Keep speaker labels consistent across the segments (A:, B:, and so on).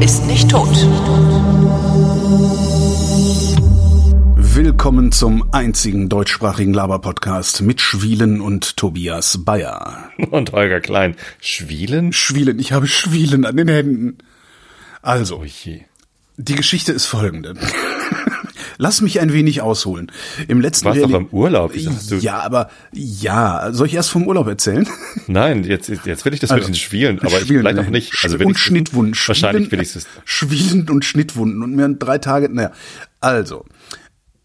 A: ist nicht tot.
B: Willkommen zum einzigen deutschsprachigen Laber-Podcast mit Schwielen und Tobias Bayer.
C: Und Holger Klein. Schwielen?
B: Schwielen, ich habe Schwielen an den Händen. Also,
C: Oh je.
B: die Geschichte ist folgende. Lass mich ein wenig ausholen. Im letzten
C: Warst doch
B: Reali-
C: im Urlaub. Du-
B: Ja, aber ja, soll ich erst vom Urlaub erzählen?
C: Nein, jetzt, jetzt will ich das mit den Schwielen, aber ich
B: Schwielen,
C: vielleicht auch nicht. Also
B: und Schnittwunden.
C: Wahrscheinlich will ich es.
B: Schwielen und Schnittwunden und mir drei Tage, naja. Also,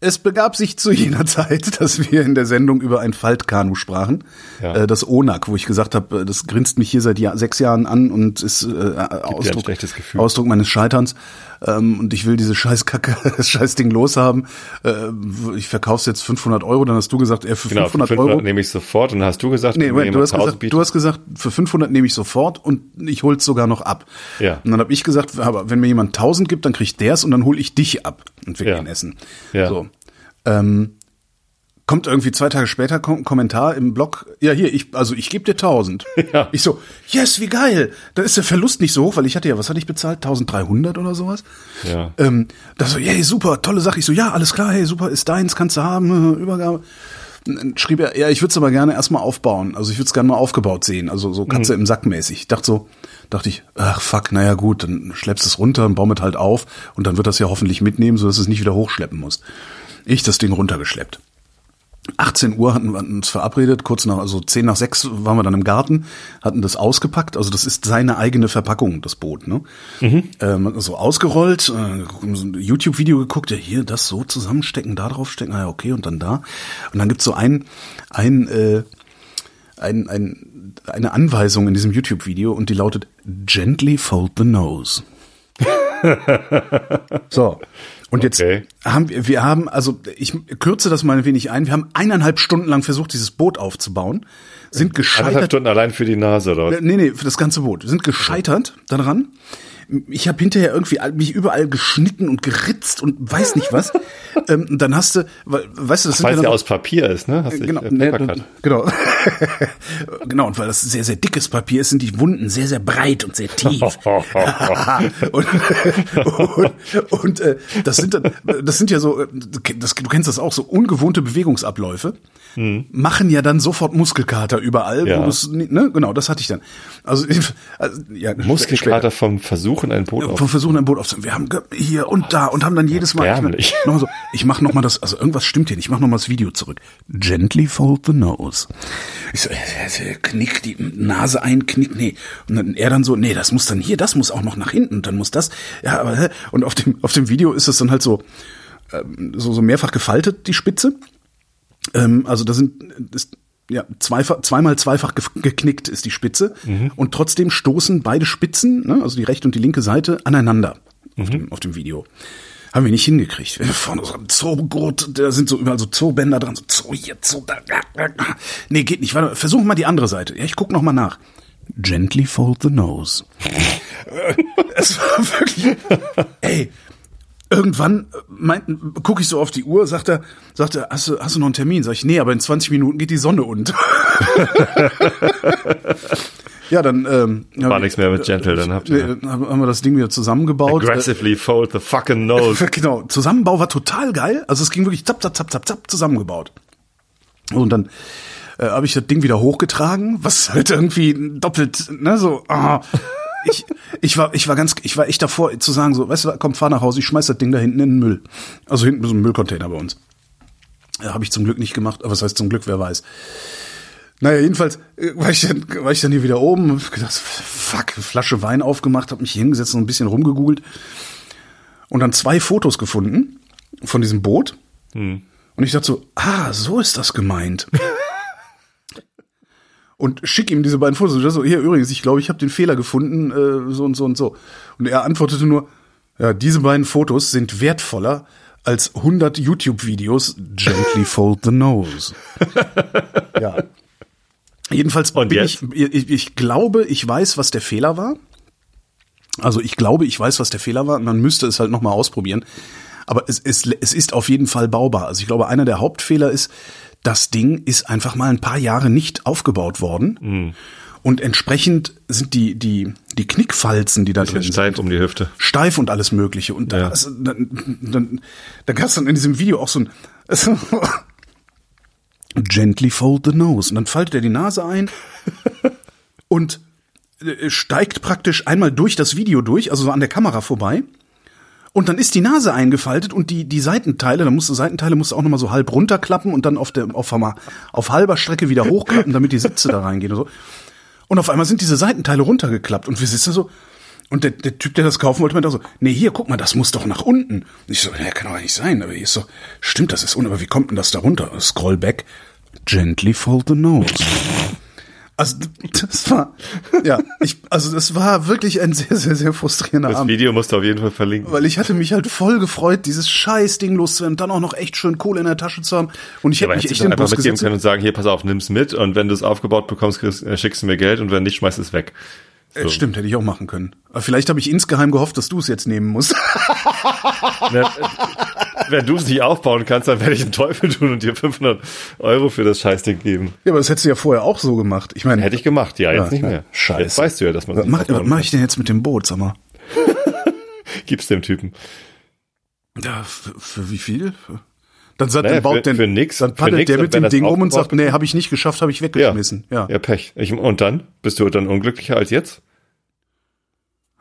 B: es begab sich zu jener Zeit, dass wir in der Sendung über ein Faltkanu sprachen,
C: Ja.
B: äh, das Onak, wo ich gesagt habe, äh, das grinst mich hier seit Jahr, sechs Jahren an und ist äh, Ausdruck. Ausdruck meines Scheiterns. Ähm, und ich will diese Scheißkacke, das Scheißding loshaben. Äh, ich verkauf's jetzt 500 Euro, dann hast du gesagt, äh, für
C: Genau,
B: 500,
C: 500
B: Euro.
C: nehme ich sofort und dann hast du gesagt,
B: Nee, Moment, du hast,
C: 1000
B: gesagt, du hast gesagt, für 500 nehme ich sofort und ich hol's sogar noch ab.
C: Ja.
B: Und dann habe ich gesagt, aber wenn mir jemand 1000 gibt, dann krieg ich der's und dann hol ich dich ab und wir
C: Ja.
B: gehen essen.
C: Ja.
B: So. Ähm, kommt irgendwie zwei Tage später kom Kommentar im Blog, ja hier, ich, also ich gebe dir 1000.
C: Ja.
B: Ich so, yes, wie geil. Da ist der Verlust nicht so hoch, weil ich hatte ja, was hatte ich bezahlt? 1300 oder sowas?
C: Ja.
B: Ähm, da so, hey, super, tolle Sache. Ich so, ja, alles klar, hey, super, ist deins, kannst du haben, Übergabe. Dann schrieb er, ja, ich würde es aber gerne erstmal aufbauen. Also ich würde es gerne mal aufgebaut sehen. Also so Katze im Sack mäßig. Ich dachte so, dachte ich, ach fuck, naja gut, dann schleppst es runter und baum es halt auf und dann wird das ja hoffentlich mitnehmen, sodass es nicht wieder hochschleppen muss. Ich das Ding runtergeschleppt. 18 Uhr hatten wir uns verabredet, kurz nach, also 10 nach 6 waren wir dann im Garten, hatten das ausgepackt, also das ist seine eigene Verpackung, das Boot, ne? Ähm, so ausgerollt, äh, YouTube-Video geguckt, ja hier, das so zusammenstecken, da drauf stecken, ah ja, okay, und dann da. Und dann gibt's so ein, ein, äh, ein, ein, eine Anweisung in diesem YouTube-Video und die lautet, gently fold the nose. so. Und jetzt
C: Okay.
B: haben wir, wir haben, also ich kürze das mal ein wenig ein, wir haben eineinhalb Stunden lang versucht, dieses Boot aufzubauen, sind gescheitert.
C: Stunden allein für die Nase, oder?
B: Nee, nee, für das ganze Boot. Wir sind gescheitert daran. Ich habe hinterher irgendwie mich überall geschnitten und geritzt und weiß nicht was. ähm, dann hast du, weil, weißt du, das sind
C: Weil
B: ja
C: es ja aus Papier ist, ne? Hast
B: genau,
C: äh,
B: ne, genau, genau. Und weil das sehr, sehr dickes Papier ist, sind die Wunden sehr, sehr breit und sehr tief. und und, und äh, das sind dann, das sind ja so, äh, das, du kennst das auch, so ungewohnte Bewegungsabläufe machen ja dann sofort Muskelkater überall.
C: Ja.
B: Ne, genau, das hatte ich dann. Also, also ja,
C: Muskelkater vom Versuchen, ein Boot
B: vom
C: auf.
B: Versuchen ein Boot aufzunehmen. Wir haben hier und da und haben dann jedes Mal
C: Erbärmlich.
B: noch mal so, ich mach noch mal das, also irgendwas stimmt hier nicht. Ich mach noch mal das Video zurück. Gently fold the nose. Ich so, äh, äh, knick die Nase ein, knick, nee. Und dann er dann so, nee, das muss dann hier, das muss auch noch nach hinten, und dann muss das. Ja, aber und auf dem auf dem Video ist es dann halt so ähm, so so mehrfach gefaltet die Spitze. Ähm, also da sind ist, ja, zweifach, zweimal zweifach ge- geknickt ist die Spitze und trotzdem stoßen beide Spitzen, ne, also die rechte und die linke Seite, aneinander auf, dem, auf dem Video. Haben wir nicht hingekriegt. Wir vorne so ein Zoogurt, da sind so überall so Zoobänder dran, so Zoo hier, Zoo da. Nee, geht nicht. Warte, versuchen mal die andere Seite. Ja, ich guck noch mal nach. Gently fold the nose. Es war wirklich, ey, irgendwann gucke ich so auf die Uhr, sagt er, sagt er, hast du, hast du noch einen Termin? Sag ich, nee, aber in 20 Minuten geht die Sonne unter. ja, dann ähm,
C: War nichts mehr mit Gentle, dann habt ihr-
B: nee, dann haben wir das Ding wieder zusammengebaut.
C: Aggressively fold the fucking nose.
B: Äh, genau, Zusammenbau war total geil. Also es ging wirklich zapp, zapp, zapp, zapp, zapp zusammengebaut. Und dann äh, habe ich das Ding wieder hochgetragen, was halt irgendwie doppelt, ne, so, ah, ich, ich war, ich war ganz, ich war echt davor zu sagen, so, weißt du, komm, fahr nach Hause, ich schmeiß das Ding da hinten in den Müll. Also hinten ist ein Müllcontainer bei uns. Ja, habe ich zum Glück nicht gemacht, aber was heißt zum Glück, wer weiß. Naja, jedenfalls äh, war ich dann, war ich dann hier wieder oben, hab gedacht, fuck, Flasche Wein aufgemacht, habe mich hier hingesetzt und ein bisschen rumgegoogelt und dann zwei Fotos gefunden von diesem Boot. Und ich dachte so, ah, so ist das gemeint. und schick ihm diese beiden Fotos. Und so, hier übrigens, ich glaube, ich habe den Fehler gefunden, äh, so und so und so. Und er antwortete nur, ja, diese beiden Fotos sind wertvoller als 100 YouTube-Videos. Gently fold the nose. ja. Jedenfalls
C: Und
B: bin
C: jetzt?
B: ich, ich, ich glaube, ich weiß, was der Fehler war. Also ich glaube, ich weiß, was der Fehler war. Man müsste es halt nochmal ausprobieren. Aber es, es, es ist auf jeden Fall baubar. Also ich glaube, einer der Hauptfehler ist, das Ding ist einfach mal ein paar Jahre nicht aufgebaut worden. Und entsprechend sind die, die, die Knickfalzen, die da drin
C: steif
B: sind,
C: um die Hüfte.
B: steif und alles Mögliche. Und da,
C: Ja.
B: also, dann, dann, da gab es dann in diesem Video auch so ein Gently fold the nose. Und dann faltet er die Nase ein und äh, steigt praktisch einmal durch das Video durch, also so an der Kamera vorbei. Und dann ist die Nase eingefaltet und die, die Seitenteile, da musst du Seitenteile musst du auch nochmal so halb runterklappen und dann auf der, auf, einmal- auf halber Strecke wieder hochklappen, damit die Sitze da reingehen und so. Und auf einmal sind diese Seitenteile runtergeklappt und wir sitzen so, und der, der Typ, der das kaufen wollte, meinte auch so, nee, hier, guck mal, das muss doch nach unten. Und ich so, ja, kann doch nicht sein, aber hier ist so, stimmt, das ist unten, aber wie kommt denn das da runter? Scroll back, gently fold the nose. Also, das war, ja, ich, also, das war wirklich ein sehr, sehr, sehr frustrierender
C: Das
B: Abend.
C: Video musst du auf jeden Fall verlinken.
B: Weil ich hatte mich halt voll gefreut, dieses scheiß Ding loszuwerden, dann auch noch echt schön Kohle in der Tasche zu haben. Und ich hätte
C: Aber
B: mich echt den
C: einfach
B: Bus
C: mitgeben
B: gesetzt.
C: können und sagen, hier, pass auf, nimm's mit und wenn du es aufgebaut bekommst, äh, schickst du mir Geld und wenn nicht, schmeißt es weg.
B: Äh, Stimmt, hätte ich auch machen können. Aber vielleicht habe ich insgeheim gehofft, dass du es jetzt nehmen musst.
C: wenn du es nicht aufbauen kannst, dann werde ich einen Teufel tun und dir 500 Euro für das Scheißding geben.
B: ja, aber das hättest du ja vorher auch so gemacht. Ich meine,
C: Hätte ich gemacht, ja, jetzt
B: Ja,
C: nicht
B: ja.
C: mehr.
B: Scheiße.
C: Jetzt weißt du ja, dass man
B: was mach, mach ich denn jetzt mit dem Boot, sag mal?
C: gibst dem Typen.
B: Ja, für, für wie viel? Dann, sagt,
C: Naja,
B: baut
C: für-
B: der,
C: für nix,
B: dann paddelt
C: nix,
B: der mit dem Ding rum und sagt, nee, habe ich nicht geschafft, habe ich weggeschmissen. Ja.
C: Ja, Pech. Ich, und dann? Bist du dann unglücklicher als jetzt?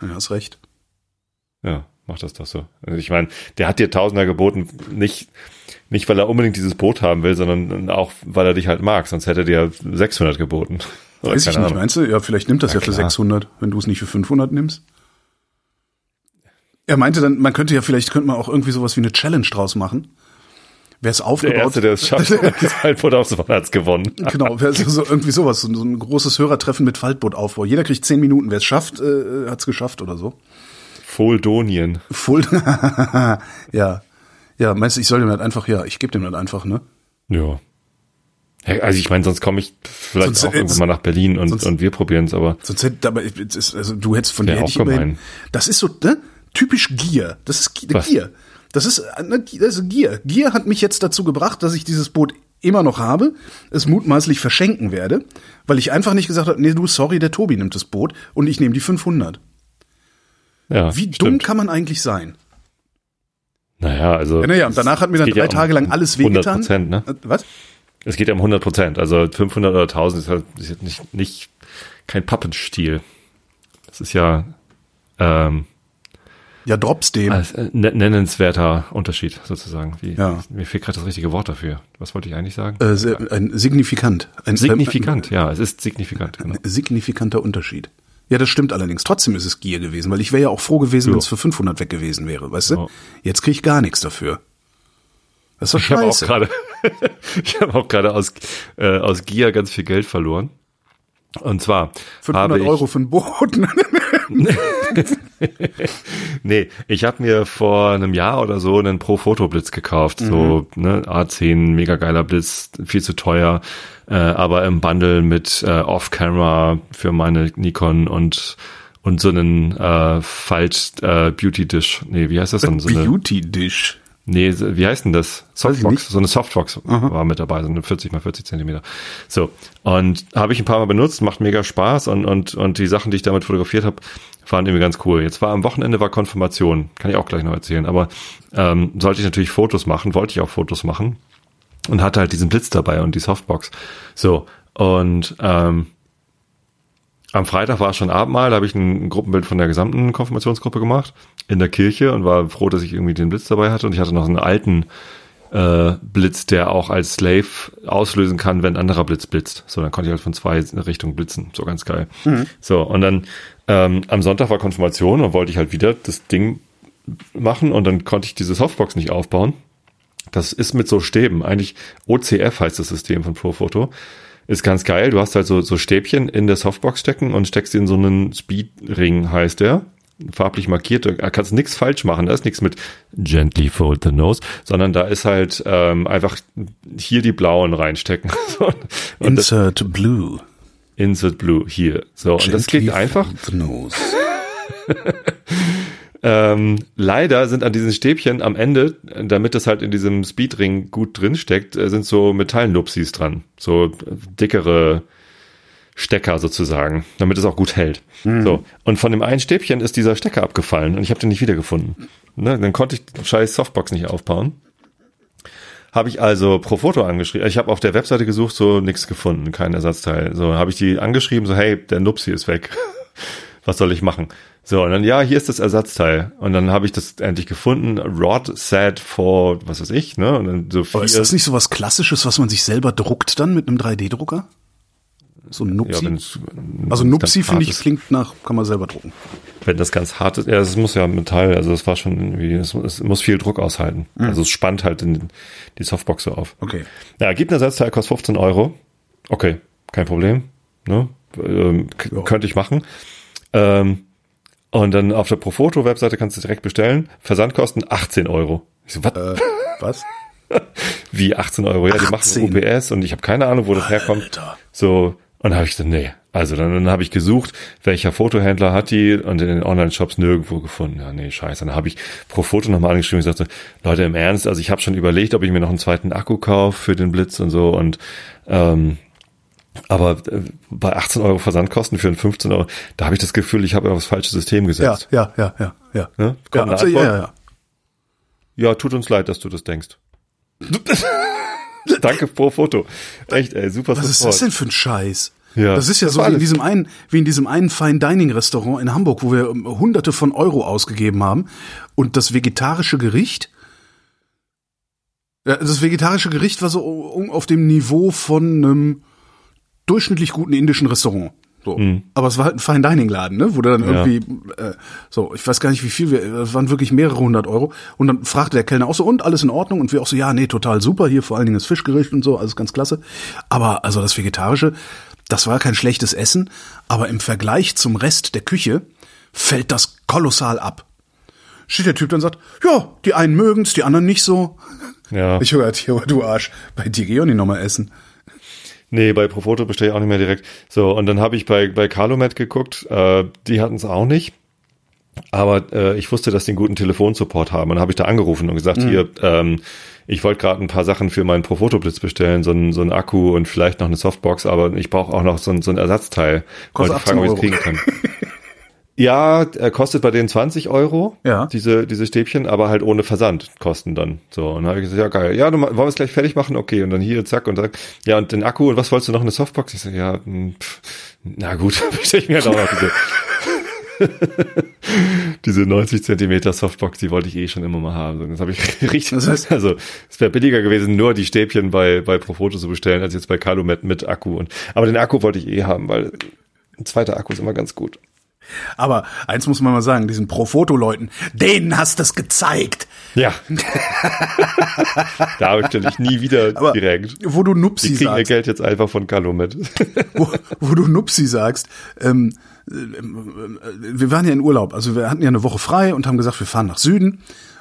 B: ja, hast recht.
C: Ja, mach das doch so. Also ich meine, der hat dir Tausender geboten, nicht, nicht weil er unbedingt dieses Boot haben will, sondern auch weil er dich halt mag, sonst hätte er dir 600 geboten. Oder
B: Weiß ich
C: keine
B: nicht,
C: Ahnung.
B: meinst du? Ja, vielleicht nimmt das ja,
C: Ja,
B: für
C: klar.
B: 600, wenn du es nicht für 500 nimmst. Er meinte dann, man könnte ja vielleicht, könnte man auch irgendwie sowas wie eine Challenge draus machen. Wer es
C: Der
B: aufgebaut
C: Erste, der es schafft, das Faltboot aufzubauen, hat's gewonnen.
B: Genau, wer so, so irgendwie sowas, so, so ein großes Hörertreffen mit Faltbootaufbau. Jeder kriegt zehn Minuten. Wer es schafft, äh, hat es geschafft oder so.
C: Foldonien.
B: Full. ja. Ja, meinst du, ich soll dem halt einfach, ja, ich gebe dem halt einfach, ne?
C: Ja. Also ich meine, sonst komme ich vielleicht
B: Sonst-
C: auch irgendwann mal nach Berlin und,
B: sonst-
C: und wir probieren es, aber
B: Sonst hätte, aber also du hättest von dir hätte
C: auch
B: ich immerhin, das ist so, ne? Typisch Gier. Das ist? Gier. Das ist, ne, das ist Gier. Gier hat mich jetzt dazu gebracht, dass ich dieses Boot immer noch habe, es mutmaßlich verschenken werde, weil ich einfach nicht gesagt habe, nee, du, sorry, der Tobi nimmt das Boot und ich nehme die 500.
C: ja.
B: Wie dumm
C: stimmt.
B: kann man eigentlich sein?
C: Naja, also.
B: Ja, naja, und danach hat mir dann drei
C: ja
B: Tage lang alles
C: 100
B: wehgetan.
C: Prozent, ne?
B: Äh, Was?
C: Es geht ja um 100 Prozent. Also 500 oder 1000 ist halt ist nicht, nicht kein Pappenstiel. Das ist ja ähm,
B: Ja, drops dem.
C: äh, ne- nennenswerter Unterschied sozusagen. Wie,
B: Ja.
C: Mir fehlt gerade das richtige Wort dafür. Was wollte ich eigentlich sagen?
B: Äh, sehr, ein signifikant. Ein,
C: signifikant, ja, es ist signifikant. Genau.
B: Ein signifikanter Unterschied. Ja, das stimmt allerdings. Trotzdem ist es Gier gewesen, weil ich wäre ja auch froh gewesen, wenn es für 500 weg gewesen wäre, weißt du?
C: Ja.
B: Jetzt kriege ich gar nichts dafür. Das ist doch
C: Ich habe auch
B: scheiße.
C: gerade, ich habe auch gerade aus äh, aus Gier ganz viel Geld verloren. Und zwar
B: 500
C: habe ich,
B: Euro für ein Boot.
C: Nee, ich habe mir vor einem Jahr oder so einen Pro-Foto-Blitz gekauft. So, ne, A10, mega geiler Blitz, viel zu teuer, äh, aber im Bundle mit äh, Off-Camera für meine Nikon und und so einen äh, Falt äh, Beauty Dish. Nee, wie heißt das dann? So eine,
B: Beauty Dish.
C: nee, wie heißt denn das? Softbox. So eine Softbox war mit dabei, so eine 40 mal 40 Zentimeter. So und habe ich ein paar Mal benutzt, macht mega Spaß und und und die Sachen, die ich damit fotografiert habe, waren irgendwie ganz cool. Jetzt war am Wochenende war Konfirmation, kann ich auch gleich noch erzählen. Aber ähm, sollte ich natürlich Fotos machen, wollte ich auch Fotos machen und hatte halt diesen Blitz dabei und die Softbox. So und ähm, am Freitag war es schon Abendmahl, da habe ich ein Gruppenbild von der gesamten Konfirmationsgruppe gemacht in der Kirche und war froh, dass ich irgendwie den Blitz dabei hatte und ich hatte noch einen alten äh, Blitz, der auch als Slave auslösen kann, wenn ein anderer Blitz blitzt. So, dann konnte ich halt von zwei Richtungen blitzen. So ganz geil. So, und dann ähm, am Sonntag war Konfirmation und wollte ich halt wieder das Ding machen und dann konnte ich diese Softbox nicht aufbauen. Das ist mit so Stäben. Eigentlich OCF heißt das System von Profoto. Ist ganz geil. Du hast halt so, so Stäbchen in der Softbox stecken und steckst in so einen Speedring, heißt der. Farblich markiert. Da kannst nichts falsch machen. Da ist nichts mit gently fold the nose, sondern da ist halt ähm, einfach hier die blauen reinstecken. Und das
B: Insert Blue.
C: Insert Blue hier. So, und das
B: Gently
C: geht einfach.
B: The nose.
C: Ähm, leider sind an diesen Stäbchen am Ende, damit das halt in diesem Speedring gut drin steckt, äh, sind so Metallnupsis dran. So äh, dickere Stecker sozusagen, damit es auch gut hält.
B: Mhm.
C: So. Und von dem einen Stäbchen ist dieser Stecker abgefallen und ich habe den nicht wiedergefunden. Ne? Dann konnte ich die scheiß Softbox nicht aufbauen. Habe ich also pro Foto angeschrieben. Ich habe auf der Webseite gesucht, so nichts gefunden, kein Ersatzteil. So habe ich die angeschrieben, so hey, der Nupsi ist weg. Was soll ich machen? So, und dann, ja, hier ist das Ersatzteil. Und dann habe ich das endlich gefunden. Rod set for, was weiß ich, ne? Und dann so
B: Aber ist das nicht so was Klassisches, was man sich selber druckt dann mit einem 3D-Drucker? So ein
C: ja,
B: Nupsi?
C: wenn's-
B: also
C: ganz
B: Nupsi, finde ich,
C: ist.
B: klingt nach, kann man selber drucken.
C: Wenn das ganz hart ist, ja, es muss ja Metall, also es war schon irgendwie, es, es muss viel Druck aushalten. Also es spannt halt in die Softbox so auf.
B: Okay.
C: Ja, gibt ein Ersatzteil, kostet 15 Euro. Okay, kein Problem. Ne? Ähm,
B: Ja.
C: Könnte ich machen. Ähm, und dann auf der Profoto-Webseite kannst du direkt bestellen. Versandkosten 18 Euro. Ich so, was?
B: Äh, was?
C: Wie 18 Euro? Ja, die
B: 18?
C: machen UPS und ich habe keine Ahnung, wo das herkommt.
B: Alter.
C: So, und dann habe ich gesagt, nee. Also dann, dann habe ich gesucht, welcher Fotohändler hat die und in den Online-Shops nirgendwo gefunden. Ja, nee, scheiße. Dann habe ich pro Foto nochmal angeschrieben und sagte, Leute, im Ernst, also ich habe schon überlegt, ob ich mir noch einen zweiten Akku kaufe für den Blitz und so und ähm, aber äh, bei 18 Euro Versandkosten für einen 15 Euro, da habe ich das Gefühl, ich habe auf das falsche System
B: Ja,
C: gesetzt.
B: ja, ja, ja, ja. Ja, absolut,
C: Antwort?
B: ja, ja.
C: Ja, tut uns leid, dass du das denkst. Danke pro Foto. Echt, ey, super
B: Was ist
C: Support.
B: das denn für ein Scheiß?
C: Ja,
B: das ist ja
C: das
B: so wie in diesem einen, wie in diesem einen Fine Dining Restaurant in Hamburg, wo wir ähm, hunderte von Euro ausgegeben haben und das vegetarische Gericht, ja, das vegetarische Gericht war so auf dem Niveau von einem durchschnittlich guten indischen Restaurant. So. Aber es war halt ein Fine Dining Laden, ne? Wo du dann
C: Mhm. Ja.
B: irgendwie, äh, so, ich weiß gar nicht, wie viel wir, das waren wirklich mehrere hundert Euro. Und dann fragte der Kellner auch so, und alles in Ordnung? Und wir auch so, ja, nee, total super, hier vor allen Dingen das Fischgericht und so, alles ganz klasse. Aber also das Vegetarische, das war kein schlechtes Essen, aber im Vergleich zum Rest der Küche fällt das kolossal ab. Steht der Typ dann und sagt, ja, die einen mögen's, die anderen nicht so.
C: Ja.
B: Ich höre, du Arsch, bei dir geh ich auch nicht nochmal essen.
C: Nee, bei Profoto bestelle ich auch nicht mehr direkt. So, und dann habe ich bei, bei Calumet geguckt, äh, die hatten es auch nicht. Aber äh, ich wusste, dass die einen guten Telefonsupport haben. Und dann habe ich da angerufen und gesagt, hier, ähm, ich wollte gerade ein paar Sachen für meinen Profoto-Blitz bestellen, so ein, so ein Akku und vielleicht noch eine Softbox, aber ich brauche auch noch so ein, so ein Ersatzteil.
B: Kostet
C: Wollte ich fragen, ob ich es
B: 18
C: kriegen kann. Ja, er kostet bei denen 20 Euro,
B: Ja.
C: diese, diese Stäbchen, aber halt ohne Versand kosten dann. So, und dann habe ich gesagt, ja geil, ja, du, wollen wir es gleich fertig machen? Okay, und dann hier, zack, und zack, ja, und den Akku, und was wolltest du noch, eine Softbox? Ich so, ja, hm, pff, na gut, bestell ich mir halt auch noch diese, diese 90 Zentimeter Softbox, die wollte ich eh schon immer mal haben. So, Das habe ich richtig,
B: Das heißt-
C: also es wäre billiger gewesen, nur die Stäbchen bei, bei Profoto zu bestellen, als jetzt bei Calumet mit Akku. Und, aber den Akku wollte ich eh haben, weil ein zweiter Akku ist immer ganz gut.
B: Aber eins muss man mal sagen, diesen Pro-Foto-Leuten, denen hast du es gezeigt.
C: Ja. da bestelle ich nie wieder
B: Aber
C: direkt.
B: wo du Nupsi
C: Die kriegen ihr
B: sagst,
C: Geld jetzt einfach von Calumet.
B: wo, wo du Nupsi sagst, ähm, äh, äh, wir waren ja in Urlaub, also wir hatten ja eine Woche frei und haben gesagt, wir fahren nach Süden.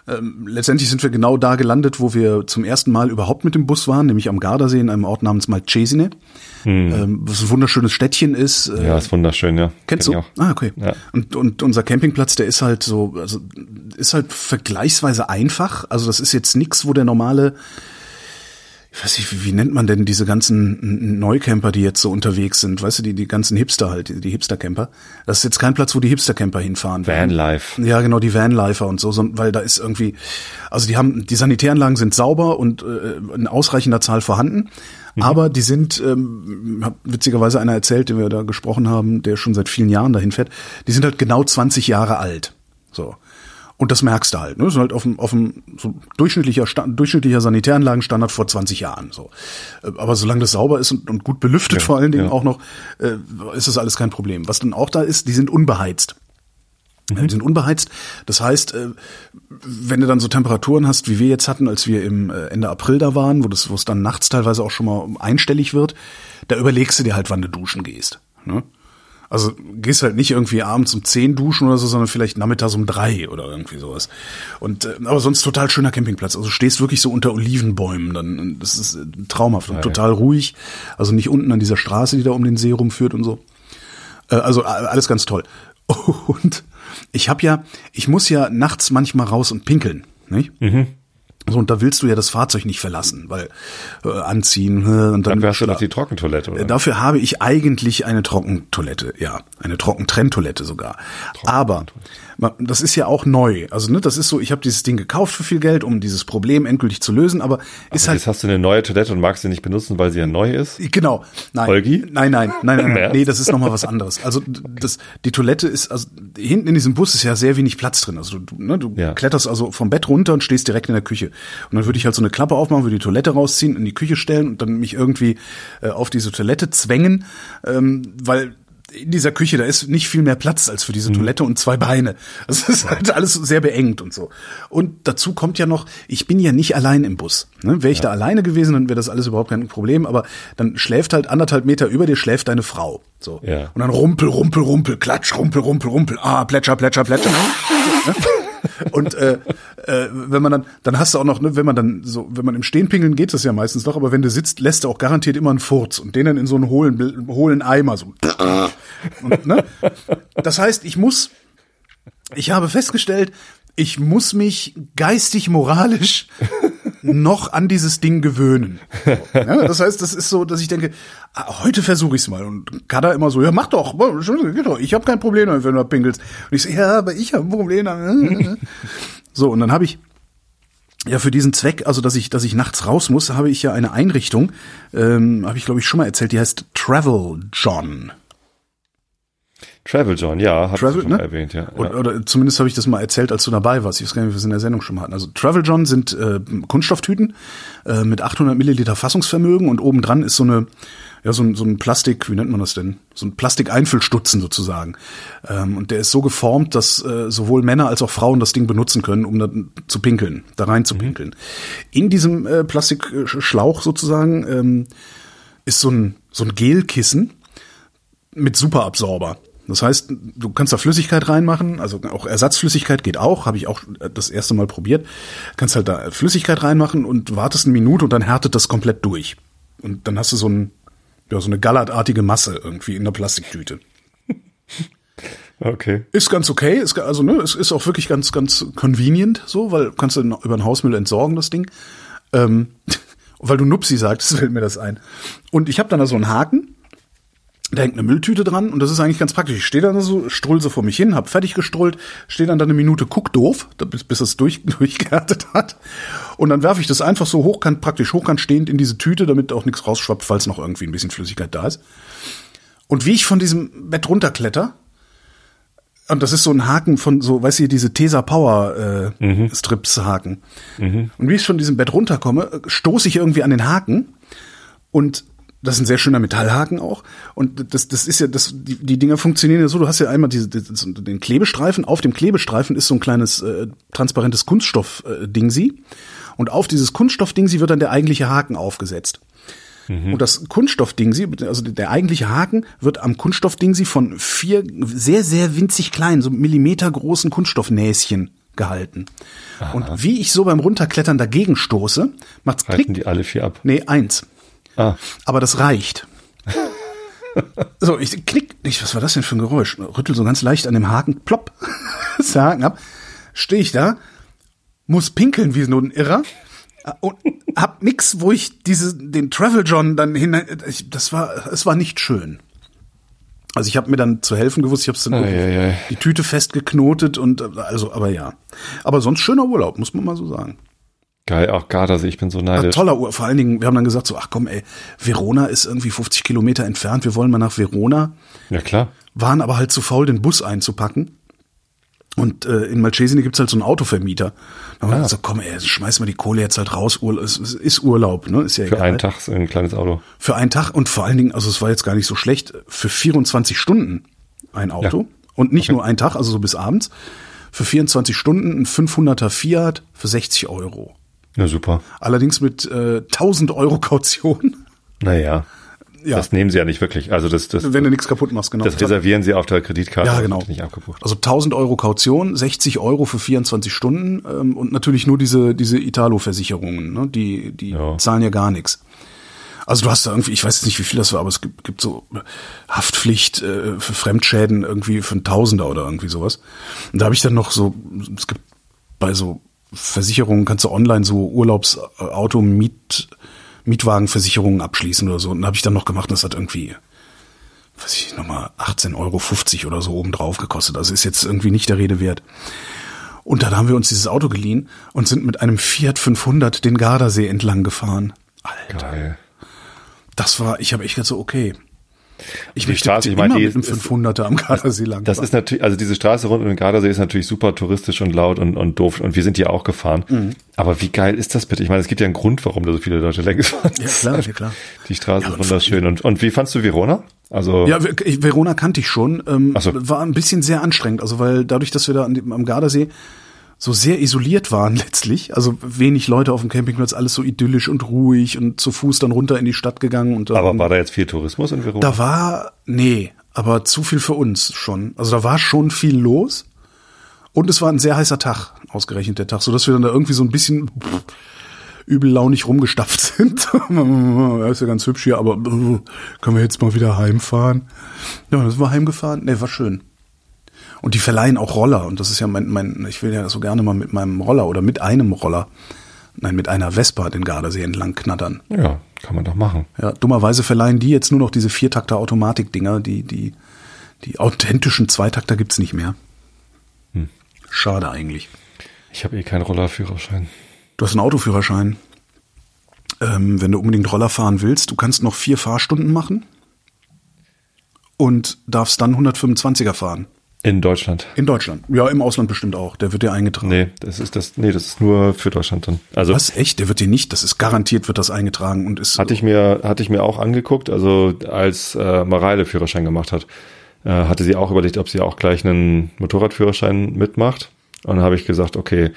B: Ähm, letztendlich sind wir genau da gelandet, wo wir zum ersten Mal überhaupt mit dem Bus waren, nämlich am Gardasee in einem Ort namens Malcesine, ähm, was ein wunderschönes Städtchen ist. Äh,
C: Hm. Ja, ist wunderschön, ja.
B: Kennst
C: Kenn
B: du? Ah, okay.
C: Ja.
B: Und, und unser Campingplatz, der ist halt so, also ist halt vergleichsweise einfach. Also das ist jetzt nix, wo der normale, ich weiß nicht, wie, wie nennt man denn diese ganzen Neucamper, die jetzt so unterwegs sind, weißt du, die, die ganzen Hipster halt, die, die Hipster-Camper. Das ist jetzt kein Platz, wo die Hipster-Camper hinfahren.
C: Vanlife.
B: Ja, genau, die Vanlifer und so, so, weil da ist irgendwie, also die haben, die Sanitäranlagen sind sauber und äh, in ausreichender Zahl vorhanden, aber die sind, ähm, hab witzigerweise einer erzählt, den wir da gesprochen haben, der schon seit vielen Jahren dahin fährt, die sind halt genau 20 Jahre alt. So. Und das merkst du halt, ne? Das ist halt auf dem, auf dem so durchschnittlicher, durchschnittlicher Sanitäranlagenstandard vor 20 Jahren. So. Äh, Aber solange das sauber ist und, und gut belüftet
C: Ja,
B: vor allen Dingen
C: ja.
B: auch noch, äh, ist das alles kein Problem. Was dann auch da ist, die sind unbeheizt. Die sind unbeheizt. Das heißt, äh, wenn du dann so Temperaturen hast, wie wir jetzt hatten, als wir im äh, Ende April da waren, wo das, wo es dann nachts teilweise auch schon mal einstellig wird, da überlegst du dir halt, wann du duschen gehst. Ne? Also gehst halt nicht irgendwie abends um 10 duschen oder so, sondern vielleicht nachmittags um drei oder irgendwie sowas. Und äh, aber sonst total schöner Campingplatz. Also du stehst wirklich so unter Olivenbäumen, dann das ist äh, traumhaft und total ruhig. Also nicht unten an dieser Straße, die da um den See rumführt und so. Äh, also alles ganz toll. Und ich habe ja, ich muss ja nachts manchmal raus und pinkeln, nicht? So, und da willst du ja das Fahrzeug nicht verlassen, weil äh, anziehen äh, und dann.
C: Dafür hast du doch die Trockentoilette, oder?
B: Äh, Dafür habe ich eigentlich eine Trockentoilette, ja. Eine Trockentrenntoilette sogar. Aber ma- das ist ja auch neu. Also, ne, das ist so, ich habe dieses Ding gekauft für viel Geld, um dieses Problem endgültig zu lösen, aber ist halt
C: Jetzt hast du eine neue Toilette und magst sie nicht benutzen, weil sie ja neu ist?
B: Genau. Nein.
C: Holgi?
B: Nein, nein, nein, nein, nein. Nee, das ist nochmal was anderes. Also das, die Toilette ist, also hinten in diesem Bus ist ja sehr wenig Platz drin. Also du, ne, du
C: Ja.
B: kletterst also vom Bett runter und stehst direkt in der Küche. Und dann würde ich halt so eine Klappe aufmachen, würde die Toilette rausziehen, in die Küche stellen und dann mich irgendwie äh, auf diese Toilette zwängen, ähm, weil in dieser Küche, da ist nicht viel mehr Platz als für diese
C: Mhm.
B: Toilette und zwei Beine. Das ist halt alles sehr beengt und so. Und dazu kommt ja noch, ich bin ja nicht allein im Bus. Ne? Wäre ich da alleine gewesen, dann wäre das alles überhaupt kein Problem. Aber dann schläft halt anderthalb Meter über dir schläft deine Frau. So.
C: Ja.
B: Und dann rumpel, rumpel, rumpel, klatsch, rumpel, rumpel, rumpel. Ah, plätscher, plätscher, plätscher. Ne? Und äh, äh, wenn man dann, dann hast du auch noch, ne, wenn man dann so, wenn man im Stehen pingeln geht das ja meistens noch, aber wenn du sitzt, lässt du auch garantiert immer einen Furz und den dann in so einen hohlen, hohlen Eimer so. Und, ne? Das heißt, ich muss, ich habe festgestellt, ich muss mich geistig, moralisch noch an dieses Ding gewöhnen. Ja, das heißt, das ist so, dass ich denke, ah, heute versuche ich es mal. Und Kada immer so, ja, mach doch, geht doch, ich habe kein Problem damit, wenn du da pinkelst. Und ich so, ja, aber ich habe ein Problem damit. So, und dann habe ich ja, für diesen Zweck, also dass ich, dass ich nachts raus muss, habe ich ja eine Einrichtung, ähm, habe ich glaube ich schon mal erzählt, die heißt Travel John.
C: Travel John, ja, hat
B: Travel,
C: schon
B: ne?
C: erwähnt, ja.
B: Oder, oder zumindest habe ich das mal erzählt, als du dabei warst. Ich weiß gar nicht, ob wir es in der Sendung schon mal hatten. Also Travel John sind äh, Kunststofftüten äh, mit 800 Milliliter Fassungsvermögen und obendran ist so eine ja so ein, so ein Plastik, wie nennt man das denn? So ein Plastikeinfüllstutzen sozusagen. Ähm, und der ist so geformt, dass äh, sowohl Männer als auch Frauen das Ding benutzen können, um da zu pinkeln, da rein zu pinkeln. In diesem äh, Plastikschlauch sozusagen ähm, ist so ein so ein Gelkissen mit Superabsorber. Das heißt, du kannst da Flüssigkeit reinmachen, also auch Ersatzflüssigkeit geht auch, habe ich auch das erste Mal probiert. Kannst halt da Flüssigkeit reinmachen und wartest eine Minute und dann härtet das komplett durch. Und dann hast du so ein ja, so eine gallertartige Masse irgendwie in der Plastiktüte.
C: Okay.
B: Ist ganz okay, ist, also ne, es ist auch wirklich ganz, ganz convenient, so, weil kannst du über den Hausmüll entsorgen, das Ding. Ähm, weil du Nupsi sagst, fällt mir das ein. Und ich habe dann da so einen Haken, da hängt eine Mülltüte dran und das ist eigentlich ganz praktisch. Ich stehe dann so, strull so vor mich hin, hab fertig gestrullt, stehe dann da eine Minute, guck doof, bis, bis es durch, durchgehärtet hat. Und dann werfe ich das einfach so hochkant, praktisch hochkant stehend in diese Tüte, damit auch nichts rausschwappt, falls noch irgendwie ein bisschen Flüssigkeit da ist. Und wie ich von diesem Bett runterkletter, und das ist so ein Haken von so, weißt du, diese Tesa Power äh, Strips Haken. Und wie ich von diesem Bett runterkomme, stoße ich irgendwie an den Haken und das ist ein sehr schöner Metallhaken auch. Und das, das ist ja, das, die, die Dinger funktionieren ja so, du hast ja einmal diese, den Klebestreifen, auf dem Klebestreifen ist so ein kleines äh, transparentes Kunststoff-Dingsi. Und auf dieses Kunststoff-Dingsi wird dann der eigentliche Haken aufgesetzt. Und das Kunststoffdingsi, also der eigentliche Haken, wird am Kunststoffdingsi von vier sehr, sehr winzig kleinen, so Millimeter großen Kunststoffnäschen gehalten. Und wie ich so beim Runterklettern dagegen stoße, macht's
C: Halten
B: klick.
C: die alle vier ab.
B: Nee, eins.
C: Ah,
B: Aber das reicht. so, ich knick, ich, was war das denn für ein Geräusch? Rüttel so ganz leicht an dem Haken, plopp, ist der Haken ab. Stehe ich da, muss pinkeln wie so ein Irrer und hab nix, wo ich diese, den Travel John dann hinein, ich, das war, es war nicht schön. Also ich habe mir dann zu helfen gewusst, ich habe dann
C: Ei, ei, ei.
B: die Tüte festgeknotet und äh, also, aber ja. Aber sonst schöner Urlaub, muss man mal so sagen.
C: Geil, auch Gardasee, ich bin so neidisch.
B: toller Urlaub. Vor allen Dingen, wir haben dann gesagt so, ach komm, ey, Verona ist irgendwie 50 Kilometer entfernt, wir wollen mal nach Verona.
C: Ja, klar.
B: Waren aber halt zu faul, den Bus einzupacken. Und äh, in Malcesine gibt's halt so einen Autovermieter. Da haben wir
C: Ah.
B: gesagt, komm, ey, schmeiß mal die Kohle jetzt halt raus. Urlaub, es, ist Urlaub, ne? Ist ja
C: Für
B: egal.
C: einen Tag so ein kleines Auto.
B: Für einen Tag und vor allen Dingen, also es war jetzt gar nicht so schlecht, für 24 Stunden ein Auto.
C: Ja.
B: Und nicht nur ein Tag, also so bis abends. Für 24 Stunden ein 500er Fiat für 60 Euro.
C: Ja, super.
B: Allerdings mit äh, 1000 Euro Kaution.
C: Naja.
B: Ja.
C: Das nehmen sie ja nicht wirklich. Also das, das,
B: Wenn du nichts kaputt machst, genau.
C: das reservieren sie auf der Kreditkarte.
B: Ja, genau.
C: Nicht abgebucht.
B: Also 1000 Euro Kaution, 60 Euro für 24 Stunden ähm, und natürlich nur diese diese Italo-Versicherungen, ne? die die
C: Ja.
B: zahlen ja gar nichts. Also du hast da irgendwie, ich weiß jetzt nicht, wie viel das war, aber es gibt, gibt so Haftpflicht äh, für Fremdschäden irgendwie für ein Tausender oder irgendwie sowas. Und da habe ich dann noch so, es gibt bei so Versicherungen, kannst du online so Urlaubsauto, Miet, Mietwagenversicherungen abschließen oder so. Und habe ich dann noch gemacht und das hat irgendwie, weiß ich, nochmal 18,50 Euro oder so obendrauf gekostet. Also ist jetzt irgendwie nicht der Rede wert. Und dann haben wir uns dieses Auto geliehen und sind mit einem Fiat 500 den Gardasee entlang gefahren. Alter.
C: Geil.
B: Das war, ich habe echt gedacht so, okay. Ich
C: Die
B: möchte
C: Straße, ich meine, die
B: mit einem
C: ist-
B: 500er am Gardasee lang.
C: Das ist natürlich, also diese Straße rund um den Gardasee ist natürlich super touristisch und laut und, und doof und wir sind hier auch gefahren.
B: Mhm.
C: Aber wie geil ist das bitte? Ich meine, es gibt ja einen Grund, warum da so viele Leute längs fahren.
B: Ja, klar, ja, klar.
C: Die Straße
B: Ja,
C: ist
B: und
C: wunderschön. Und, und wie fandst du Verona? Also,
B: Ja, Verona kannte ich schon. Ähm,
C: so.
B: War ein bisschen sehr anstrengend, also weil dadurch, dass wir da am Gardasee so sehr isoliert waren letztlich, also wenig Leute auf dem Campingplatz, alles so idyllisch und ruhig und zu Fuß dann runter in die Stadt gegangen und
C: aber war da jetzt viel Tourismus in Verona?
B: da war nee, aber zu viel für uns schon. Also da war schon viel los und es war ein sehr heißer Tag, ausgerechnet der Tag, so dass wir dann da irgendwie so ein bisschen pff, übellaunig rumgestapft sind. ja, ist ja ganz hübsch hier, aber können wir jetzt mal wieder heimfahren? Ja, dann sind wir heimgefahren. Nee, war schön. Und die verleihen auch Roller. Und das ist ja mein, mein, ich will ja so gerne mal mit meinem Roller oder mit einem Roller, nein, mit einer Vespa den Gardasee entlang knattern.
C: ja, kann man doch machen.
B: Ja, dummerweise verleihen die jetzt nur noch diese Viertakter Automatik-Dinger, die, die, die authentischen Zweitakter gibt's nicht mehr.
C: Hm.
B: Schade eigentlich.
C: Ich habe eh keinen Rollerführerschein.
B: Du hast einen Autoführerschein. Ähm, wenn du unbedingt Roller fahren willst, du kannst noch vier Fahrstunden machen und darfst dann 125er fahren.
C: In Deutschland.
B: In Deutschland. Ja, im Ausland bestimmt auch. Der wird dir eingetragen.
C: Nee, das ist das, nee, das ist nur für Deutschland dann. Also
B: Was? Echt? Der wird dir nicht, das ist garantiert, wird das eingetragen und ist.
C: hatte ich mir, hatte ich mir auch angeguckt, also als äh, Mareile Führerschein gemacht hat, äh, hatte sie auch überlegt, ob sie auch gleich einen Motorradführerschein mitmacht. Und dann habe ich gesagt, okay,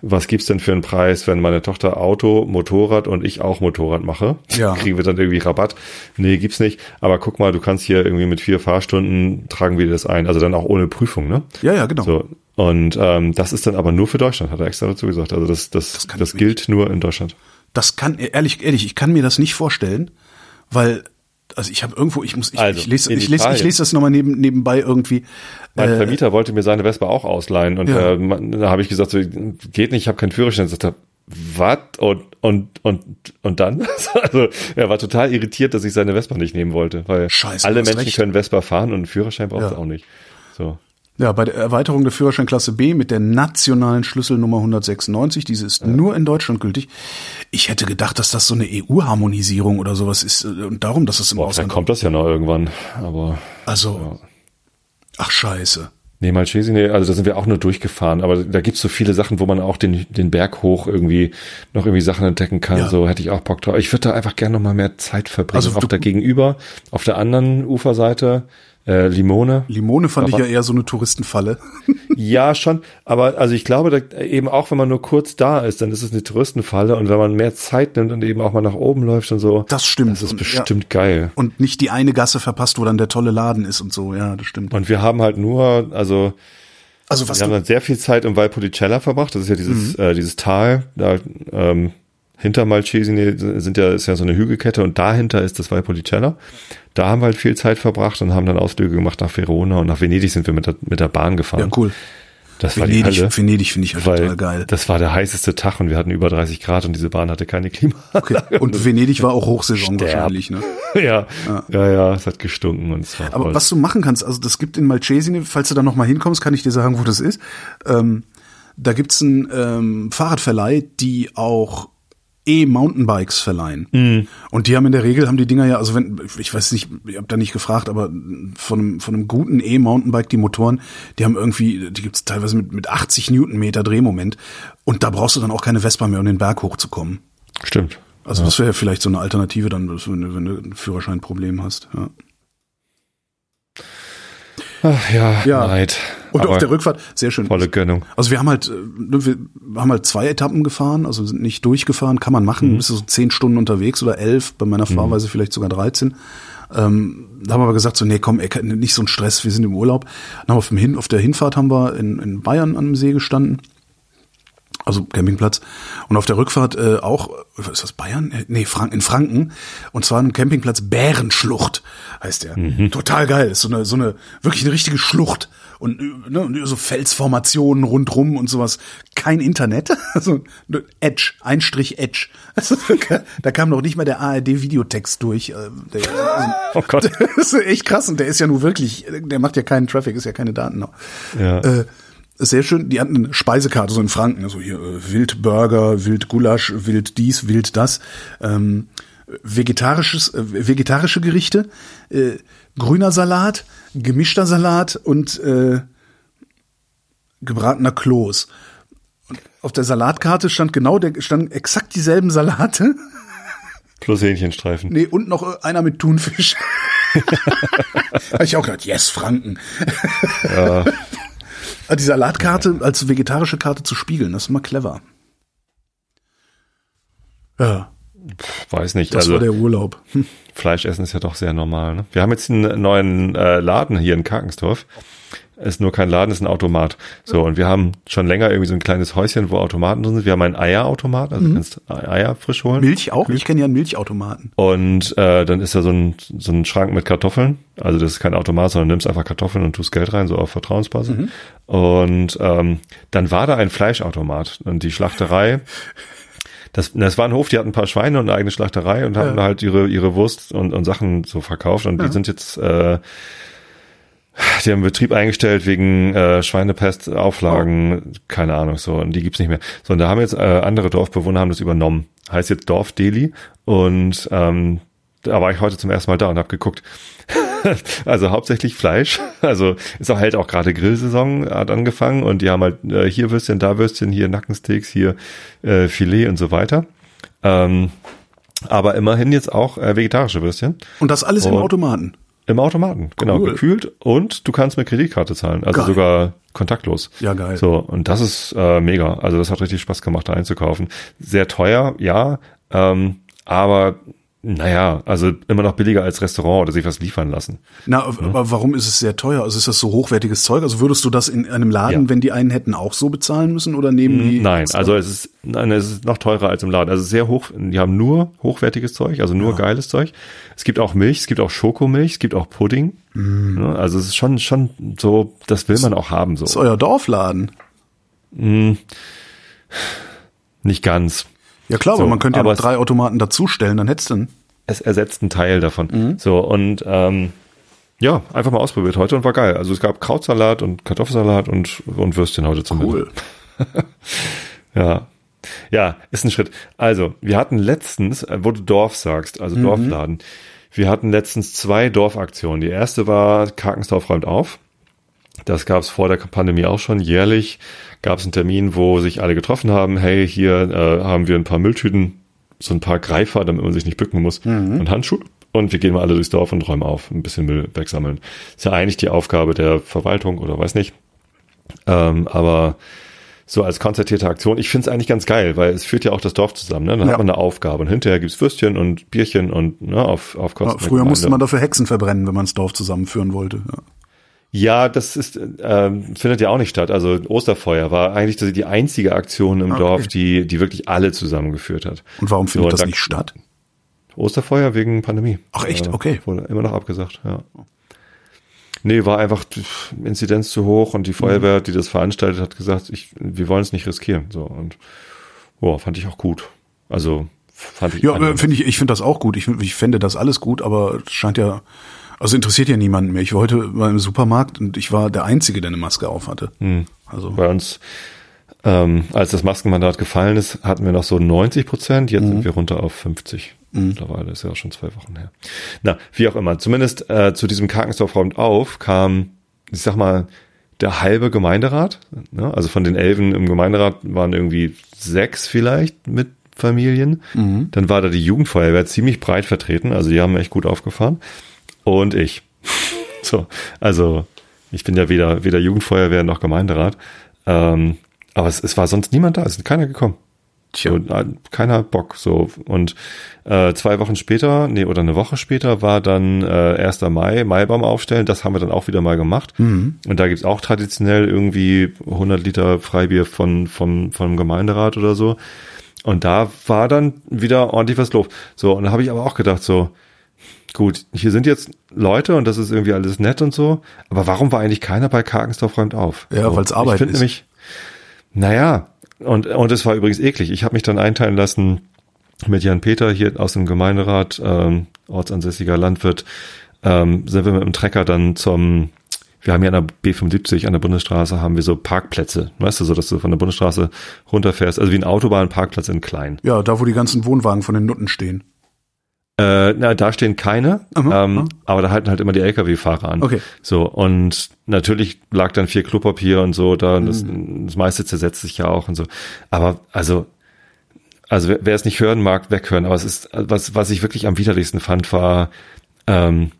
C: was gibt's denn für einen Preis, wenn meine Tochter Auto, Motorrad und ich auch Motorrad mache?
B: Ja.
C: Kriegen wir dann irgendwie Rabatt? Nee, gibt's nicht. Aber guck mal, du kannst hier irgendwie mit vier Fahrstunden tragen wir dir das ein. Also dann auch ohne Prüfung, ne?
B: ja, ja, genau.
C: So. Und ähm, das ist dann aber nur für Deutschland, hat er extra dazu gesagt. Also das, das, das,
B: ich
C: gilt nur in Deutschland.
B: Das kann, ehrlich, ehrlich, ich kann mir das nicht vorstellen, weil, also ich habe irgendwo, ich muss, ich,
C: Also,
B: ich lese, ich lese, ich lese das nochmal neben, nebenbei irgendwie.
C: Mein
B: Äh,
C: Vermieter wollte mir seine Vespa auch ausleihen und
B: Ja.
C: äh, da habe ich gesagt, so, geht nicht, ich habe keinen Führerschein. Sagt er, was? Und, und, und, und dann? also er war total irritiert, dass ich seine Vespa nicht nehmen wollte, weil
B: Scheiße,
C: alle Menschen
B: recht.
C: können Vespa fahren und einen Führerschein braucht
B: Ja.
C: es auch nicht. So.
B: Ja, bei der Erweiterung der Führerscheinklasse B mit der nationalen Schlüsselnummer 196, diese ist nur in Deutschland gültig. Ich hätte gedacht, dass das so eine EU-Harmonisierung oder sowas ist äh, und darum, dass es im
C: Boah,
B: Ausland
C: kommt das ja noch irgendwann, aber
B: Also, ach scheiße.
C: Nee, Malchesi, nee, also da sind wir auch nur durchgefahren, aber da gibt's so viele Sachen, wo man auch den, den Berg hoch irgendwie noch irgendwie Sachen entdecken kann.
B: Ja.
C: So hätte ich auch Bock drauf. Ich würde da einfach gerne noch mal mehr Zeit verbringen.
B: Also
C: auch
B: du-
C: da gegenüber, auf der anderen Uferseite, äh, Limone.
B: Limone fand
C: Aber-
B: ich ja eher so eine Touristenfalle.
C: Ja, schon, aber also ich glaube, da, eben auch wenn man nur kurz da ist, dann ist es eine Touristenfalle und wenn man mehr Zeit nimmt und eben auch mal nach oben läuft und so,
B: Das stimmt.
C: das ist bestimmt geil.
B: Und nicht die eine Gasse verpasst, wo dann der tolle Laden ist und so. Ja, das stimmt.
C: Und wir haben halt nur, also
B: Also was
C: wir haben dann sehr viel Zeit im Valpolicella verbracht. Das ist ja dieses,
B: Mhm.
C: äh, dieses Tal, da ähm, hinter Malcesine sind ja, ist ja so eine Hügelkette und dahinter ist das Valpolicella. Da haben wir halt viel Zeit verbracht und haben dann Ausflüge gemacht nach Verona und nach Venedig sind wir mit der, mit der Bahn gefahren.
B: ja cool.
C: Das war die
B: Venedig,
C: Hölle,
B: Venedig finde ich halt
C: weil
B: total geil.
C: das war der heißeste Tag und wir hatten über 30 Grad und diese Bahn hatte keine Klima.
B: Okay. Und Venedig war auch Hochsaison
C: Sterb.
B: wahrscheinlich, ne?
C: ja, ja, ja, es hat gestunken und es war
B: Aber
C: voll.
B: was du machen kannst, also das gibt in Malcesine, falls du da noch mal hinkommst, kann ich dir sagen, wo das ist. Ähm, da gibt's einen ähm, Fahrradverleih, die auch E-Mountainbikes verleihen.
C: Mhm.
B: Und die haben in der Regel, haben die Dinger ja, also wenn, ich weiß nicht, ich habe da nicht gefragt, aber von einem, von einem guten E-Mountainbike, die Motoren, die haben irgendwie, die gibt's teilweise mit, mit 80 Newtonmeter Drehmoment. Und da brauchst du dann auch keine Vespa mehr, um den Berg hochzukommen.
C: Stimmt.
B: Also das wäre vielleicht so eine Alternative dann, wenn du, wenn du ein Führerscheinproblem hast. Ja.
C: Ach ja,
B: Ja.
C: Neid.
B: Und
C: Aber
B: auf der Rückfahrt, sehr schön.
C: volle Gönnung.
B: Also wir haben halt, äh, ne, wir haben halt zwei Etappen gefahren, also sind nicht durchgefahren, kann man machen, bist du so zehn Stunden unterwegs oder elf, bei meiner Fahrweise vielleicht sogar 13. Ähm, da haben wir aber gesagt, so, nee, komm, ey, nicht so ein Stress, wir sind im Urlaub. Dann haben wir auf, dem Hin auf der Hinfahrt haben wir in, in Bayern an dem See gestanden. Also Campingplatz. Und auf der Rückfahrt äh, auch, ist das, Bayern? Äh, Nee, Frank in Franken. Und zwar ein Campingplatz Bärenschlucht heißt der. Total geil. Ist so eine, so eine, wirklich eine richtige Schlucht. Und, äh, ne, und so Felsformationen rundrum und sowas. Kein Internet. Also Edge, ein Strich Edge. Also, da kam noch nicht mal der ARD-Videotext durch. Äh, Der,
C: Oh Gott.
B: das ist echt krass. Und der ist ja nur wirklich, der macht ja keinen Traffic, ist ja keine Daten noch.
C: Ja.
B: Äh, sehr schön, die hatten eine Speisekarte, so in Franken, also hier äh, Wildburger, Wildgulasch, Wild dies, Wild das, ähm, vegetarisches, äh, vegetarische Gerichte, äh, grüner Salat, gemischter Salat und äh, gebratener Kloß. Und auf der Salatkarte stand genau der, standen exakt dieselben Salate.
C: Plus Hähnchenstreifen.
B: Nee, und noch äh, einer mit Thunfisch. Habe ich auch gedacht, yes, Franken.
C: Ja.
B: Ah, Die Salatkarte als vegetarische Karte zu spiegeln, das ist immer clever. Ja,
C: Weiß nicht.
B: das
C: also
B: war der Urlaub. Hm.
C: Fleisch essen ist ja doch sehr normal. Ne? Wir haben jetzt einen neuen äh, Laden hier in Karkensdorf. Ist nur kein Laden, ist ein Automat. So, und wir haben schon länger irgendwie so ein kleines Häuschen, wo Automaten drin sind. Wir haben einen Eierautomat, also du kannst Eier frisch holen.
B: Milch auch? Ich kenne ja einen Milchautomaten.
C: Und äh, dann ist da so ein, so ein Schrank mit Kartoffeln. Also das ist kein Automat, sondern nimmst einfach Kartoffeln und tust Geld rein, so auf Vertrauensbasis. Und ähm, dann war da ein Fleischautomat. Und die Schlachterei, das, das war ein Hof, die hatten ein paar Schweine und eine eigene Schlachterei und haben
B: Ja.
C: da halt ihre, ihre Wurst und, und Sachen so verkauft. Und die sind jetzt... Äh, die haben Betrieb eingestellt wegen äh, Schweinepest, Auflagen, keine Ahnung, so, und die gibt's nicht mehr. So, und da haben jetzt äh, andere Dorfbewohner haben das übernommen. Heißt jetzt Dorf Deli und ähm, da war ich heute zum ersten Mal da und habe geguckt. also hauptsächlich Fleisch. Also ist auch halt auch gerade Grillsaison hat angefangen und die haben halt äh, hier Würstchen, da Würstchen, hier Nackensteaks, hier äh, Filet und so weiter. Ähm, aber immerhin jetzt auch äh, vegetarische Würstchen.
B: Und das alles im
C: Und-
B: Automaten.
C: Im Automaten, genau,
B: Cool.
C: gekühlt und du kannst mit Kreditkarte zahlen, also
B: Geil.
C: sogar kontaktlos.
B: Ja, geil.
C: So, und das ist äh, mega. Also das hat richtig Spaß gemacht, da einzukaufen. Sehr teuer, ja, ähm, aber naja, also immer noch billiger als Restaurant oder sich was liefern lassen.
B: Na, aber warum ist es sehr teuer? Also ist das so hochwertiges Zeug? Also würdest du das in einem Laden,
C: Ja.
B: wenn die einen hätten, auch so bezahlen müssen oder nehmen die?
C: Nein, also es ist, nein, es ist noch teurer als im Laden. Also sehr hoch, die haben nur hochwertiges Zeug, also nur geiles Zeug. Es gibt auch Milch, es gibt auch Schokomilch, es gibt auch Pudding. Ja, Also es ist schon, schon so, das will man auch haben, so.
B: Das ist euer Dorfladen.
C: Nicht ganz.
B: Ja klar,
C: So,
B: aber man könnte ja noch drei Automaten dazustellen, dann hättest du einen.
C: es ersetzt einen Teil davon.
B: Mhm.
C: So, und ähm, ja, einfach mal ausprobiert heute und war geil. Also es gab Krautsalat und Kartoffelsalat und, und Würstchen heute zum.
B: Cool.
C: Ja. Ja, ist ein Schritt. Also, wir hatten letztens, äh, wo du Dorf sagst, also
B: Mhm.
C: Dorfladen, wir hatten letztens zwei Dorfaktionen. Die erste war Karkensdorf räumt auf. Das gab es vor der Pandemie auch schon. Jährlich gab es einen Termin, wo sich alle getroffen haben. Hey, hier äh, haben wir ein paar Mülltüten, so ein paar Greifer, damit man sich nicht bücken muss, und Handschuhe. Und wir gehen mal alle durchs Dorf und räumen auf, ein bisschen Müll wegsammeln. Ist ja eigentlich die Aufgabe der Verwaltung oder weiß nicht. Ähm, aber so als konzertierte Aktion, ich finde es eigentlich ganz geil, weil es führt ja auch das Dorf zusammen. Ne? Dann
B: Ja.
C: hat man eine Aufgabe und hinterher gibt's Würstchen und Bierchen und ne, auf, auf Kosten.
B: Ja, früher musste man dafür Hexen verbrennen, wenn man das Dorf zusammenführen wollte. Ja.
C: Ja, das ist ähm, findet ja auch nicht statt. Also Osterfeuer war eigentlich die einzige Aktion im
B: Okay.
C: Dorf, die die wirklich alle zusammengeführt hat.
B: Und warum findet
C: So,
B: das
C: da-
B: nicht statt?
C: Osterfeuer wegen Pandemie.
B: Ach, echt?
C: Äh,
B: Okay.
C: Wurde immer noch abgesagt, ja. Nee, war einfach Inzidenz zu hoch und die Feuerwehr, die das veranstaltet hat, gesagt, ich, wir wollen es nicht riskieren. So und boah, fand ich auch gut. Also fand ich
B: Ja, äh, finde ich, ich finde das auch gut. Ich, ich fände das alles gut, aber es scheint ja, also interessiert ja niemanden mehr. Ich war heute mal im Supermarkt und ich war der Einzige, der eine Maske auf hatte.
C: Hm.
B: Also,
C: bei uns, ähm, als das Maskenmandat gefallen ist, hatten wir noch so 90 Prozent. Jetzt sind wir runter auf 50. Mittlerweile ist ja auch schon zwei Wochen her. Na, wie auch immer. Zumindest äh, zu diesem Karkensdorf räumt auf kam, ich sag mal, der halbe Gemeinderat. Ne? Also von den Elfen im Gemeinderat waren irgendwie sechs vielleicht mit Familien. Dann war da die Jugendfeuerwehr ziemlich breit vertreten. Also die haben echt gut aufgefahren. Und ich. So, also ich bin ja weder, weder Jugendfeuerwehr noch Gemeinderat. Ähm, aber es, es war sonst niemand da, es ist keiner gekommen. Tja. So, keiner hat Bock. So. Und äh, zwei Wochen später, nee, oder eine Woche später war dann äh, 1. Mai, Maibaum aufstellen. Das haben wir dann auch wieder mal gemacht. Mhm. Und da gibt's auch traditionell irgendwie 100 Liter Freibier von, vom, vom Gemeinderat oder so. Und da war dann wieder ordentlich was los. So, und da habe ich aber auch gedacht, so, gut, hier sind jetzt Leute und das ist irgendwie alles nett und so, aber warum war eigentlich keiner bei Karkensdorf räumt auf?
B: Ja, so, weil es Arbeit
C: ich ist. Nämlich, naja, und, und es war übrigens eklig. Ich habe mich dann einteilen lassen mit Jan Peter hier aus dem Gemeinderat, ähm, ortsansässiger Landwirt, ähm, sind wir mit dem Trecker dann zum, wir haben hier an der B75 an der Bundesstraße haben wir so Parkplätze, weißt du, so dass du von der Bundesstraße runterfährst, also wie ein Autobahnparkplatz in klein.
B: Ja, da wo die ganzen Wohnwagen von den Nutten stehen.
C: Äh, na, da stehen keine, aha, ähm, aha. aber da halten halt immer die LKW-Fahrer an.
B: Okay.
C: So, und natürlich lag dann viel Klopapier und so, da, mhm. das, das meiste zersetzt sich ja auch und so. Aber also, also wer, wer es nicht hören mag, weghören. Aber es ist, was, was ich wirklich am widerlichsten fand, war ähm,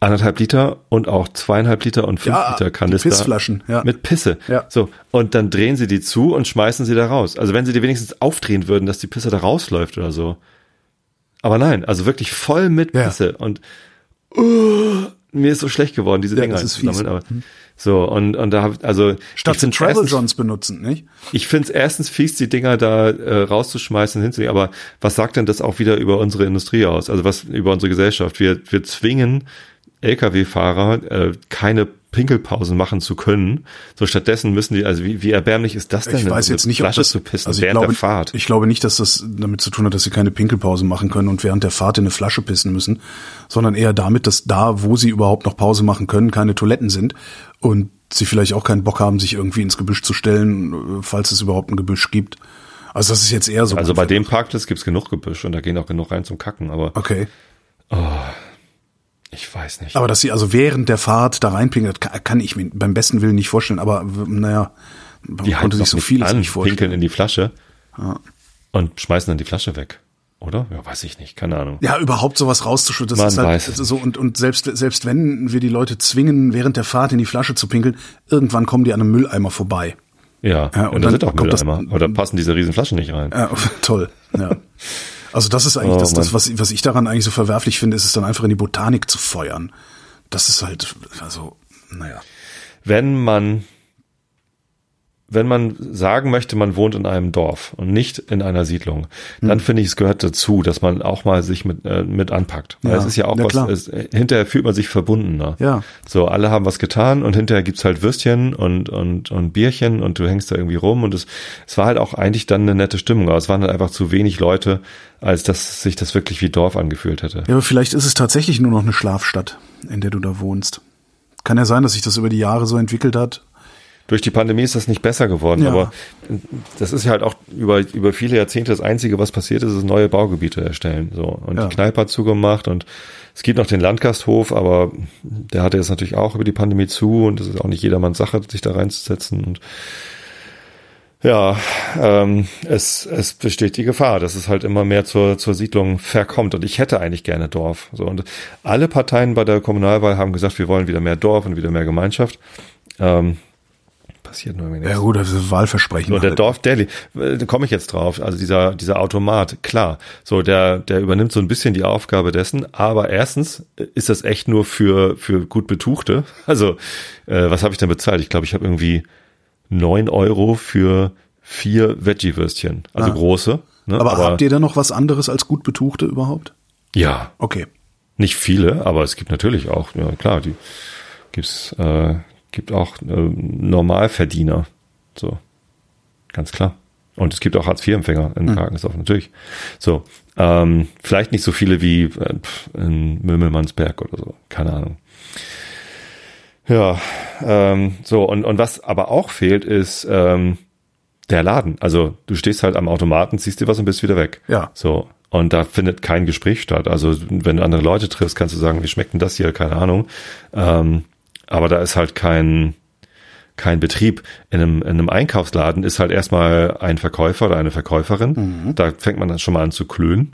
C: anderthalb Liter und auch zweieinhalb Liter und fünf
B: ja,
C: Liter Kanister.
B: Pissflaschen, ja.
C: Mit Pisse.
B: Ja.
C: So. Und dann drehen sie die zu und schmeißen sie da raus. Also wenn sie die wenigstens aufdrehen würden, dass die Pisse da rausläuft oder so. Aber nein, also wirklich voll mit Pisse ja. und uh, mir ist so schlecht geworden, diese
B: ja,
C: Dinger
B: zu sammeln.
C: Aber, hm. so und und da hab, also
B: statt zu Travel Johns benutzen, nicht?
C: Ich finde es erstens fies, die Dinger da äh, rauszuschmeißen, hinzulegen. Aber was sagt denn das auch wieder über unsere Industrie aus? Also was über unsere Gesellschaft? Wir wir zwingen LKW-Fahrer äh, keine Pinkelpausen machen zu können. So stattdessen müssen die, also wie, wie erbärmlich ist das denn?
B: Ich weiß jetzt nicht,
C: Flasche
B: ob das,
C: zu pissen
B: also
C: während
B: glaube,
C: der Fahrt.
B: Ich glaube nicht, dass das damit zu tun hat, dass sie keine Pinkelpausen machen können und während der Fahrt in eine Flasche pissen müssen, sondern eher damit, dass da, wo sie überhaupt noch Pause machen können, keine Toiletten sind und sie vielleicht auch keinen Bock haben, sich irgendwie ins Gebüsch zu stellen, falls es überhaupt ein Gebüsch gibt. Also das ist jetzt eher so.
C: Also bei dem Parkplatz gibt's genug Gebüsch und da gehen auch genug rein zum Kacken, aber.
B: Okay.
C: Oh, ich weiß nicht.
B: Aber dass sie also während der Fahrt da reinpinkeln, kann, kann ich mir beim besten Willen nicht vorstellen. Aber naja,
C: man die konnte sich so vieles an, nicht vorstellen. Pinkeln in die Flasche ja. und schmeißen dann die Flasche weg. Oder? Ja, weiß ich nicht, keine Ahnung.
B: Ja, überhaupt sowas rauszuschütten, das
C: Man
B: ist halt so und und selbst selbst wenn wir die Leute zwingen, während der Fahrt in die Flasche zu pinkeln, irgendwann kommen die an einem Mülleimer vorbei.
C: Ja, ja und, und dann sind auch Mülleimer. Das, Oder passen diese riesen Flaschen nicht rein.
B: Ja, toll. Ja. Also das ist eigentlich oh, das, das was, was ich daran eigentlich so verwerflich finde, ist es dann einfach in die Botanik zu feuern. Das ist halt, also, naja.
C: Wenn man wenn man sagen möchte, man wohnt in einem Dorf und nicht in einer Siedlung, dann hm. finde ich, es gehört dazu, dass man auch mal sich mit, äh, mit anpackt. Weil ja. es ist ja auch ja, was, es, hinterher fühlt man sich verbundener.
B: Ja.
C: So, alle haben was getan und hinterher gibt's halt Würstchen und, und, und Bierchen und du hängst da irgendwie rum und es, es war halt auch eigentlich dann eine nette Stimmung, aber es waren halt einfach zu wenig Leute, als dass sich das wirklich wie Dorf angefühlt hätte.
B: Ja, aber vielleicht ist es tatsächlich nur noch eine Schlafstadt, in der du da wohnst. Kann ja sein, dass sich das über die Jahre so entwickelt hat
C: durch die Pandemie ist das nicht besser geworden, ja. aber das ist ja halt auch über, über viele Jahrzehnte das Einzige, was passiert ist, ist neue Baugebiete erstellen. So. Und ja. die Kneipe hat zugemacht und es gibt noch den Landgasthof, aber der hatte jetzt natürlich auch über die Pandemie zu und es ist auch nicht jedermanns Sache, sich da reinzusetzen und ja, ähm, es, es besteht die Gefahr, dass es halt immer mehr zur, zur Siedlung verkommt. Und ich hätte eigentlich gerne Dorf. So, und alle Parteien bei der Kommunalwahl haben gesagt, wir wollen wieder mehr Dorf und wieder mehr Gemeinschaft. Ähm, passiert nur
B: nichts. Ja gut, das ist Wahlversprechen.
C: Nur der halt. Dorf Daily, äh, da komme ich jetzt drauf, also dieser, dieser Automat, klar, so der, der übernimmt so ein bisschen die Aufgabe dessen, aber erstens ist das echt nur für, für gut Betuchte. Also, äh, was habe ich denn bezahlt? Ich glaube, ich habe irgendwie neun Euro für vier Veggie-Würstchen, also ah. große.
B: Ne? Aber, aber habt ihr da noch was anderes als gut Betuchte überhaupt?
C: Ja.
B: Okay.
C: Nicht viele, aber es gibt natürlich auch, ja klar, die gibt's äh, gibt auch äh, Normalverdiener. So. Ganz klar. Und es gibt auch Hartz-IV-Empfänger in mhm. Krankenhaus, natürlich. So. Ähm, vielleicht nicht so viele wie äh, in Mömelmannsberg oder so. Keine Ahnung. Ja, ähm, so, und, und was aber auch fehlt, ist ähm, der Laden. Also du stehst halt am Automaten, ziehst dir was und bist wieder weg.
B: Ja.
C: So. Und da findet kein Gespräch statt. Also wenn du andere Leute triffst, kannst du sagen, wie schmeckt denn das hier? Keine Ahnung. Ähm, aber da ist halt kein, kein Betrieb. In einem, in einem Einkaufsladen ist halt erstmal ein Verkäufer oder eine Verkäuferin. Mhm. Da fängt man dann schon mal an zu klönen.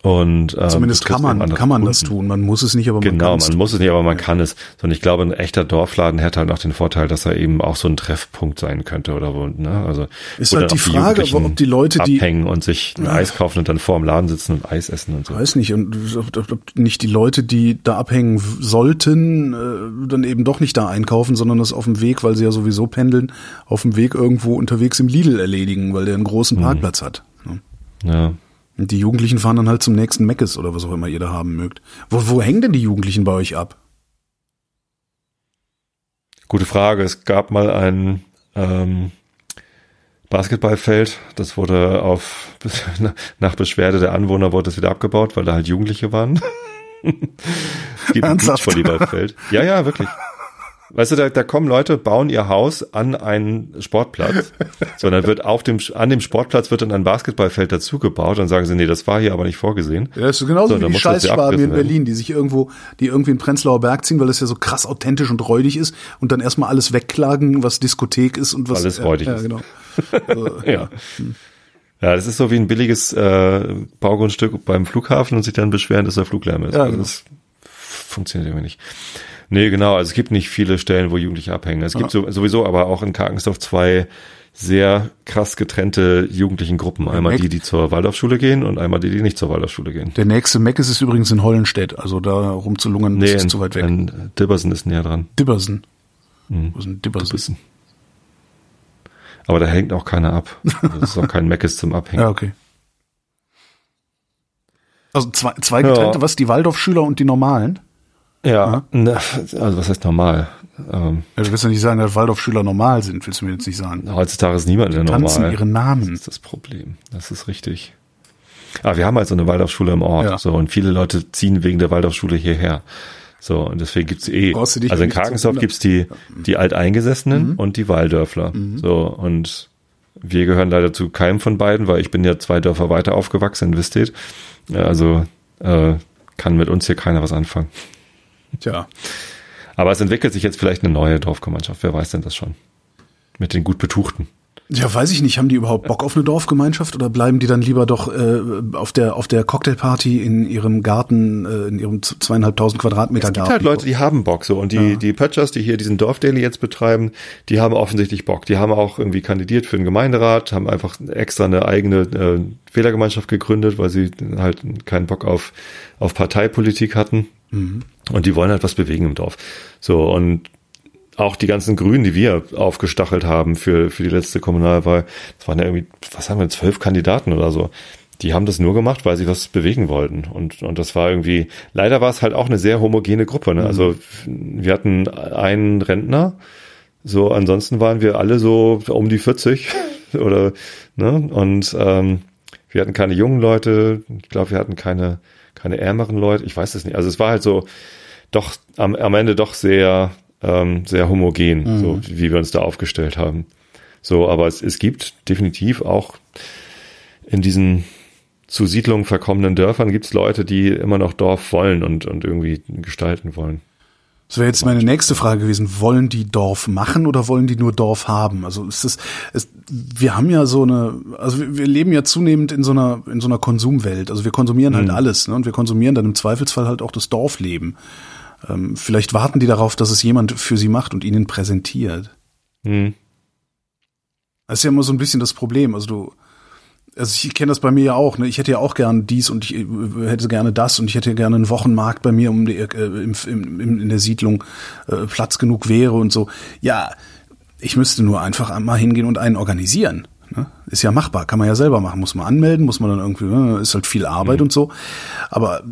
C: Und, ähm,
B: Zumindest kann man, kann man das tun. Man muss es nicht, aber
C: man
B: genau,
C: kann es. Genau, man muss es nicht, aber man kann es. Und ich glaube, ein echter Dorfladen hätte halt auch den Vorteil, dass er eben auch so ein Treffpunkt sein könnte oder wo, ne? Also
B: ist halt die Frage, die ob die Leute, die
C: abhängen und sich ein ja. Eis kaufen und dann vor dem Laden sitzen und Eis essen und so.
B: Weiß nicht und ob, nicht die Leute, die da abhängen sollten, äh, dann eben doch nicht da einkaufen, sondern das auf dem Weg, weil sie ja sowieso pendeln, auf dem Weg irgendwo unterwegs im Lidl erledigen, weil der einen großen hm. Parkplatz hat.
C: Ne? Ja.
B: Und die Jugendlichen fahren dann halt zum nächsten Meckes oder was auch immer ihr da haben mögt. Wo, wo hängen denn die Jugendlichen bei euch ab?
C: Gute Frage. Es gab mal ein ähm, Basketballfeld, das wurde auf nach Beschwerde der Anwohner wurde es wieder abgebaut, weil da halt Jugendliche waren. es gibt ein Beachvolleyballfeld. Ja, ja, wirklich. Weißt du, da, da kommen Leute, bauen ihr Haus an einen Sportplatz, sondern wird auf dem, an dem Sportplatz wird dann ein Basketballfeld dazugebaut und sagen sie, nee, das war hier aber nicht vorgesehen.
B: Ja, das ist genauso so, wie die Scheißschwaben in Berlin, die sich irgendwo, die irgendwie in Prenzlauer Berg ziehen, weil das ja so krass authentisch und räudig ist und dann erstmal alles wegklagen, was Diskothek ist und was.
C: Alles räudig
B: ja,
C: ist.
B: Ja, genau.
C: Also, ja. Hm. Ja, das ist so wie ein billiges äh, Baugrundstück beim Flughafen und sich dann beschweren, dass der Fluglärm ist.
B: Ja,
C: also
B: genau.
C: Das funktioniert irgendwie nicht. Nee, genau. Also es gibt nicht viele Stellen, wo Jugendliche abhängen. Es gibt so, sowieso aber auch in Karkensdorf zwei sehr krass getrennte jugendlichen Gruppen. Einmal die, die zur Waldorfschule gehen und einmal die, die nicht zur Waldorfschule gehen.
B: Der nächste Meck ist es übrigens in Hollenstedt. Also da rumzulungern,
C: nee,
B: ist
C: in,
B: zu weit weg.
C: In Dibbersen ist näher dran.
B: Dibbersen.
C: Hm.
B: Wo ist denn Dibbersen?
C: Dibbersen. Aber da hängt auch keiner ab. Das ist auch kein Meckes zum Abhängen.
B: Ja, okay. Also zwei, zwei getrennte, ja. was? Die Waldorfschüler und die normalen?
C: Ja, ne, also was heißt normal?
B: Ähm, ja, du willst ja nicht sagen, dass Waldorfschüler normal sind, willst du mir jetzt nicht sagen.
C: Heutzutage ist niemand der normal.
B: Tanzen ihren Namen.
C: Das ist das Problem. Das ist richtig. Aber wir haben halt so eine Waldorfschule im Ort.
B: Ja.
C: So, und viele Leute ziehen wegen der Waldorfschule hierher. So, und deswegen gibt's eh. Also in Karkensdorf gibt's die, die Alteingesessenen mhm. und die Waldörfler. Mhm. So, und wir gehören leider zu keinem von beiden, weil ich bin ja zwei Dörfer weiter aufgewachsen in Wistedt. Also äh, kann mit uns hier keiner was anfangen.
B: Tja.
C: Aber es entwickelt sich jetzt vielleicht eine neue Dorfgemeinschaft. Wer weiß denn das schon? Mit den gut Betuchten.
B: Ja, weiß ich nicht. Haben die überhaupt Bock auf eine Dorfgemeinschaft oder bleiben die dann lieber doch äh, auf der auf der Cocktailparty in ihrem Garten, äh, in ihrem zweieinhalbtausend Quadratmeter
C: es gibt
B: Garten?
C: halt Leute, die haben Bock so und die ja. die Pötschers, die hier diesen Dorfdaily jetzt betreiben, die haben offensichtlich Bock. Die haben auch irgendwie kandidiert für den Gemeinderat, haben einfach extra eine eigene äh, Wählergemeinschaft gegründet, weil sie halt keinen Bock auf auf Parteipolitik hatten.
B: Mhm.
C: Und die wollen halt was bewegen im Dorf. So, und auch die ganzen Grünen, die wir aufgestachelt haben für, für die letzte Kommunalwahl, das waren ja irgendwie, was haben wir, zwölf Kandidaten oder so. Die haben das nur gemacht, weil sie was bewegen wollten. Und, und das war irgendwie, leider war es halt auch eine sehr homogene Gruppe. Ne? Also wir hatten einen Rentner, so ansonsten waren wir alle so um die 40 oder ne? Und ähm, wir hatten keine jungen Leute, ich glaube, wir hatten keine, keine ärmeren Leute, ich weiß es nicht. Also es war halt so doch am, am Ende doch sehr ähm, sehr homogen, mhm. so wie wir uns da aufgestellt haben. So, aber es, es gibt definitiv auch in diesen zu Siedlungen verkommenen Dörfern gibt es Leute, die immer noch Dorf wollen und, und irgendwie gestalten wollen.
B: Das wäre jetzt meine nächste Frage gewesen. Wollen die Dorf machen oder wollen die nur Dorf haben? Also ist es, ist, wir haben ja so eine, also wir, wir, leben ja zunehmend in so einer, in so einer Konsumwelt. Also wir konsumieren halt mhm. alles, ne? Und wir konsumieren dann im Zweifelsfall halt auch das Dorfleben. Ähm, vielleicht warten die darauf, dass es jemand für sie macht und ihnen präsentiert.
C: Hm.
B: Das ist ja immer so ein bisschen das Problem. Also du, also ich kenne das bei mir ja auch. Ne? Ich hätte ja auch gerne dies und ich äh, hätte gerne das und ich hätte gerne einen Wochenmarkt bei mir um die, äh, im, im, in der Siedlung äh, Platz genug wäre und so. Ja, ich müsste nur einfach einmal hingehen und einen organisieren. Ne? Ist ja machbar, kann man ja selber machen. Muss man anmelden, muss man dann irgendwie, ne? ist halt viel Arbeit mhm. und so. Aber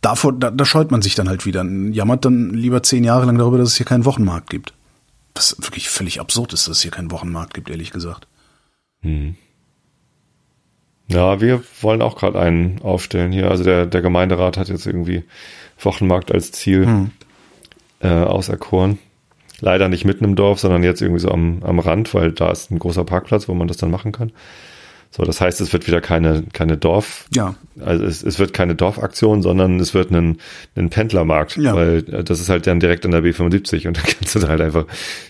B: davor, da, da scheut man sich dann halt wieder. Jammert dann lieber zehn Jahre lang darüber, dass es hier keinen Wochenmarkt gibt. Was wirklich völlig absurd ist, dass es hier keinen Wochenmarkt gibt, ehrlich gesagt.
C: Hm. Ja, wir wollen auch gerade einen aufstellen hier. Also der, der Gemeinderat hat jetzt irgendwie Wochenmarkt als Ziel hm. äh, auserkoren. Leider nicht mitten im Dorf, sondern jetzt irgendwie so am, am Rand, weil da ist ein großer Parkplatz, wo man das dann machen kann. So, das heißt, es wird wieder keine, keine Dorf,
B: ja.
C: also es, es wird keine Dorfaktion, sondern es wird ein, ein Pendlermarkt,
B: ja.
C: weil äh, das ist halt dann direkt an der B75 und da kannst du halt einfach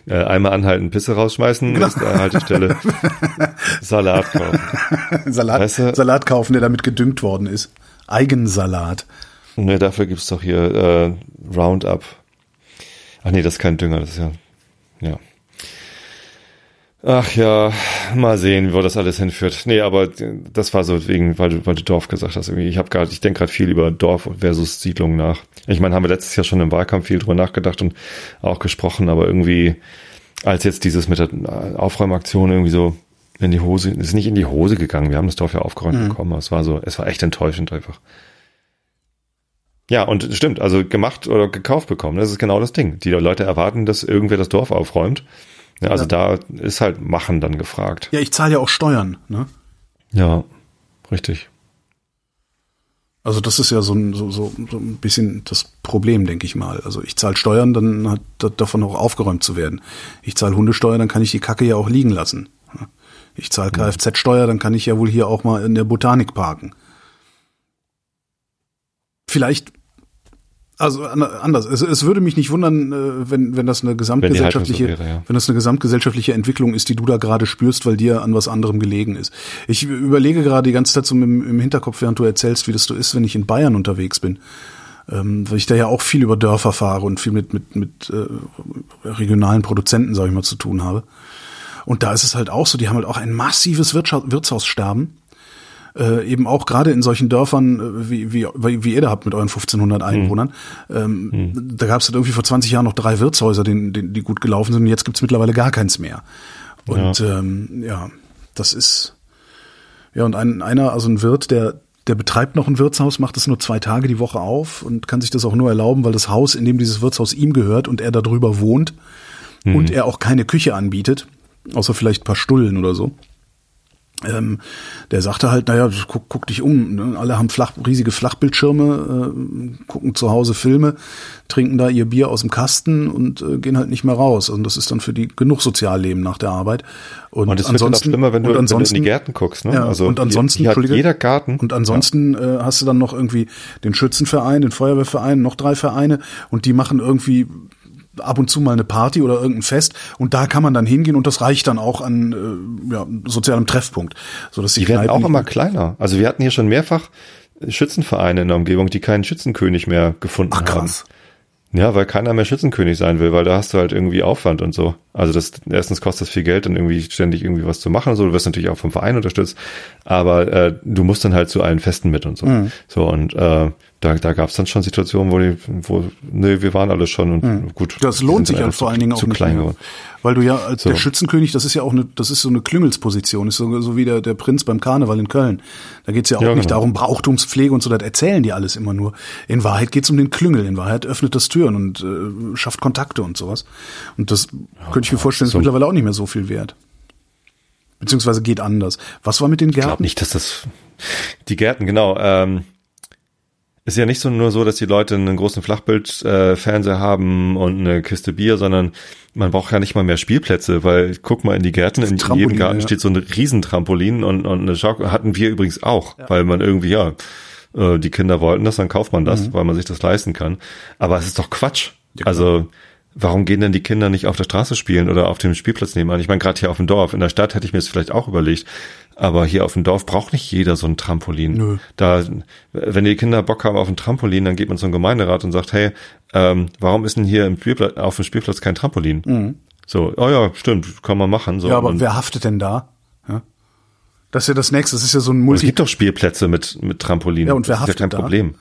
C: äh, einmal anhalten, Pisse rausschmeißen, genau. der Haltestelle Salat kaufen.
B: Salat, weißt du? Salat kaufen, der damit gedüngt worden ist. Eigensalat.
C: Ne, dafür gibt's doch hier äh, Roundup. Ach nee, das ist kein Dünger, das ist ja. Ja. Ach ja, mal sehen, wo das alles hinführt. Nee, aber das war so wegen, weil du, weil du Dorf gesagt hast. Irgendwie. Ich habe gerade, ich denke gerade viel über Dorf versus Siedlung nach. Ich meine, haben wir letztes Jahr schon im Wahlkampf viel drüber nachgedacht und auch gesprochen, aber irgendwie, als jetzt dieses mit der Aufräumaktion irgendwie so in die Hose, ist nicht in die Hose gegangen. Wir haben das Dorf ja aufgeräumt mhm. bekommen. Es war so, es war echt enttäuschend einfach. Ja, und stimmt, also gemacht oder gekauft bekommen, das ist genau das Ding. Die Leute erwarten, dass irgendwer das Dorf aufräumt. Ja, also ja. da ist halt Machen dann gefragt.
B: Ja, ich zahle ja auch Steuern, ne?
C: Ja, richtig.
B: Also das ist ja so ein, so, so, so ein bisschen das Problem, denke ich mal. Also ich zahle Steuern, dann hat davon auch aufgeräumt zu werden. Ich zahle Hundesteuer, dann kann ich die Kacke ja auch liegen lassen. Ich zahle Kfz-Steuer, dann kann ich ja wohl hier auch mal in der Botanik parken. Vielleicht also anders. Es, es würde mich nicht wundern, äh, wenn, wenn das eine gesamtgesellschaftliche, wenn, so wäre, ja. wenn das eine gesamtgesellschaftliche Entwicklung ist, die du da gerade spürst, weil dir an was anderem gelegen ist. Ich überlege gerade die ganze Zeit so im, im Hinterkopf, während du erzählst, wie das so ist, wenn ich in Bayern unterwegs bin. Ähm, weil ich da ja auch viel über Dörfer fahre und viel mit, mit, mit äh, regionalen Produzenten, sag ich mal, zu tun habe. Und da ist es halt auch so, die haben halt auch ein massives Wirtshaussterben äh, eben auch gerade in solchen Dörfern, äh, wie, wie, wie ihr da habt mit euren 1500 Einwohnern, hm. ähm, hm. da gab es halt irgendwie vor 20 Jahren noch drei Wirtshäuser, die, die, die gut gelaufen sind und jetzt gibt's mittlerweile gar keins mehr. Und ja, ähm, ja das ist ja und ein, einer, also ein Wirt, der der betreibt noch ein Wirtshaus, macht es nur zwei Tage die Woche auf und kann sich das auch nur erlauben, weil das Haus, in dem dieses Wirtshaus ihm gehört und er darüber wohnt mhm. und er auch keine Küche anbietet, außer vielleicht ein paar Stullen oder so ähm, der sagte halt, naja, guck, guck dich um. Ne? Alle haben flach, riesige Flachbildschirme, äh, gucken zu Hause Filme, trinken da ihr Bier aus dem Kasten und äh, gehen halt nicht mehr raus. Und das ist dann für die genug Sozialleben nach der Arbeit.
C: Und, und das ansonsten, wird schlimmer, wenn du, wenn du in die Gärten guckst. Ne?
B: Ja, also und ansonsten,
C: hier, hier jeder Garten.
B: Und ansonsten ja. äh, hast du dann noch irgendwie den Schützenverein, den Feuerwehrverein, noch drei Vereine und die machen irgendwie ab und zu mal eine Party oder irgendein Fest und da kann man dann hingehen und das reicht dann auch an äh, ja, sozialem Treffpunkt.
C: So dass die, die werden auch immer kleiner. Also wir hatten hier schon mehrfach Schützenvereine in der Umgebung, die keinen Schützenkönig mehr gefunden Ach, krass. haben. Ja, weil keiner mehr Schützenkönig sein will, weil da hast du halt irgendwie Aufwand und so. Also das erstens kostet das viel Geld, dann irgendwie ständig irgendwie was zu machen und so. Du wirst natürlich auch vom Verein unterstützt, aber äh, du musst dann halt zu allen Festen mit und so. Mhm. So und äh, da, da gab es dann schon Situationen, wo die, wo, nee, wir waren alle schon und mhm. gut.
B: Das lohnt sich halt vor allen Dingen auch nicht klein mehr. Weil du ja als so. der Schützenkönig, das ist ja auch eine, das ist so eine Klüngelsposition, ist so, so wie der, der Prinz beim Karneval in Köln. Da geht's ja auch ja, nicht genau. darum, Brauchtumspflege und so, das erzählen die alles immer nur. In Wahrheit geht's um den Klüngel, in Wahrheit öffnet das Türen und äh, schafft Kontakte und sowas. Und das ja, könnte ich mir vorstellen, ist so. mittlerweile auch nicht mehr so viel wert. Beziehungsweise geht anders. Was war mit den Gärten? Ich
C: glaube nicht, dass das die Gärten, genau. Ähm ist ja nicht so nur so, dass die Leute einen großen Flachbildfernseher äh, haben und eine Kiste Bier, sondern man braucht ja nicht mal mehr Spielplätze, weil guck mal in die Gärten, in jedem Garten ja. steht so ein Riesentrampolin und, und eine Schaukel hatten wir übrigens auch, ja. weil man irgendwie, ja, äh, die Kinder wollten das, dann kauft man das, mhm. weil man sich das leisten kann. Aber es ist doch Quatsch. Ja, also warum gehen denn die Kinder nicht auf der Straße spielen oder auf dem Spielplatz nebenan? Ich meine, gerade hier auf dem Dorf, in der Stadt hätte ich mir das vielleicht auch überlegt, aber hier auf dem Dorf braucht nicht jeder so ein Trampolin. Nö. Da, wenn die Kinder Bock haben auf ein Trampolin, dann geht man zum Gemeinderat und sagt, hey, ähm, warum ist denn hier im Spielplatz, auf dem Spielplatz kein Trampolin? Mhm. So, oh ja, stimmt, kann man machen. So,
B: ja, aber wer haftet denn da? Ja? Das ist ja das nächste. Das ist ja so ein
C: Multi. Es gibt doch Spielplätze mit mit Trampolin.
B: Ja, und wer haftet
C: das ist ja kein
B: da?
C: Problem.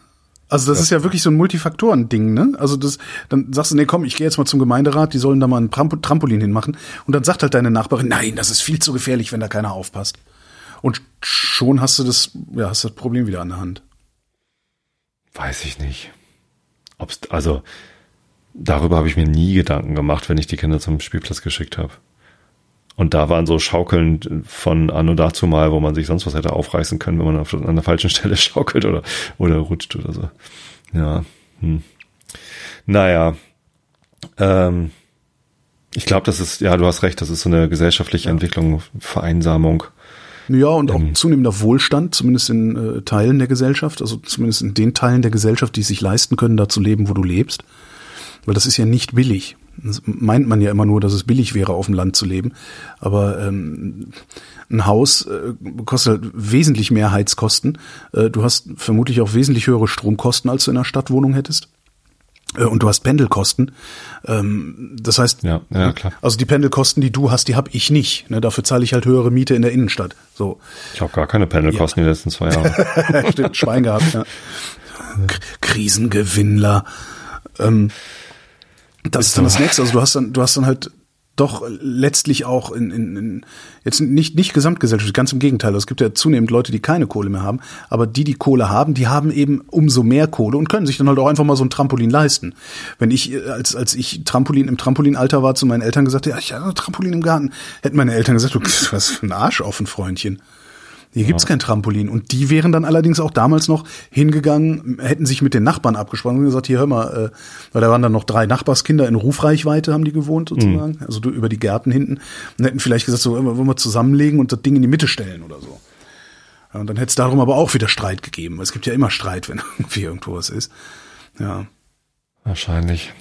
B: Also das ja. ist ja wirklich so ein Multifaktoren-Ding, ne? Also das, dann sagst du, nee, komm, ich gehe jetzt mal zum Gemeinderat, die sollen da mal ein Trampolin hinmachen. Und dann sagt halt deine Nachbarin, nein, das ist viel zu gefährlich, wenn da keiner aufpasst. Und schon hast du das, ja, hast das Problem wieder an der Hand.
C: Weiß ich nicht. Ob's, also, darüber habe ich mir nie Gedanken gemacht, wenn ich die Kinder zum Spielplatz geschickt habe. Und da waren so Schaukeln von an und dazu mal, wo man sich sonst was hätte aufreißen können, wenn man auf, an der falschen Stelle schaukelt oder, oder rutscht oder so. Ja. Hm. Naja. Ähm, ich glaube, das ist, ja, du hast recht, das ist so eine gesellschaftliche Entwicklung, Vereinsamung.
B: Ja, und auch ähm, zunehmender Wohlstand, zumindest in äh, Teilen der Gesellschaft, also zumindest in den Teilen der Gesellschaft, die es sich leisten können, da zu leben, wo du lebst. Weil das ist ja nicht billig. Das meint man ja immer nur, dass es billig wäre, auf dem Land zu leben. Aber ähm, ein Haus äh, kostet halt wesentlich mehr Heizkosten. Äh, du hast vermutlich auch wesentlich höhere Stromkosten, als du in einer Stadtwohnung hättest. Äh, und du hast Pendelkosten. Ähm, das heißt,
C: ja, ja, klar.
B: also die Pendelkosten, die du hast, die habe ich nicht. Ne? Dafür zahle ich halt höhere Miete in der Innenstadt. So.
C: Ich habe gar keine Pendelkosten ja. die letzten zwei Jahre.
B: Stimmt, Schwein gehabt. Ja. Krisengewinnler. Ähm, das ist dann das nächste. Also du hast dann, du hast dann halt doch letztlich auch in, in, in jetzt nicht nicht gesamtgesellschaftlich, ganz im Gegenteil. Es gibt ja zunehmend Leute, die keine Kohle mehr haben, aber die, die Kohle haben, die haben eben umso mehr Kohle und können sich dann halt auch einfach mal so ein Trampolin leisten. Wenn ich als als ich Trampolin im Trampolinalter war zu meinen Eltern gesagt, ja, ich habe ein Trampolin im Garten, hätten meine Eltern gesagt, du was für ein Arsch offen, Freundchen. Hier gibt's ja. kein Trampolin. Und die wären dann allerdings auch damals noch hingegangen, hätten sich mit den Nachbarn abgesprochen und gesagt, hier hör mal, äh, weil da waren dann noch drei Nachbarskinder in Rufreichweite, haben die gewohnt sozusagen, mhm. also über die Gärten hinten. Und hätten vielleicht gesagt, so, wollen wir zusammenlegen und das Ding in die Mitte stellen oder so. Ja, und dann hätte es darum aber auch wieder Streit gegeben. Es gibt ja immer Streit, wenn irgendwie irgendwo was ist. Ja.
C: Wahrscheinlich.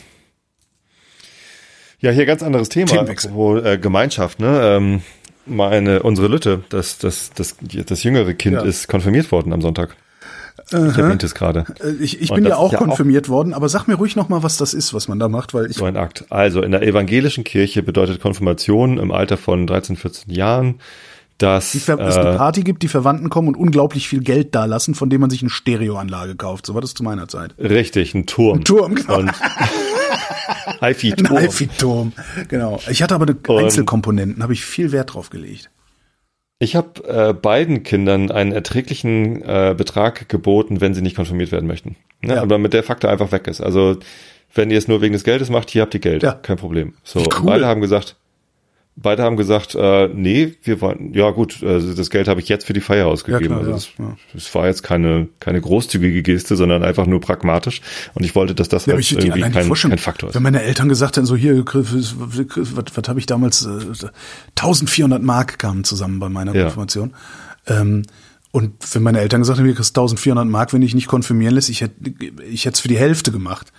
C: Ja, hier ganz anderes Thema, wo äh, Gemeinschaft, ne? Ähm, meine, unsere Lütte, das, das, das, das jüngere Kind ja. ist konfirmiert worden am Sonntag.
B: Aha. Ich erwähnte es gerade. Äh, ich, ich bin ja auch ja konfirmiert auch worden, aber sag mir ruhig noch mal, was das ist, was man da macht, weil ich.
C: So ein Akt. Also in der evangelischen Kirche bedeutet Konfirmation im Alter von 13, 14 Jahren, dass
B: äh, es eine Party gibt, die Verwandten kommen und unglaublich viel Geld dalassen, von dem man sich eine Stereoanlage kauft. So war das zu meiner Zeit.
C: Richtig, ein Turm.
B: Ein Turm, genau. Und
C: HiFi-Turm.
B: Ein HiFi-Turm, genau. Ich hatte aber eine Einzelkomponenten, habe ich viel Wert drauf gelegt.
C: Ich habe äh, beiden Kindern einen erträglichen äh, Betrag geboten, wenn sie nicht konfirmiert werden möchten. Ne? Ja. Aber mit der Faktor einfach weg ist. Also wenn ihr es nur wegen des Geldes macht, hier habt ihr Geld. Ja. Kein Problem. So, cool. beide haben gesagt, Beide haben gesagt, äh, nee, wir wollen, ja gut, also das Geld habe ich jetzt für die Feier ausgegeben. Ja, klar, also das, ja. das, war jetzt keine, keine großzigige Geste, sondern einfach nur pragmatisch. Und ich wollte, dass das ja, halt irgendwie kein, kein Faktor ist.
B: Wenn meine Eltern gesagt hätten, so hier, was, was habe ich damals, äh, 1400 Mark kamen zusammen bei meiner Konfirmation. Ähm, und wenn meine Eltern gesagt hätten, wir kriegst 1400 Mark, wenn ich nicht konfirmieren lässt, ich hätte ich hätte es für die Hälfte gemacht.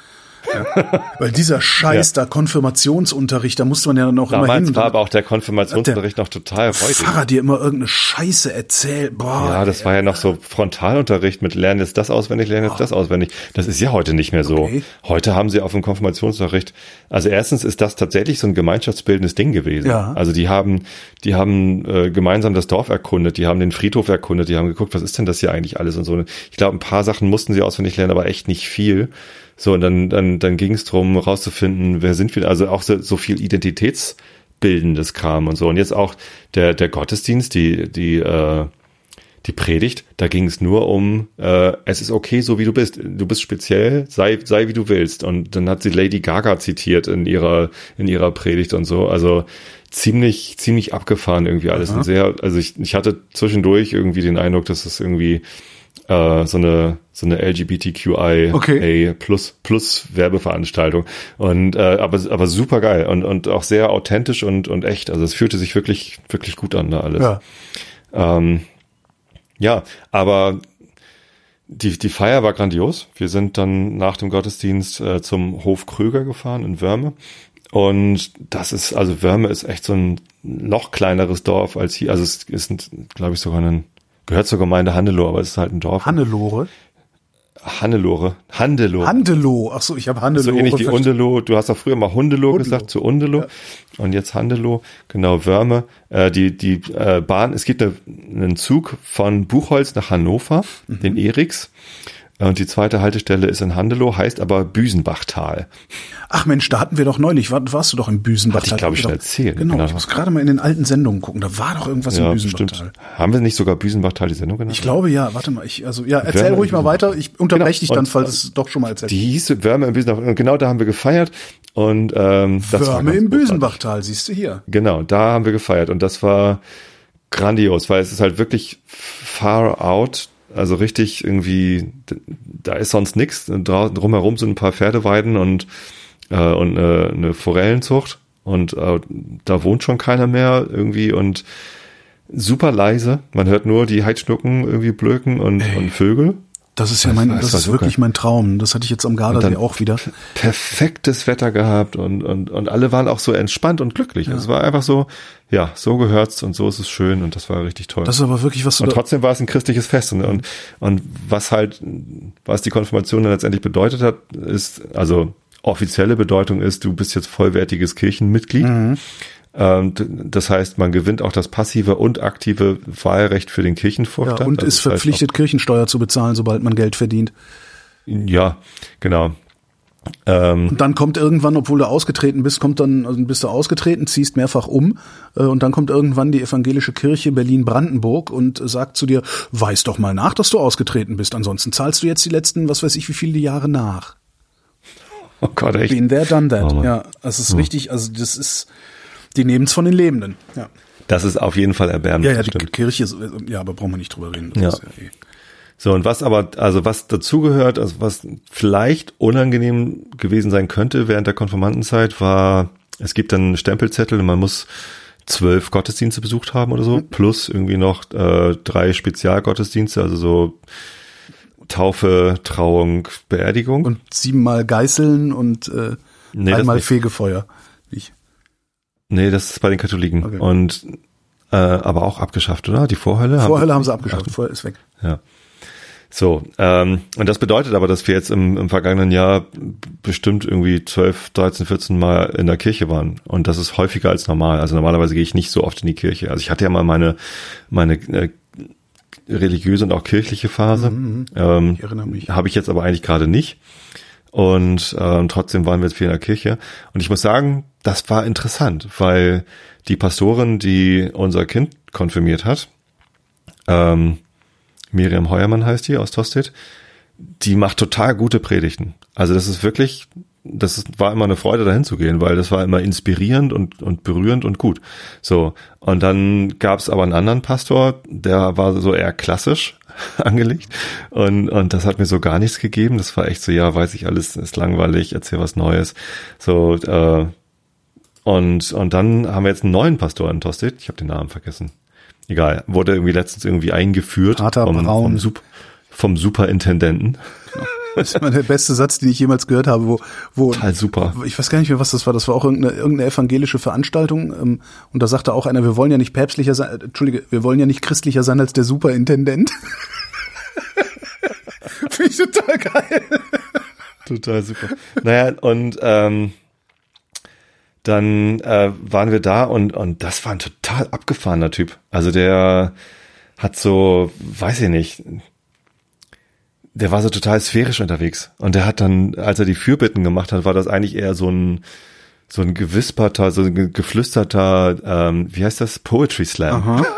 B: Ja. Weil dieser Scheiß ja. da, Konfirmationsunterricht, da musste man ja dann auch Damals immer hin.
C: war aber auch der Konfirmationsunterricht der noch total
B: räudig. Pfarrer dir immer irgendeine Scheiße erzählt. Boah,
C: ja, das war ja noch so Frontalunterricht mit lernen jetzt das auswendig, lernen jetzt das auswendig. Das ist ja heute nicht mehr so. Okay. Heute haben sie auf dem Konfirmationsunterricht, also erstens ist das tatsächlich so ein gemeinschaftsbildendes Ding gewesen. Ja. Also die haben, die haben äh, gemeinsam das Dorf erkundet, die haben den Friedhof erkundet, die haben geguckt, was ist denn das hier eigentlich alles und so. Ich glaube, ein paar Sachen mussten sie auswendig lernen, aber echt nicht viel. So, und dann, dann, dann ging es darum, rauszufinden, wer sind wir, also auch so, so viel Identitätsbildendes Kram und so. Und jetzt auch der, der Gottesdienst, die, die, äh, die Predigt, da ging es nur um, äh, es ist okay, so wie du bist. Du bist speziell, sei, sei wie du willst. Und dann hat sie Lady Gaga zitiert in ihrer, in ihrer Predigt und so. Also ziemlich, ziemlich abgefahren irgendwie alles. Und sehr, also ich, ich hatte zwischendurch irgendwie den Eindruck, dass es irgendwie äh, so eine so eine LGBTQI okay. plus plus Werbeveranstaltung und äh, aber aber super geil und und auch sehr authentisch und und echt also es fühlte sich wirklich wirklich gut an da alles ja, ähm, ja aber die, die Feier war grandios. Wir sind dann nach dem Gottesdienst äh, zum Hof Kröger gefahren in Wörme. Und das ist, also Wörme ist echt so ein noch kleineres Dorf als hier. Also es ist, glaube ich, sogar ein Gehört zur Gemeinde Hannelore, aber es ist halt ein Dorf.
B: Hannelore?
C: Hannelore. Handeloh.
B: Handeloh. Ach so, ich habe Handeloh.
C: So ähnlich wie Undeloh. Du hast auch früher mal Hundeloh, Hundeloh. gesagt zu Undeloh. Ja. Und jetzt Handeloh. Genau, Wörme. Äh, die die äh, Bahn, es gibt eine, einen Zug von Buchholz nach Hannover, mhm. den Eriks. Und die zweite Haltestelle ist in Handelow, heißt aber Büsenbachtal.
B: Ach Mensch, da hatten wir doch neulich, war, warst du doch im Büsenbachtal.
C: Hatte ich glaube ich schon erzählt.
B: Genau, genau, ich muss gerade mal in den alten Sendungen gucken, da war doch irgendwas ja, im Büsenbachtal. Stimmt.
C: Haben wir nicht sogar Büsenbachtal die Sendung genannt?
B: Ich glaube ja, warte mal, ich, also ja, erzähl ruhig mal weiter, ich unterbreche genau. dich dann, falls es doch schon mal erzählt.
C: Die hieß Wärme im Büsenbachtal und genau da haben wir gefeiert und ähm,
B: das Wärme im Büsenbachtal, siehst du hier.
C: Genau, da haben wir gefeiert und das war grandios, weil es ist halt wirklich far out also richtig irgendwie, da ist sonst nichts. Drumherum sind ein paar Pferdeweiden und, äh, und äh, eine Forellenzucht. Und äh, da wohnt schon keiner mehr irgendwie und super leise. Man hört nur die Heidschnucken irgendwie blöken und, und Vögel.
B: Das ist ja mein, das, das ist wirklich mein Traum. Das hatte ich jetzt am Gardasee auch wieder.
C: Perfektes Wetter gehabt und, und, und alle waren auch so entspannt und glücklich. Ja. Es war einfach so, ja, so gehört's und so ist es schön und das war richtig toll.
B: Das ist aber wirklich was
C: Und trotzdem war es ein christliches Fest und, und, und was halt, was die Konfirmation dann letztendlich bedeutet hat, ist, also offizielle Bedeutung ist, du bist jetzt vollwertiges Kirchenmitglied. Mhm. Ähm, das heißt, man gewinnt auch das passive und aktive Wahlrecht für den Kirchenvorstand.
B: Ja, und
C: also
B: ist verpflichtet, Kirchensteuer zu bezahlen, sobald man Geld verdient.
C: Ja, genau.
B: Ähm, und dann kommt irgendwann, obwohl du ausgetreten bist, kommt dann, also bist du ausgetreten, ziehst mehrfach um äh, und dann kommt irgendwann die evangelische Kirche Berlin-Brandenburg und sagt zu dir, weiß doch mal nach, dass du ausgetreten bist, ansonsten zahlst du jetzt die letzten, was weiß ich, wie viele Jahre nach.
C: Oh Gott, echt?
B: Been there, done that. Oh ja, es ist hm. richtig, also das ist, die nehmen es von den Lebenden. Ja.
C: Das ist auf jeden Fall erbärmlich.
B: Ja, ja, die stimmt. Kirche, ist, ja, aber brauchen wir nicht drüber reden.
C: Ja. ja eh. So, und was aber, also was dazugehört, also was vielleicht unangenehm gewesen sein könnte während der Konformantenzeit, war, es gibt dann Stempelzettel und man muss zwölf Gottesdienste besucht haben oder so, mhm. plus irgendwie noch äh, drei Spezialgottesdienste, also so Taufe, Trauung, Beerdigung.
B: Und siebenmal Geißeln und äh, nee, einmal Fegefeuer. Ich.
C: Nee, das ist bei den Katholiken. Okay. Und äh, aber auch abgeschafft, oder? Die Vorhölle?
B: Vorhölle haben, haben sie abgeschafft, Vorhölle ist weg.
C: Ja. So, ähm, und das bedeutet aber, dass wir jetzt im, im vergangenen Jahr bestimmt irgendwie 12, 13, 14 Mal in der Kirche waren. Und das ist häufiger als normal. Also normalerweise gehe ich nicht so oft in die Kirche. Also ich hatte ja mal meine, meine äh, religiöse und auch kirchliche Phase. Mhm, mhm. ähm, ich erinnere mich. Habe ich jetzt aber eigentlich gerade nicht. Und ähm, trotzdem waren wir jetzt viel in der Kirche. Und ich muss sagen, das war interessant, weil die Pastorin, die unser Kind konfirmiert hat, ähm, Miriam Heuermann heißt die aus Tostedt, die macht total gute Predigten. Also das ist wirklich, das war immer eine Freude dahin zu gehen, weil das war immer inspirierend und, und berührend und gut. So. Und dann gab es aber einen anderen Pastor, der war so eher klassisch angelegt und, und das hat mir so gar nichts gegeben. Das war echt so, ja, weiß ich alles, ist langweilig, erzähl was Neues. So, äh, und, und dann haben wir jetzt einen neuen Pastor in Tosted. Ich habe den Namen vergessen. Egal, wurde irgendwie letztens irgendwie eingeführt
B: Pater
C: vom,
B: Braun.
C: Vom, vom Superintendenten.
B: Das ist immer der beste Satz, den ich jemals gehört habe, wo, wo
C: Total super.
B: Ich weiß gar nicht mehr, was das war. Das war auch irgendeine, irgendeine evangelische Veranstaltung. Ähm, und da sagte auch einer, wir wollen ja nicht päpstlicher sein, äh, Entschuldige, wir wollen ja nicht christlicher sein als der Superintendent. Finde ich total geil.
C: Total super. Naja, und ähm, dann äh, waren wir da und, und das war ein total abgefahrener Typ. Also der hat so, weiß ich nicht, der war so total sphärisch unterwegs. Und der hat dann, als er die Fürbitten gemacht hat, war das eigentlich eher so ein, so ein gewisperter, so ein geflüsterter, ähm, wie heißt das? Poetry Slam.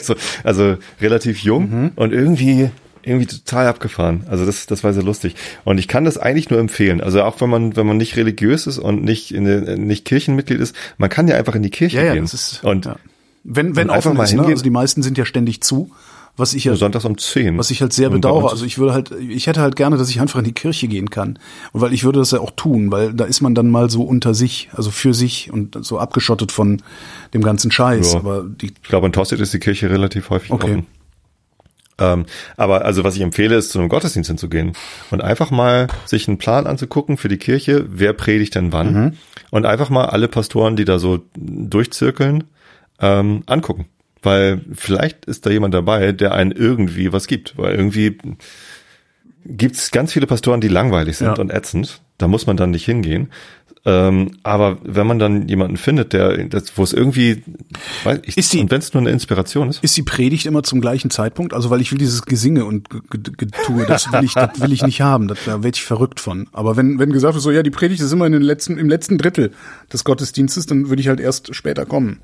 C: So, also relativ jung mhm. und irgendwie irgendwie total abgefahren. Also das, das war sehr lustig. Und ich kann das eigentlich nur empfehlen. Also auch wenn man, wenn man nicht religiös ist und nicht in nicht Kirchenmitglied ist, man kann ja einfach in die Kirche
B: ja, ja,
C: gehen.
B: Das ist, und ja. wenn, wenn einfach mal ist. Ne? Also die meisten sind ja ständig zu. Was ich ja,
C: Sonntags um 10.
B: Was ich halt sehr bedauere. Also ich würde halt, ich hätte halt gerne, dass ich einfach in die Kirche gehen kann. Und weil ich würde das ja auch tun, weil da ist man dann mal so unter sich, also für sich und so abgeschottet von dem ganzen Scheiß. Ja. Aber die,
C: ich glaube, in Tosted ist die Kirche relativ häufig okay. offen. Ähm, aber also was ich empfehle, ist zu einem Gottesdienst hinzugehen und einfach mal sich einen Plan anzugucken für die Kirche, wer predigt denn wann mhm. und einfach mal alle Pastoren, die da so durchzirkeln, ähm, angucken. Weil vielleicht ist da jemand dabei, der einen irgendwie was gibt. Weil irgendwie gibt's ganz viele Pastoren, die langweilig sind ja. und ätzend. Da muss man dann nicht hingehen. Ähm, aber wenn man dann jemanden findet, der, das, wo es irgendwie, weiß ich, ist die, und wenn es nur eine Inspiration ist.
B: Ist die Predigt immer zum gleichen Zeitpunkt? Also weil ich will dieses Gesinge und Getue, das will ich, das will ich nicht haben. Das, da werde ich verrückt von. Aber wenn, wenn gesagt wird, so ja, die Predigt ist immer in den letzten, im letzten Drittel des Gottesdienstes, dann würde ich halt erst später kommen.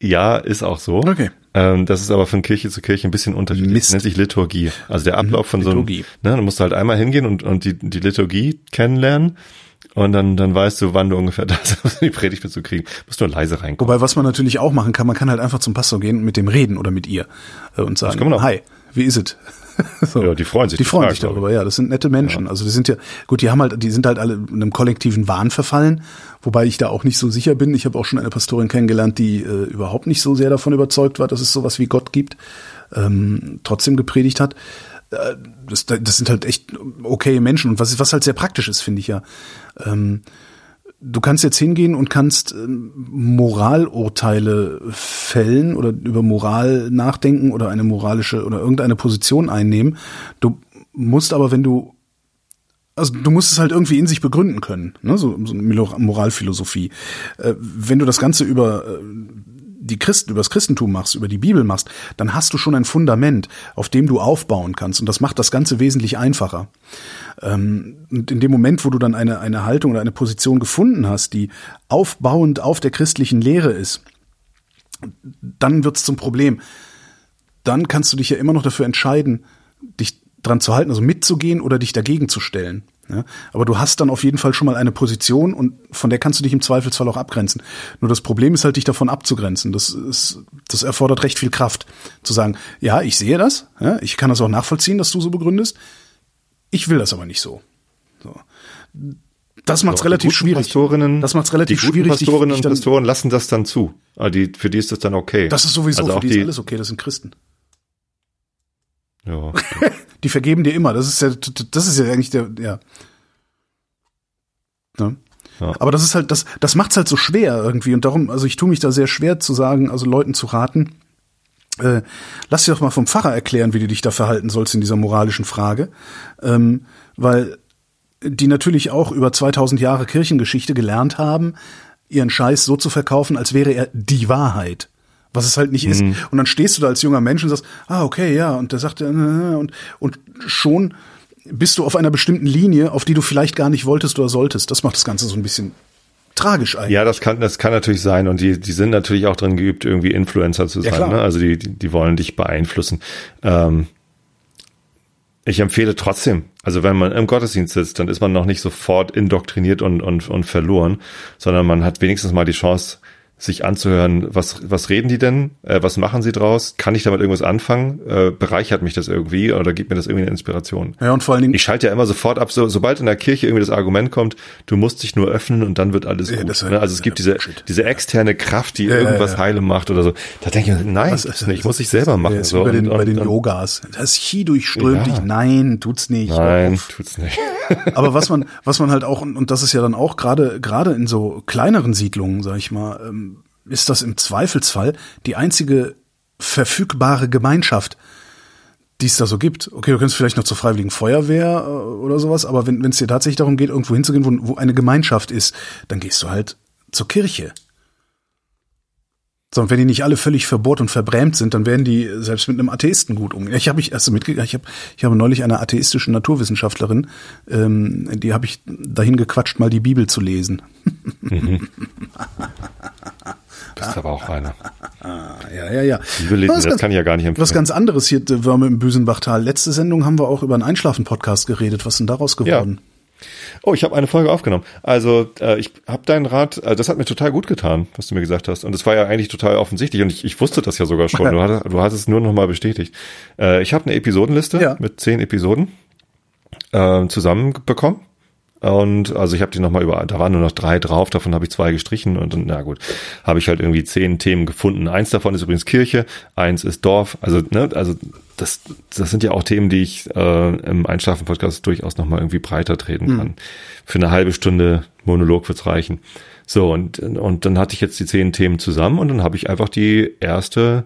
C: Ja, ist auch so.
B: Okay.
C: Ähm, das ist aber von Kirche zu Kirche ein bisschen unterschiedlich. Mist. Das nennt sich Liturgie. Also der Ablauf von Liturgie. so einem, ne, du musst halt einmal hingehen und, und die, die Liturgie kennenlernen und dann, dann weißt du, wann du ungefähr das die Predigt zu kriegen. Musst nur leise reinkommen.
B: Wobei, was man natürlich auch machen kann, man kann halt einfach zum Pastor gehen und mit dem reden oder mit ihr äh, und sagen, hi, wie ist es?
C: so. Ja, die freuen sich.
B: Die freuen sich darüber, ja. Das sind nette Menschen. Ja. Also die sind ja, gut, die haben halt, die sind halt alle in einem kollektiven Wahn verfallen, wobei ich da auch nicht so sicher bin. Ich habe auch schon eine Pastorin kennengelernt, die äh, überhaupt nicht so sehr davon überzeugt war, dass es sowas wie Gott gibt, ähm, trotzdem gepredigt hat. äh, das, das sind halt echt okay Menschen und was, was halt sehr praktisch ist, finde ich ja. Ähm, du kannst jetzt hingehen und kannst ähm, Moralurteile fällen oder über Moral nachdenken oder eine moralische oder irgendeine Position einnehmen. Du musst aber, wenn du also du musst es halt irgendwie in sich begründen können, ne? so, so eine Moralphilosophie. Äh, wenn du das Ganze über äh, die Christen, über das Christentum machst, über die Bibel machst, dann hast du schon ein Fundament, auf dem du aufbauen kannst. Und das macht das Ganze wesentlich einfacher. Ähm, und in dem Moment, wo du dann eine, eine Haltung oder eine Position gefunden hast, die aufbauend auf der christlichen Lehre ist, dann wird's zum Problem. Dann kannst du dich ja immer noch dafür entscheiden, dich dran zu halten, also mitzugehen oder dich dagegen zu stellen. Ja, aber du hast dann auf jeden Fall schon mal eine Position und von der kannst du dich im Zweifelsfall auch abgrenzen. Nur das Problem ist halt, dich davon abzugrenzen. Das ist, das erfordert recht viel Kraft. Zu sagen, ja, ich sehe das, ja, ich kann das auch nachvollziehen, dass du so begründest. Ich will das aber nicht so. so. Das macht's so, relativ schwierig.
C: Das macht's relativ die schwierig. Pastorinnen und Pastoren lassen das dann zu. Ah, die, für die ist das dann okay.
B: Das ist sowieso, also für die, die ist alles okay, das sind Christen. Ja. die vergeben dir immer. Das ist ja, das ist ja eigentlich der, ja. Ne? Ja. Aber das ist halt, das, das macht's halt so schwer irgendwie. Und darum, also ich tue mich da sehr schwer zu sagen, also Leuten zu raten, äh, lass dir doch mal vom Pfarrer erklären, wie du dich da verhalten sollst in dieser moralischen Frage. Ähm, weil die natürlich auch über 2000 Jahre Kirchengeschichte gelernt haben, ihren Scheiß so zu verkaufen, als wäre er die Wahrheit was es halt nicht ist. Mhm. Und dann stehst du da als junger Mensch und sagst, ah, okay, ja, und der sagt, äh, und, und schon bist du auf einer bestimmten Linie, auf die du vielleicht gar nicht wolltest oder solltest. Das macht das Ganze so ein bisschen tragisch eigentlich.
C: Ja, das kann, das kann natürlich sein. Und die, die sind natürlich auch drin geübt, irgendwie Influencer zu sein. Ja, ne? Also die, die, die wollen dich beeinflussen. Ähm, ich empfehle trotzdem, also wenn man im Gottesdienst sitzt, dann ist man noch nicht sofort indoktriniert und, und, und verloren, sondern man hat wenigstens mal die Chance, sich anzuhören, was, was reden die denn, äh, was machen sie draus, kann ich damit irgendwas anfangen, äh, bereichert mich das irgendwie oder gibt mir das irgendwie eine Inspiration.
B: Ja, und vor allen Dingen.
C: Ich schalte ja immer sofort ab, so, sobald in der Kirche irgendwie das Argument kommt, du musst dich nur öffnen und dann wird alles ja, gut. Ne? Also es gibt diese, diese externe Kraft, die ja, irgendwas ja, heile macht oder so. Da denke ich, nein, was, das nicht, muss ich selber machen.
B: So. Bei den, und, bei den und, Yogas. Das Chi durchströmt dich, nein, tut's nicht.
C: Nein, tut's nicht.
B: Aber was man, was man halt auch, und das ist ja dann auch gerade, gerade in so kleineren Siedlungen, sag ich mal, ähm, ist das im Zweifelsfall die einzige verfügbare Gemeinschaft, die es da so gibt. Okay, du kannst vielleicht noch zur Freiwilligen Feuerwehr äh, oder sowas, aber wenn es dir tatsächlich darum geht, irgendwo hinzugehen, wo, wo eine Gemeinschaft ist, dann gehst du halt zur Kirche. So, und wenn die nicht alle völlig verbohrt und verbrämt sind, dann werden die selbst mit einem Atheisten gut umgehen. Ich habe mich erst mitgekriegt, ich habe ich habe neulich einer atheistischen Naturwissenschaftlerin, ähm, die habe ich dahin gequatscht, mal die Bibel zu lesen. Mhm.
C: Bist aber auch einer.
B: ja, ja, ja.
C: Bibel lesen, das ganz, kann ich ja gar nicht empfehlen.
B: Was ganz anderes hier, Würme im Büsenbachtal. Letzte Sendung haben wir auch über einen Einschlafen-Podcast geredet. Was ist denn daraus geworden? Ja.
C: Oh, ich habe eine Folge aufgenommen. Also äh, ich habe deinen Rat, also das hat mir total gut getan, was du mir gesagt hast. Und es war ja eigentlich total offensichtlich und ich, ich wusste das ja sogar schon. Du hattest, du hattest es nur noch mal bestätigt. Äh, ich habe eine Episodenliste ja. mit zehn Episoden äh, zusammenbekommen. Und also ich habe die nochmal über, da waren nur noch drei drauf, davon habe ich zwei gestrichen und na gut, habe ich halt irgendwie zehn Themen gefunden. Eins davon ist übrigens Kirche, eins ist Dorf. Also, ne, also das, das sind ja auch Themen, die ich äh, im Einschlafen-Podcast durchaus nochmal irgendwie breiter treten kann. Mhm. Für eine halbe Stunde Monolog wird's reichen. So, und, und dann hatte ich jetzt die zehn Themen zusammen und dann habe ich einfach die erste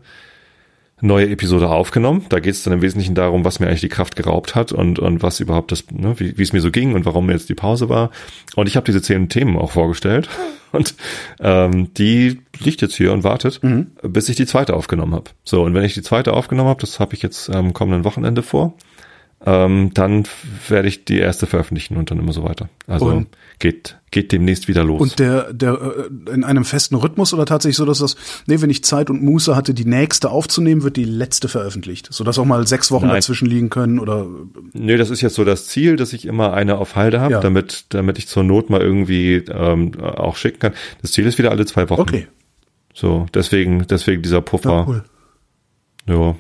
C: neue Episode aufgenommen. Da geht es dann im Wesentlichen darum, was mir eigentlich die Kraft geraubt hat und, und was überhaupt das, ne, wie, es mir so ging und warum mir jetzt die Pause war. Und ich habe diese zehn Themen auch vorgestellt. Und ähm, die liegt jetzt hier und wartet, mhm. bis ich die zweite aufgenommen habe. So, und wenn ich die zweite aufgenommen habe, das habe ich jetzt am kommenden Wochenende vor, ähm, dann werde ich die erste veröffentlichen und dann immer so weiter. Also und, geht geht demnächst wieder los.
B: Und der der äh, in einem festen Rhythmus oder tatsächlich so, dass das nee, wenn ich Zeit und Muße hatte, die nächste aufzunehmen, wird die letzte veröffentlicht, so dass auch mal sechs Wochen Nein. dazwischen liegen können oder.
C: Nee, das ist jetzt so das Ziel, dass ich immer eine auf Halde habe, ja. damit damit ich zur Not mal irgendwie ähm, auch schicken kann. Das Ziel ist wieder alle zwei Wochen.
B: Okay.
C: So deswegen deswegen dieser Puffer. Ja, cool. Ja,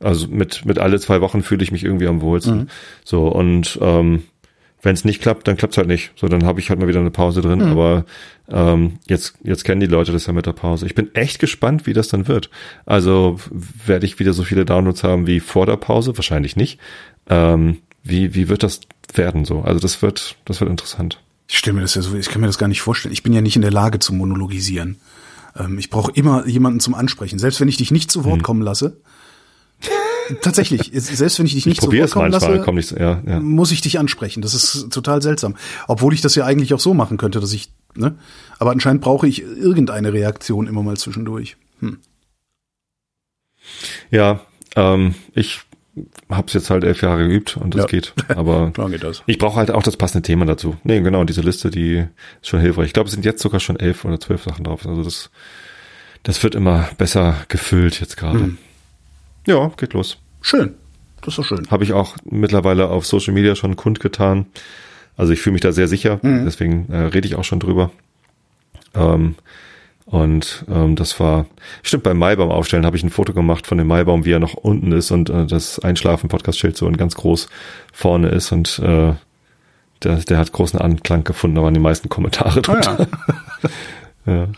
C: also mit, mit alle zwei Wochen fühle ich mich irgendwie am wohlsten. Mhm. So, und ähm, wenn es nicht klappt, dann klappt's halt nicht. So, dann habe ich halt mal wieder eine Pause drin. Mhm. Aber ähm, jetzt, jetzt kennen die Leute das ja mit der Pause. Ich bin echt gespannt, wie das dann wird. Also werde ich wieder so viele Downloads haben wie vor der Pause? Wahrscheinlich nicht. Ähm, wie, wie wird das werden so? Also das wird, das wird interessant.
B: Ich stelle mir das ja so, ich kann mir das gar nicht vorstellen. Ich bin ja nicht in der Lage zu monologisieren. Ähm, ich brauche immer jemanden zum Ansprechen. Selbst wenn ich dich nicht zu Wort mhm. kommen lasse, Tatsächlich, selbst wenn ich dich nicht
C: ich
B: so vorkommen
C: manchmal,
B: lasse,
C: nicht, ja, ja.
B: muss ich dich ansprechen. Das ist total seltsam. Obwohl ich das ja eigentlich auch so machen könnte, dass ich, ne? Aber anscheinend brauche ich irgendeine Reaktion immer mal zwischendurch. Hm.
C: Ja, ähm, ich habe es jetzt halt elf Jahre geübt und das ja. geht. Aber
B: geht das.
C: ich brauche halt auch das passende Thema dazu. Nee, genau, diese Liste, die ist schon hilfreich. Ich glaube, es sind jetzt sogar schon elf oder zwölf Sachen drauf. Also das, das wird immer besser gefüllt jetzt gerade. Hm. Ja, geht los.
B: Schön. Das ist doch schön.
C: Habe ich auch mittlerweile auf Social Media schon kundgetan. Also ich fühle mich da sehr sicher, mhm. deswegen äh, rede ich auch schon drüber. Ähm, und ähm, das war, stimmt, beim Maibaum aufstellen habe ich ein Foto gemacht von dem Maibaum, wie er noch unten ist und äh, das Einschlafen-Podcast-Schild so und ganz groß vorne ist und äh, der, der hat großen Anklang gefunden, da waren die meisten Kommentare drunter.
B: Oh ja. ja.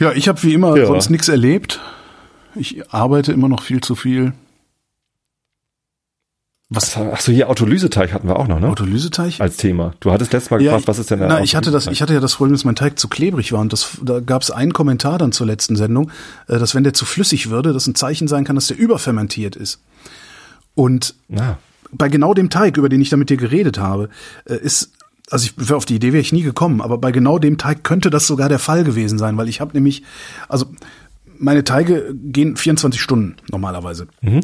B: ja, ich habe wie immer ja. sonst nichts erlebt. Ich arbeite immer noch viel zu viel.
C: Was? Ach so, hier Autolyseteig hatten wir auch noch, ne?
B: Autolyseteig?
C: Als Thema. Du hattest letztes Mal gefragt, ja, was ist denn
B: der Na, ich hatte das, ich hatte ja das Problem, dass mein Teig zu klebrig war und das, da gab es einen Kommentar dann zur letzten Sendung, äh, dass wenn der zu flüssig würde, das ein Zeichen sein kann, dass der überfermentiert ist. Und ah. bei genau dem Teig, über den ich da mit dir geredet habe, äh, ist also ich auf die Idee wäre ich nie gekommen, aber bei genau dem Teig könnte das sogar der Fall gewesen sein, weil ich habe nämlich, also meine Teige gehen 24 Stunden normalerweise. Mhm.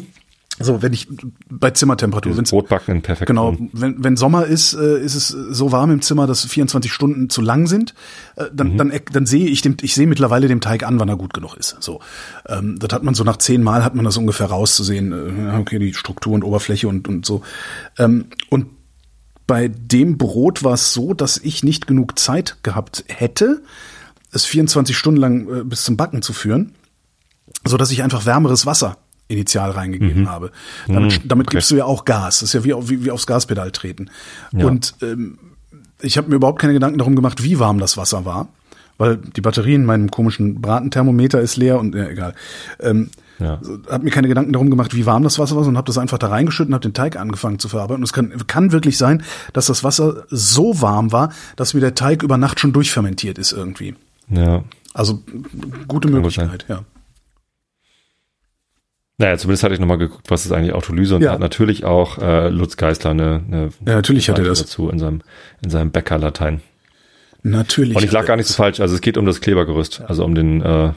B: So, wenn ich bei Zimmertemperatur, wenn
C: Brotbacken in perfekt.
B: Genau, wenn, wenn Sommer ist, äh, ist es so warm im Zimmer, dass 24 Stunden zu lang sind. Äh, dann, mhm. dann, dann sehe ich dem, ich sehe mittlerweile dem Teig an, wann er gut genug ist. So, ähm, das hat man so nach zehn Mal hat man das ungefähr rauszusehen. Äh, okay, die Struktur und Oberfläche und und so. Ähm, und bei dem Brot war es so, dass ich nicht genug Zeit gehabt hätte, es 24 Stunden lang äh, bis zum Backen zu führen so dass ich einfach wärmeres Wasser initial reingegeben mhm. habe. Damit, mhm, damit okay. gibst du ja auch Gas. Das ist ja wie, wie, wie aufs Gaspedal treten. Ja. Und ähm, ich habe mir überhaupt keine Gedanken darum gemacht, wie warm das Wasser war, weil die Batterie in meinem komischen Bratenthermometer ist leer und ja, egal. Ähm, ja. Habe mir keine Gedanken darum gemacht, wie warm das Wasser war, sondern habe das einfach da reingeschüttet und habe den Teig angefangen zu verarbeiten. Und es kann, kann wirklich sein, dass das Wasser so warm war, dass mir der Teig über Nacht schon durchfermentiert ist irgendwie.
C: Ja.
B: Also gute Möglichkeit, ja.
C: Naja, zumindest hatte ich nochmal geguckt, was ist eigentlich Autolyse und ja. hat natürlich auch äh, Lutz Geisler eine, eine
B: ja, natürlich hat er das
C: dazu in seinem in seinem Bäckerlatein.
B: Natürlich.
C: Und ich lag gar nicht so falsch. Also es geht um das Klebergerüst, also um den äh,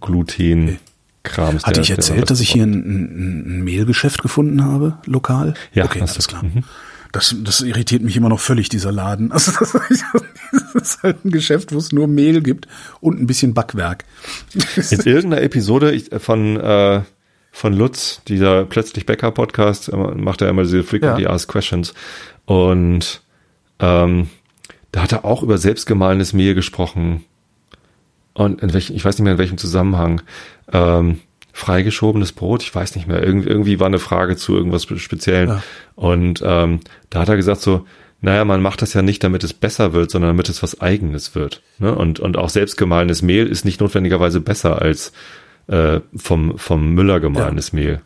C: Gluten. Kram.
B: Hatte ich erzählt, dass ich hier ein, ein, ein Mehlgeschäft gefunden habe, lokal?
C: Ja,
B: okay, alles klar. Mhm. Das, das irritiert mich immer noch völlig, dieser Laden. Also das ist halt ein Geschäft, wo es nur Mehl gibt und ein bisschen Backwerk.
C: In irgendeiner Episode von, äh, von Lutz, dieser Plötzlich Bäcker Podcast, äh, macht er immer diese Frequently ja. Asked Questions. Und ähm, da hat er auch über selbstgemahlenes Mehl gesprochen. Und in welchem, ich weiß nicht mehr in welchem Zusammenhang. Ähm, freigeschobenes Brot, ich weiß nicht mehr, irgendwie, irgendwie war eine Frage zu irgendwas Speziellen. Ja. Und ähm, da hat er gesagt so, naja, man macht das ja nicht, damit es besser wird, sondern damit es was Eigenes wird. Ne? Und, und auch selbstgemahlenes Mehl ist nicht notwendigerweise besser als äh, vom, vom Müller gemahlenes ja. Mehl.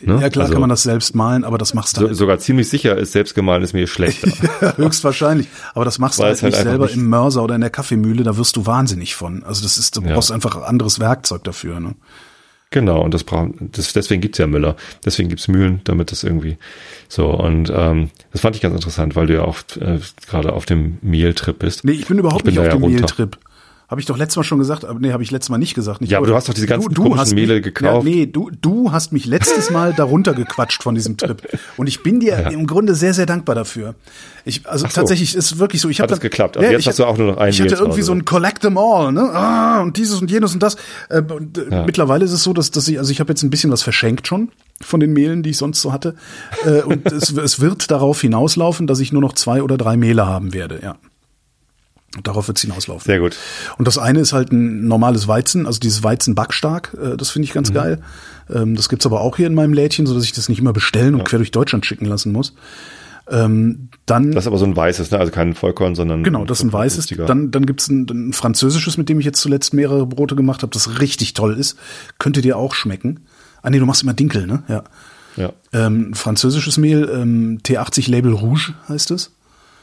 B: Ne? Ja klar also, kann man das selbst malen, aber das machst du
C: so, halt. Sogar ziemlich sicher ist selbstgemahlenes Mehl schlechter.
B: ja, höchstwahrscheinlich. Aber das machst Weil du halt, halt nicht selber nicht im Mörser oder in der Kaffeemühle, da wirst du wahnsinnig von. Also das ist, du ja. brauchst einfach anderes Werkzeug dafür. Ne?
C: Genau, und das braucht, das, deswegen gibt's ja Müller. Deswegen gibt's Mühlen, damit das irgendwie so. Und ähm, das fand ich ganz interessant, weil du ja auch äh, gerade auf dem Mehltrip bist.
B: Nee, ich bin überhaupt ich bin nicht auf dem Mehltrip. Habe ich doch letztes Mal schon gesagt, aber nee, habe ich letztes Mal nicht gesagt. Nicht,
C: ja, aber du hast doch diese ganzen du, du komischen Mehle mich, gekauft.
B: Ja, nee, du, du hast mich letztes Mal darunter gequatscht von diesem Trip. Und ich bin dir ja. im Grunde sehr, sehr dankbar dafür. Ich, also so. tatsächlich ist wirklich so. Ich habe
C: das geklappt. Aber ja, jetzt ich, hast du auch nur noch einen.
B: Ich hatte irgendwie so ein Collect them all, ne? Ah, und dieses und jenes und das. Äh, und, äh, ja. Mittlerweile ist es so, dass, dass ich, also ich habe jetzt ein bisschen was verschenkt schon von den Mehlen, die ich sonst so hatte. Äh, und es, es wird darauf hinauslaufen, dass ich nur noch zwei oder drei Mehle haben werde, ja. Darauf wird es hinauslaufen.
C: Sehr gut.
B: Und das eine ist halt ein normales Weizen, also dieses Weizen backstark, äh, das finde ich ganz mhm. geil. Ähm, das gibt's aber auch hier in meinem Lädchen, so dass ich das nicht immer bestellen und ja. quer durch Deutschland schicken lassen muss. Ähm, dann
C: Das ist aber so ein weißes, ne? Also kein Vollkorn, sondern.
B: Genau, das ist ein weißes.
C: günstiger.
B: Dann, dann gibt's ein, ein französisches, mit dem ich jetzt zuletzt mehrere Brote gemacht habe, das richtig toll ist. Könnte dir auch schmecken. Ah nee, du machst immer Dinkel, ne? Ja.
C: Ja.
B: Ähm, französisches Mehl, ähm, T80 Label Rouge heißt es.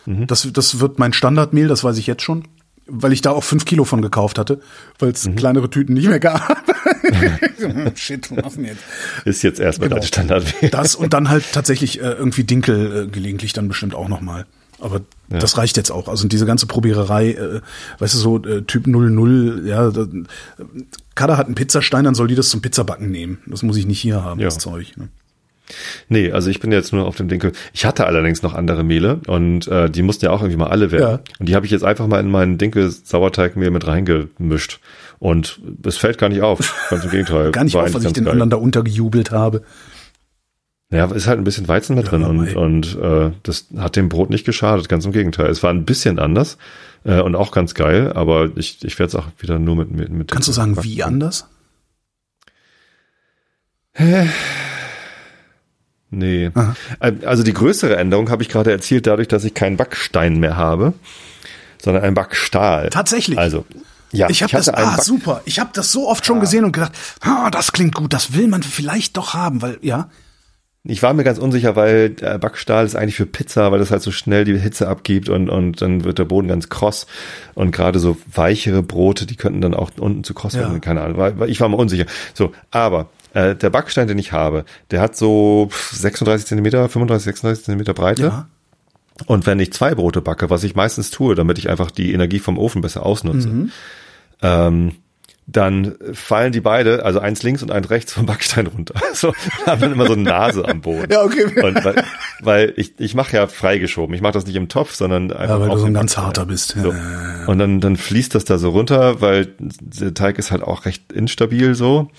C: Mhm.
B: Das, das wird mein Standardmehl, das weiß ich jetzt schon. Weil ich da auch fünf Kilo von gekauft hatte, weil es
C: Mhm.
B: kleinere Tüten nicht mehr gab. Shit, was machen jetzt?
C: Ist jetzt erstmal
B: Genau.
C: dein Standard.
B: Das und dann halt tatsächlich äh, irgendwie Dinkel äh, gelegentlich dann bestimmt auch nochmal. Aber
C: Ja.
B: das reicht jetzt auch. Also diese ganze Probiererei, äh, weißt du, so äh, Typ 00, ja, da, Kada hat einen Pizzastein, dann soll die das zum Pizzabacken nehmen. Das muss ich nicht hier haben,
C: Ja.
B: das Zeug. Ne?
C: Nee, also ich bin jetzt nur auf dem Dinkel. Ich hatte allerdings noch andere Mehle und äh, die mussten ja auch irgendwie mal alle werden.
B: Ja.
C: Und die habe ich jetzt einfach mal in meinen Dinkel-Sauerteigmehl mit reingemischt. Und es fällt gar nicht auf. Ganz im Gegenteil.
B: Gar nicht auf, weil
C: eigentlich
B: ich den
C: geil.
B: anderen da untergejubelt habe.
C: Ja, ist halt ein bisschen Weizen mit
B: Ja,
C: drin und, und äh, das hat dem Brot nicht geschadet, ganz im Gegenteil. Es war ein bisschen anders äh, und auch ganz geil, aber ich, ich werde es auch wieder nur mit mit, mit
B: Kannst du sagen, wie anders?
C: Nee.
B: Aha.
C: Äh, Also die größere Änderung habe ich gerade erzielt dadurch, dass ich keinen Backstein mehr habe, sondern einen Backstahl.
B: Tatsächlich?
C: Also ja,
B: ich habe das, ah, super. Ich habe das so oft schon gesehen und gedacht, ah, das klingt gut, das will man vielleicht doch haben, weil, ja.
C: Ich war mir ganz unsicher, weil der Backstahl ist eigentlich für Pizza, weil das halt so schnell die Hitze abgibt und, und dann wird der Boden ganz kross. Und gerade so weichere Brote, die könnten dann auch unten zu kross
B: Ja.
C: werden. Keine Ahnung. Ich war mir unsicher. So, aber äh, der Backstein, den ich habe, der hat so 36 Zentimeter, 35, 36 Zentimeter Breite.
B: Ja.
C: Und wenn ich zwei Brote backe, was ich meistens tue, damit ich einfach die Energie vom Ofen besser ausnutze,
B: Mhm.
C: ähm, dann fallen die beide, also eins links und eins rechts vom Backstein runter. So, da haben dann immer so eine Nase am Boden.
B: Ja, okay.
C: Und weil, weil ich, ich mache ja freigeschoben. Ich mache das nicht im Topf, sondern einfach
B: Ja, weil du so ein ganz
C: Backstein.
B: harter bist.
C: So. Und dann, dann fließt das da so runter, weil der Teig ist halt auch recht instabil so.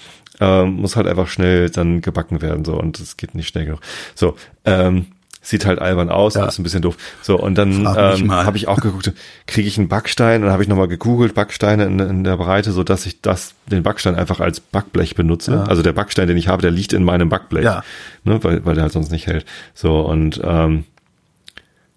C: Ähm, muss halt einfach schnell dann gebacken werden so und es geht nicht schnell genug. So, ähm, sieht halt albern aus,
B: Ja.
C: ist ein bisschen doof. So, und dann ähm, habe ich auch geguckt, kriege ich einen Backstein? Und dann habe ich nochmal gegoogelt, Backsteine in, in der Breite, so dass ich das, den Backstein einfach als Backblech benutze.
B: Ja.
C: Also der Backstein, den ich habe, der liegt in meinem Backblech.
B: Ja.
C: Ne, weil, weil der halt sonst nicht hält. So, und ähm,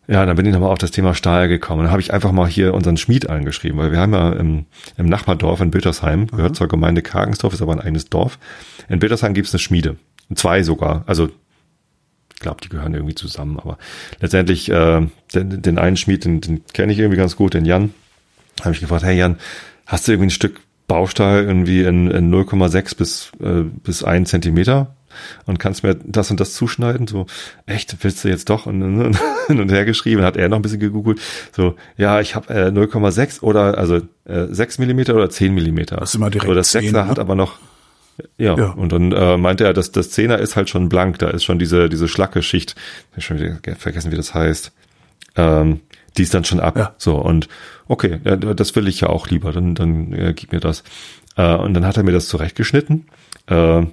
C: ja, dann bin ich nochmal auf das Thema Stahl gekommen. Dann habe ich einfach mal hier unseren Schmied angeschrieben, weil wir haben ja im, im Nachbardorf in Bötersheim, gehört zur Gemeinde Kargensdorf, ist aber ein eigenes Dorf. In Bötersheim gibt es eine Schmiede. Zwei sogar. Also ich glaube, die gehören irgendwie zusammen, aber letztendlich äh, den, den einen Schmied, den, den kenne ich irgendwie ganz gut, den Jan. Habe ich gefragt, hey Jan, hast du irgendwie ein Stück Baustahl irgendwie in, in 0,6 bis, äh, bis 1 Zentimeter und kannst mir das und das zuschneiden? So, echt, willst du jetzt doch? Und, und, hin und her geschrieben, hat er noch ein bisschen gegoogelt. So, ja, ich habe äh, 0,6 oder also äh, 6 Millimeter oder 10 Millimeter.
B: Das ist immer direkt
C: so, das
B: 10,
C: 6er
B: ne?
C: hat aber noch ja,
B: Ja.
C: und dann äh, meinte er, dass das Zehner ist halt schon blank, da ist schon diese diese schlacke Schicht, ich hab schon wieder vergessen, wie das heißt. Ähm, die ist dann schon ab.
B: Ja.
C: So und okay, ja, das will ich ja auch lieber, dann dann äh, gib mir das. Äh, und dann hat er mir das zurechtgeschnitten äh,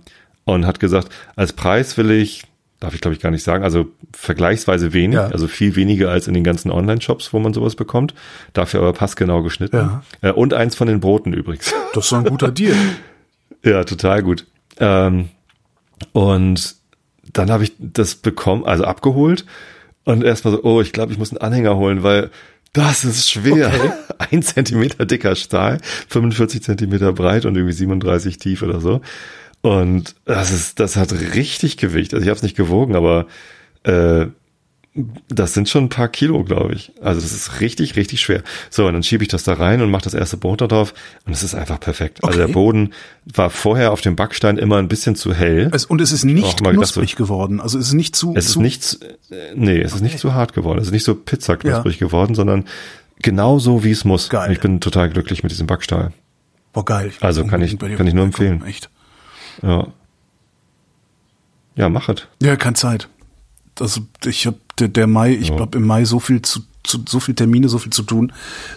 C: und hat gesagt, als Preis will ich darf ich glaube ich gar nicht sagen, also vergleichsweise wenig,
B: Ja.
C: also viel weniger als in den ganzen Online-Shops, wo man sowas bekommt. Dafür aber passgenau geschnitten.
B: Ja.
C: Äh, und eins von den Broten übrigens.
B: Das ist doch ein guter Deal.
C: Ja, total gut. Ähm, und dann habe ich das bekommen, also abgeholt und erstmal so, oh, ich glaube, ich muss einen Anhänger holen, weil das ist schwer. Ein Zentimeter dicker Stahl, 45 Zentimeter breit und irgendwie 37 tief oder so. Und das ist, das hat richtig Gewicht. Also ich habe es nicht gewogen, aber äh, das sind schon ein paar Kilo, glaube ich. Also das ist richtig, richtig schwer. So, und dann schiebe ich das da rein und mache das erste Brot da drauf und es ist einfach perfekt. Also
B: Okay.
C: der Boden war vorher auf dem Backstein immer ein bisschen zu hell.
B: Es, und es ist nicht
C: mal gedacht,
B: knusprig geworden. Also es ist nicht zu.
C: Es ist
B: zu,
C: nicht, zu- äh, nee, es ist nicht zu hart geworden. Es ist nicht so pizzaknusprig geworden, sondern genau so, wie es muss.
B: Geil.
C: Und Ich bin total glücklich mit diesem Backstahl.
B: Boah, geil.
C: Also kann ich- kann ich nur empfehlen.
B: Echt.
C: Ja. Ja, machet.
B: Ja, keine Zeit. Also ich habe der, der Mai, ich
C: Ja.
B: habe im Mai so viel zu, zu so viel Termine, so viel zu tun,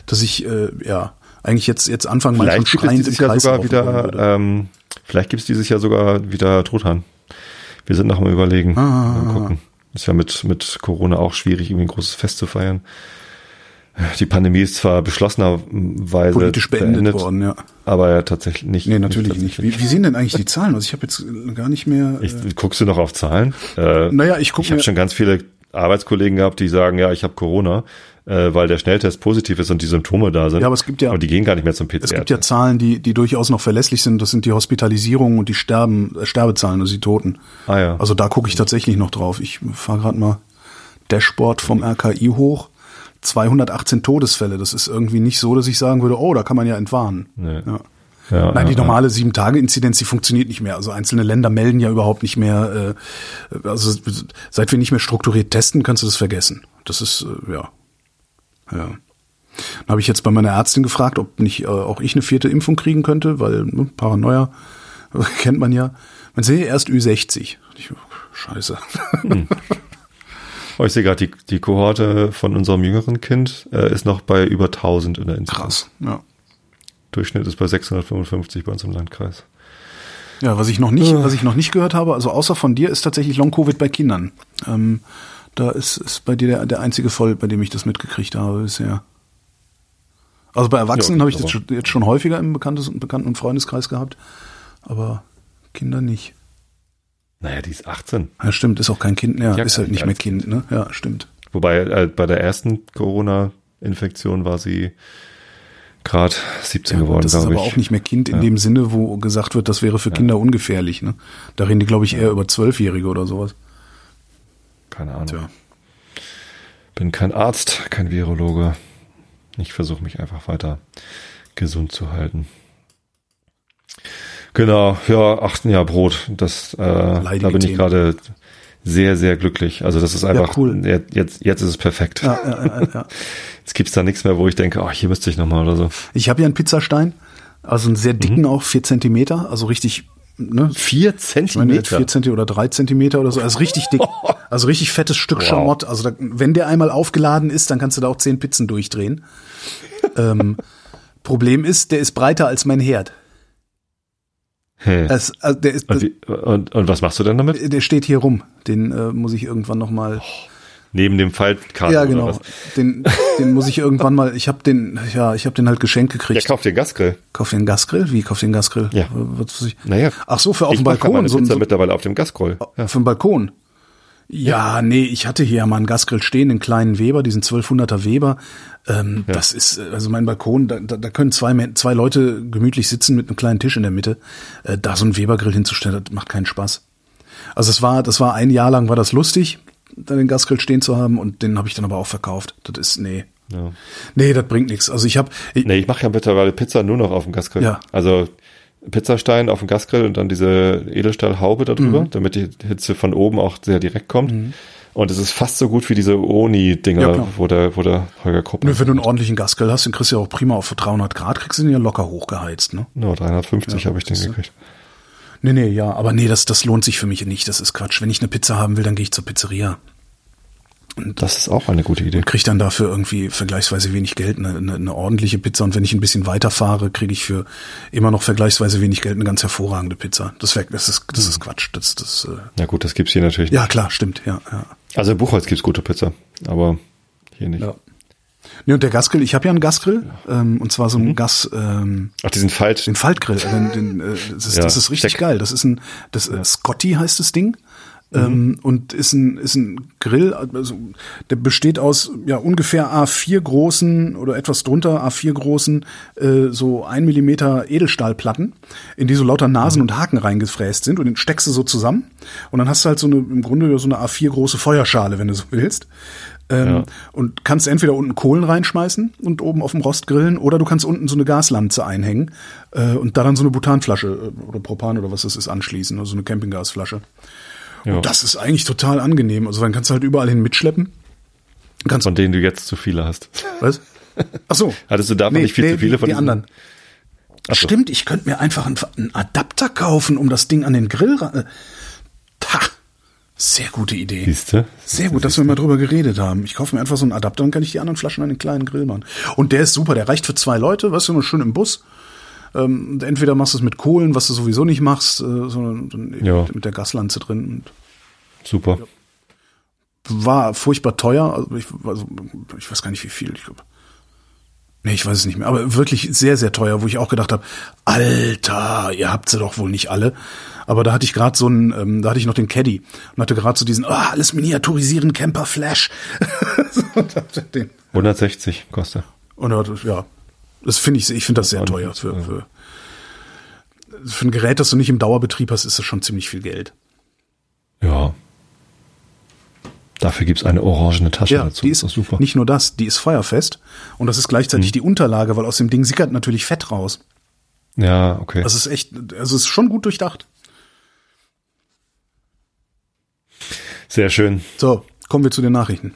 B: dass ich äh, ja eigentlich jetzt jetzt Anfang Mai schon
C: Vielleicht gibt es
B: schreiend im
C: dieses Jahr
B: Kreis
C: sogar wieder, ähm, vielleicht gibt es dieses Jahr sogar wieder Truthahn. Wir sind noch am überlegen.
B: Ah.
C: Mal gucken. Ist ja mit, mit Corona auch schwierig, irgendwie ein großes Fest zu feiern. Die Pandemie ist zwar beschlossenerweise
B: Politisch beendet worden, ja.
C: aber ja tatsächlich nicht.
B: Nee, natürlich nicht. Wie, wie sehen denn eigentlich die Zahlen aus? Ich habe jetzt gar nicht mehr.
C: Ich,
B: äh,
C: guckst du noch auf Zahlen? Äh,
B: Naja, ich guck
C: Ich habe schon ganz viele Arbeitskollegen gehabt, die sagen, ja, ich habe Corona, äh, weil der Schnelltest positiv ist und die Symptome da sind.
B: Ja, aber es gibt ja,
C: und die gehen gar nicht mehr zum PCR.
B: es gibt ja Zahlen, die, die durchaus noch verlässlich sind. Das sind die Hospitalisierungen und die Sterben, äh, Sterbezahlen, also die Toten.
C: ah ja.
B: Also da gucke ich tatsächlich noch drauf. Ich fahre gerade mal Dashboard vom RKI hoch. 218 Todesfälle. Das ist irgendwie nicht so, dass ich sagen würde, oh, da kann man ja entwarnen.
C: Nee.
B: Ja.
C: ja,
B: Nein, die
C: ja,
B: normale Sieben-Tage-Inzidenz, die funktioniert nicht mehr. Also einzelne Länder melden ja überhaupt nicht mehr. Äh, also seit wir nicht mehr strukturiert testen, kannst du das vergessen. Das ist, äh, ja. Ja. Dann habe ich jetzt bei meiner Ärztin gefragt, ob nicht äh, auch ich eine vierte Impfung kriegen könnte, weil ne, Paranoia kennt man ja. Man sehe erst Ü60. Ich, scheiße.
C: Oh, ich sehe gerade, die, die Kohorte von unserem jüngeren Kind äh, ist noch bei über 1000 in der Inzidenz.
B: Krass. Ja.
C: Durchschnitt ist bei 655 bei uns im Landkreis.
B: Ja, was ich noch nicht, was ich noch nicht gehört habe, also außer von dir, ist tatsächlich Long Covid bei Kindern. Ähm, da ist, ist bei dir der, der einzige Fall, bei dem ich das mitgekriegt habe bisher. Also bei Erwachsenen
C: Ja,
B: habe ich das jetzt schon häufiger im Bekanntes, Bekannten- und Freundeskreis gehabt, aber Kinder nicht.
C: Naja, die ist 18.
B: Ja, stimmt, ist auch kein Kind, ja,
C: Ja,
B: ist halt nicht
C: ich
B: mehr Kind, ne? Ja, stimmt.
C: Wobei äh, bei der ersten Corona-Infektion war sie gerade 17
B: Ja,
C: geworden,
B: das ist
C: glaube
B: aber
C: ich.
B: auch nicht mehr Kind in
C: Ja.
B: dem Sinne, wo gesagt wird, das wäre für Kinder ungefährlich, ne? Da reden die, glaube ich, eher über Zwölfjährige oder sowas.
C: Keine Ahnung.
B: Tja.
C: Bin kein Arzt, kein Virologe. Ich versuche mich einfach weiter gesund zu halten. Genau, ja, achten Jahr Brot. Das, äh, da bin ich gerade sehr, sehr glücklich. Also das ist einfach,
B: cool.
C: jetzt, jetzt, jetzt ist es perfekt.
B: Ja, ja, ja, ja.
C: Jetzt gibt's da nichts mehr, wo ich denke, oh, hier müsste ich nochmal oder so.
B: Ich habe ja einen Pizzastein, also einen sehr dicken auch, vier Zentimeter, also richtig, ne?
C: Vier
B: Ich meine,
C: Zentimeter.
B: vier Zentimeter oder drei Zentimeter oder so, also richtig dick, also richtig fettes Stück
C: Wow.
B: Schamott. Also da, wenn der einmal aufgeladen ist, dann kannst du da auch zehn Pizzen durchdrehen. ähm, Problem ist, der ist breiter als mein Herd.
C: Hä.
B: Es, also der, ist,
C: und, wie, und, und was machst du denn damit?
B: der steht hier rum. Den äh, muss ich irgendwann noch mal.
C: Neben dem Faltkarten
B: ja, genau. Den, den muss ich irgendwann mal. Ich habe den, ja, ich habe den halt geschenkt
C: Ja,
B: gekriegt.
C: kauf dir Gasgrill.
B: Kauf dir einen Gasgrill? Wie kauf dir einen Gasgrill?
C: Ja.
B: Was, was
C: Naja.
B: Ach so, für auf dem Balkon.
C: meine
B: So,
C: Pizza
B: so,
C: mittlerweile auf dem Gasgrill. Ja.
B: Für den Balkon. Ja, nee, ich hatte hier ja mal einen Gasgrill stehen, den kleinen Weber, diesen 1200er Weber. Ähm, Das ist, äh, also mein Balkon, da, da, da können zwei, zwei Leute gemütlich sitzen mit einem kleinen Tisch in der Mitte. Äh, da so einen Webergrill hinzustellen, das macht keinen Spaß. Also es war, das war ein Jahr lang war das lustig, da den Gasgrill stehen zu haben und den habe ich dann aber auch verkauft. Das ist, nee.
C: Ja.
B: Nee, das bringt nichts. Also ich habe,
C: Nee, ich mache ja mittlerweile Pizza nur noch auf dem Gasgrill.
B: Ja.
C: Also Pizzastein auf dem Gasgrill und dann diese Edelstahlhaube darüber,
B: Mhm.
C: damit die Hitze von oben auch sehr direkt kommt. Und es ist fast so gut wie diese Oni-Dinger,
B: Ja,
C: wo der, wo der Holger Krupp.
B: Nö, wenn du einen ordentlichen Gasgrill hast, den kriegst du ja auch prima auf 300 Grad, kriegst du den ja locker hochgeheizt, ne?
C: No, 350 habe ich den gekriegt.
B: Nee, nee, ja, aber nee, das, das lohnt sich für mich nicht. Das ist Quatsch. Wenn ich eine Pizza haben will, dann gehe ich zur Pizzeria.
C: Das ist auch eine gute Idee.
B: Kriege dann dafür irgendwie vergleichsweise wenig Geld, eine, eine, eine ordentliche Pizza. Und wenn ich ein bisschen weiter fahre, kriege ich für immer noch vergleichsweise wenig Geld eine ganz hervorragende Pizza. Das, wär, das, ist, das ist Quatsch. Das, das, äh,
C: Ja gut, das gibt's hier natürlich.
B: ja, klar, stimmt, ja, ja.
C: Also in Buchholz gibt's gute Pizza, aber hier nicht.
B: ja. Nee, und der Gasgrill, ich habe ja einen Gasgrill, ähm, und zwar so einen Gas, ähm,
C: Ach, diesen Falt.
B: den Faltgrill. Den, den, äh, das, ist,
C: Ja,
B: das ist richtig
C: Steck.
B: geil. Das ist ein, das äh, Scotty heißt das Ding. Ähm, und ist ein, ist ein Grill, also der besteht aus ja ungefähr A4 großen oder etwas drunter A4 großen äh, so ein Millimeter Edelstahlplatten, in die so lauter Nasen und Haken reingefräst sind und den steckst du so zusammen und dann hast du halt so eine im Grunde so eine A4 große Feuerschale, wenn du so willst. Ähm,
C: Ja.
B: Und kannst entweder unten Kohlen reinschmeißen und oben auf dem Rost grillen oder du kannst unten so eine Gaslanze einhängen äh, und da dann so eine Butanflasche äh, oder Propan oder was das ist anschließen, also eine Campinggasflasche.
C: Ja.
B: Und das ist eigentlich total angenehm. Also dann kannst du halt überall hin mitschleppen. Kannst
C: von denen du jetzt zu viele hast.
B: was? Ach so.
C: Hattest du davon nicht viel zu viele von
B: die
C: diesen-
B: anderen?
C: So.
B: Stimmt, ich könnte mir einfach einen, Adapter kaufen, um das Ding an den Grill ran. äh, Ta, sehr gute Idee.
C: Siehste?
B: Sehr gut, dass wir mal drüber geredet haben. Ich kaufe mir einfach so einen Adapter und kann ich die anderen Flaschen an den kleinen Grill machen. Und der ist super, der reicht für zwei Leute, weißt du, immer schön im Bus. Ähm, und entweder machst du es mit Kohlen, was du sowieso nicht machst, äh, sondern
C: Ja.
B: mit, der Gaslanze drin. Und
C: Super.
B: war furchtbar teuer. Also ich, also ich weiß gar nicht wie viel. Ich glaube Nee, ich weiß es nicht mehr, aber wirklich sehr, sehr teuer, wo ich auch gedacht habe, Alter, ihr habt sie doch wohl nicht alle. Aber da hatte ich gerade so einen, ähm, da hatte ich noch den Caddy und hatte gerade so diesen, oh, alles miniaturisieren, Camper Flash.
C: den, 160 kostet.
B: Und ja, das finde ich, ich finde das sehr teuer für, für, für ein Gerät, das du nicht im Dauerbetrieb hast, ist das schon ziemlich viel Geld.
C: Ja, Dafür gibt's eine orangene Tasche
B: ja, dazu. Die ist, ist super. Nicht nur das, die ist feuerfest und das ist gleichzeitig mhm. die Unterlage, weil aus dem Ding sickert natürlich Fett raus.
C: Ja, okay.
B: Das ist echt, also es ist schon gut durchdacht.
C: Sehr schön.
B: So, kommen wir zu den Nachrichten.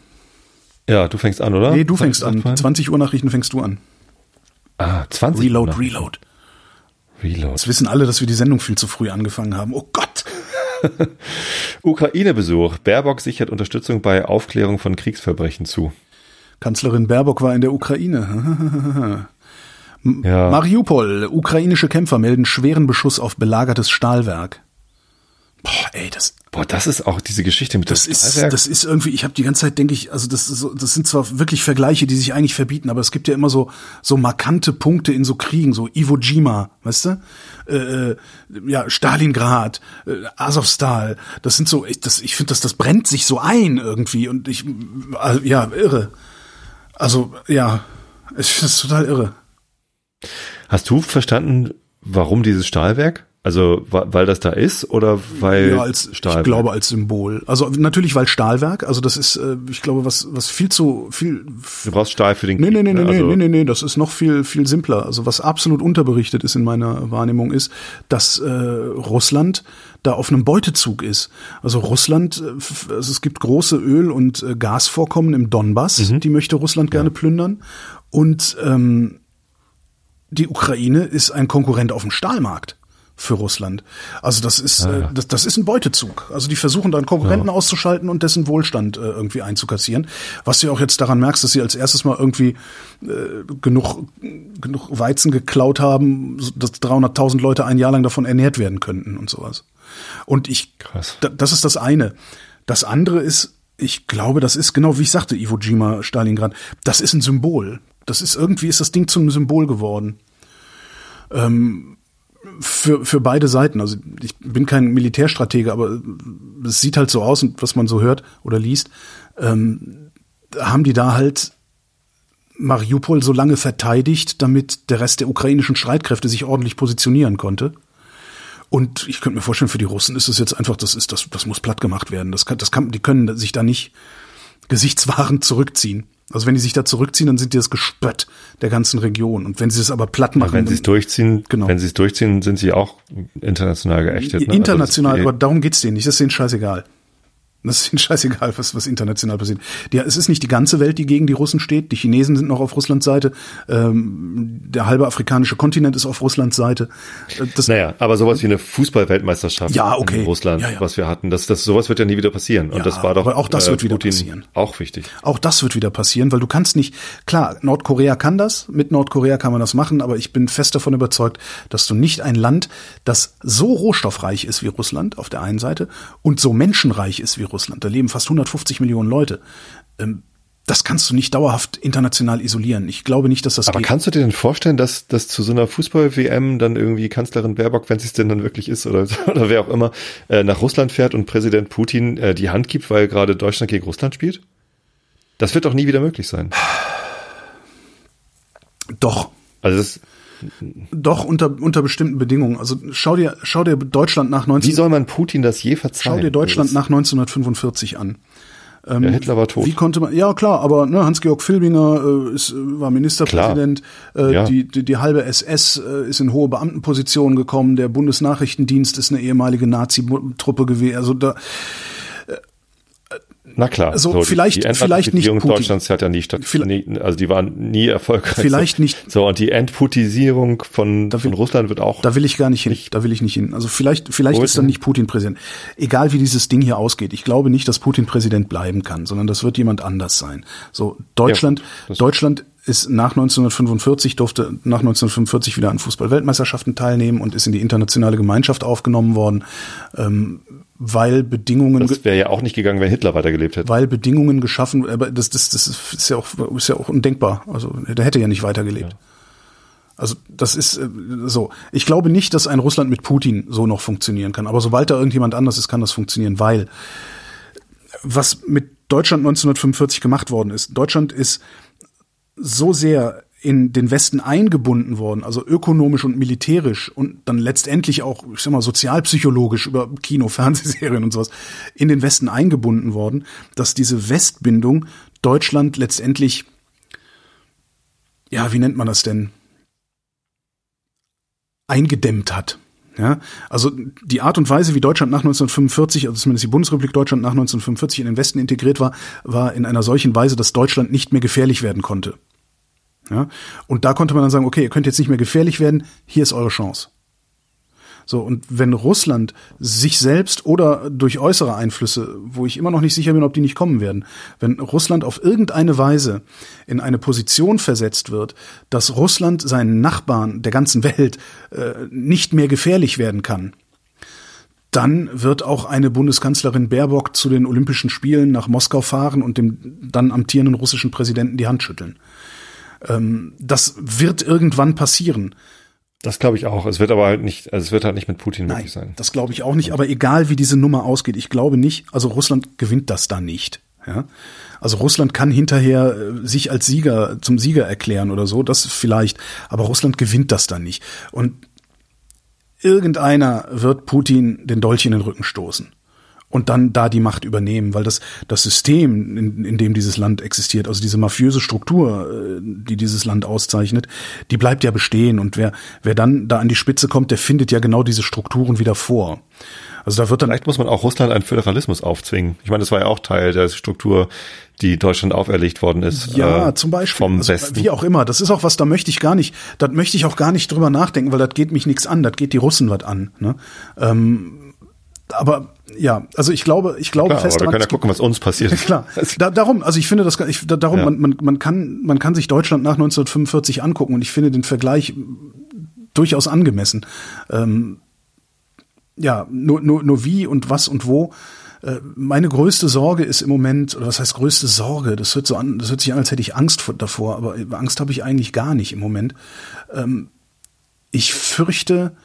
C: Ja, du fängst an, oder?
B: Nee, du fängst an. 20 Uhr Nachrichten fängst du an.
C: Ah, 20
B: Reload, Uhr Reload. Reload. Jetzt wissen alle, dass wir die Sendung viel zu früh angefangen haben. Oh Gott.
C: Ukraine-Besuch. Baerbock sichert Unterstützung bei Aufklärung von Kriegsverbrechen zu.
B: Kanzlerin Baerbock war in der Ukraine. ja. Mariupol. Ukrainische Kämpfer melden schweren Beschuss auf belagertes Stahlwerk.
C: Boah, ey, das. Boah, das ist auch diese Geschichte mit
B: das ist, Das ist irgendwie, ich habe die ganze Zeit, denke ich, also das, ist so, das sind zwar wirklich Vergleiche, die sich eigentlich verbieten, aber es gibt ja immer so so markante Punkte in so Kriegen, so Iwo Jima, weißt du? Äh, äh ja, Stalingrad, äh, Azovstal. Das sind so, ich, das, ich finde, das, das brennt sich so ein irgendwie und ich, äh, ja, irre. Also ja, ich finde das total irre.
C: Hast du verstanden, warum dieses Stahlwerk? Also weil das da ist oder weil
B: ja, als, Stahlwerk? Ich glaube als Symbol. Also natürlich weil Stahlwerk. Also das ist, äh, ich glaube, was was viel zu viel.
C: Du brauchst Stahl für den
B: Krieg. Nee, nee, nee, ne? also nee, nee, nee, das ist noch viel viel simpler. Also was absolut unterberichtet ist in meiner Wahrnehmung ist, dass äh, Russland da auf einem Beutezug ist. Also Russland, äh, also es gibt große Öl- und äh, Gasvorkommen im Donbass, mhm. die möchte Russland gerne ja. plündern. Und ähm, die Ukraine ist ein Konkurrent auf dem Stahlmarkt für Russland. Also das ist, ah, ja. das, das ist ein Beutezug. Also die versuchen da einen Konkurrenten ja. auszuschalten und dessen Wohlstand äh, irgendwie einzukassieren. Was du auch jetzt daran merkst, dass sie als erstes mal irgendwie äh, genug, genug Weizen geklaut haben, dass 300.000 Leute ein Jahr lang davon ernährt werden könnten und sowas. Und ich, Krass. das ist das eine. Das andere ist, ich glaube, das ist genau wie ich sagte, Iwo Jima, Stalingrad. Das ist ein Symbol. Das ist irgendwie ist das Ding zum Symbol geworden. Ähm, für, für beide Seiten. Also ich bin kein Militärstratege, aber es sieht halt so aus und was man so hört oder liest, ähm, haben die da halt Mariupol so lange verteidigt, damit der Rest der ukrainischen Streitkräfte sich ordentlich positionieren konnte. Und ich könnte mir vorstellen, für die Russen ist es jetzt einfach, das ist, das, das muss platt gemacht werden. Das kann, das kann, die können sich da nicht gesichtswahrend zurückziehen. Also wenn die sich da zurückziehen, dann sind die das Gespött der ganzen Region. Und wenn sie es aber platt machen,
C: ja, wenn sie es durchziehen, genau. wenn sie es durchziehen, sind sie auch international geächtet.
B: Ne? International, also aber darum geht's denen nicht. Das ist denen scheißegal. Das ist ihnen scheißegal, was, was international passiert. Die, es ist nicht die ganze Welt, die gegen die Russen steht. Die Chinesen sind noch auf Russlands Seite. Ähm, der halbe afrikanische Kontinent ist auf Russlands Seite.
C: Äh, das, naja, aber sowas wie eine Fußballweltmeisterschaft
B: ja, okay.
C: in Russland, ja, ja. was wir hatten, das, das, sowas wird ja nie wieder passieren. Und ja, das war doch
B: aber auch das äh, wird wieder Putin passieren.
C: Auch wichtig.
B: Auch das wird wieder passieren, weil du kannst nicht, klar, Nordkorea kann das, mit Nordkorea kann man das machen, aber ich bin fest davon überzeugt, dass du nicht ein Land, das so rohstoffreich ist wie Russland auf der einen Seite und so menschenreich ist wie Russland, da leben fast 150 Millionen Leute. Ähm, das kannst du nicht dauerhaft international isolieren. Ich glaube nicht, dass das
C: Aber geht. kannst du dir denn vorstellen, dass, dass zu so einer Fußball-WM dann irgendwie Kanzlerin Baerbock, wenn sie es denn dann wirklich ist oder, oder wer auch immer, äh, nach Russland fährt und Präsident Putin äh, die Hand gibt, weil gerade Deutschland gegen Russland spielt? Das wird doch nie wieder möglich sein.
B: Doch.
C: Also das
B: doch unter unter bestimmten Bedingungen. Also schau dir schau dir Deutschland nach 19
C: Wie soll man Putin das je verzeihen?
B: Schau dir Deutschland nach 1945 an.
C: Ähm, ja, Hitler war tot.
B: Wie konnte man? Ja klar, aber ne, Hans-Georg Filbinger äh, ist, war Ministerpräsident. Äh, ja. die, die die halbe SS äh, ist in hohe Beamtenpositionen gekommen. Der Bundesnachrichtendienst ist eine ehemalige Nazi-Truppe gewesen. Also da
C: na klar.
B: Also so, vielleicht, die, vielleicht nicht
C: Putin. Deutschlands hat ja nie statt, also die waren nie erfolgreich.
B: Vielleicht nicht.
C: So, und die Entputisierung von, will, von Russland wird auch.
B: Da will ich gar nicht hin. Nicht, da will ich nicht hin. Also vielleicht, vielleicht ist dann nicht Putin Präsident. Egal wie dieses Ding hier ausgeht. Ich glaube nicht, dass Putin Präsident bleiben kann, sondern das wird jemand anders sein. So, Deutschland, ja, Deutschland ist nach 1945 durfte nach 1945 wieder an Fußball-Weltmeisterschaften teilnehmen und ist in die internationale Gemeinschaft aufgenommen worden. Ähm, weil Bedingungen.
C: Das wäre ja auch nicht gegangen, wenn Hitler weitergelebt hätte.
B: Weil Bedingungen geschaffen, aber das, das, das ist ja auch, ist ja auch undenkbar. Also der hätte ja nicht weitergelebt. Ja. Also das ist äh, so. Ich glaube nicht, dass ein Russland mit Putin so noch funktionieren kann. Aber sobald da irgendjemand anders ist, kann das funktionieren, weil was mit Deutschland 1945 gemacht worden ist. Deutschland ist so sehr in den Westen eingebunden worden, also ökonomisch und militärisch und dann letztendlich auch, ich sag mal, sozialpsychologisch über Kino, Fernsehserien und sowas in den Westen eingebunden worden, dass diese Westbindung Deutschland letztendlich, ja, wie nennt man das denn? eingedämmt hat. Ja, also die Art und Weise, wie Deutschland nach 1945, also zumindest die Bundesrepublik Deutschland nach 1945 in den Westen integriert war, war in einer solchen Weise, dass Deutschland nicht mehr gefährlich werden konnte. Ja, und da konnte man dann sagen, okay, ihr könnt jetzt nicht mehr gefährlich werden, hier ist eure Chance. So, und wenn Russland sich selbst oder durch äußere Einflüsse, wo ich immer noch nicht sicher bin, ob die nicht kommen werden, wenn Russland auf irgendeine Weise in eine Position versetzt wird, dass Russland seinen Nachbarn der ganzen Welt äh, nicht mehr gefährlich werden kann, dann wird auch eine Bundeskanzlerin Baerbock zu den Olympischen Spielen nach Moskau fahren und dem dann amtierenden russischen Präsidenten die Hand schütteln. Ähm, das wird irgendwann passieren.
C: Das glaube ich auch. Es wird aber halt nicht, also es wird halt nicht mit Putin
B: Nein, möglich sein. Das glaube ich auch nicht. Aber egal wie diese Nummer ausgeht, ich glaube nicht, also Russland gewinnt das da nicht. Ja? Also Russland kann hinterher äh, sich als Sieger zum Sieger erklären oder so, das vielleicht, aber Russland gewinnt das dann nicht. Und irgendeiner wird Putin den Dolch in den Rücken stoßen und dann da die Macht übernehmen, weil das, das System, in, in dem dieses Land existiert, also diese mafiöse Struktur, äh, die dieses Land auszeichnet, die bleibt ja bestehen und wer, wer dann da an die Spitze kommt, der findet ja genau diese Strukturen wieder vor.
C: Also da wird dann vielleicht muss man auch Russland einen Föderalismus aufzwingen. Ich meine, das war ja auch Teil der Struktur, die Deutschland auferlegt worden ist.
B: Ja, äh, zum Beispiel. Vom also, Westen. Wie auch immer. Das ist auch was, da möchte ich gar nicht, da möchte ich auch gar nicht drüber nachdenken, weil das geht mich nichts an, das geht die Russen was an. Ne? Ähm, aber ja, also ich glaube, ich glaube
C: klar, fest aber wir können ja gucken, was uns passiert.
B: Klar. Da, darum, also ich finde das, ich, da, darum, ja. man, man, man kann, man kann sich Deutschland nach 1945 angucken und ich finde den Vergleich durchaus angemessen. Ähm, ja, nur, nur, nur wie und was und wo. Äh, meine größte Sorge ist im Moment, oder was heißt größte Sorge? Das hört so an, das hört sich an, als hätte ich Angst davor, aber Angst habe ich eigentlich gar nicht im Moment. Ähm, ich fürchte,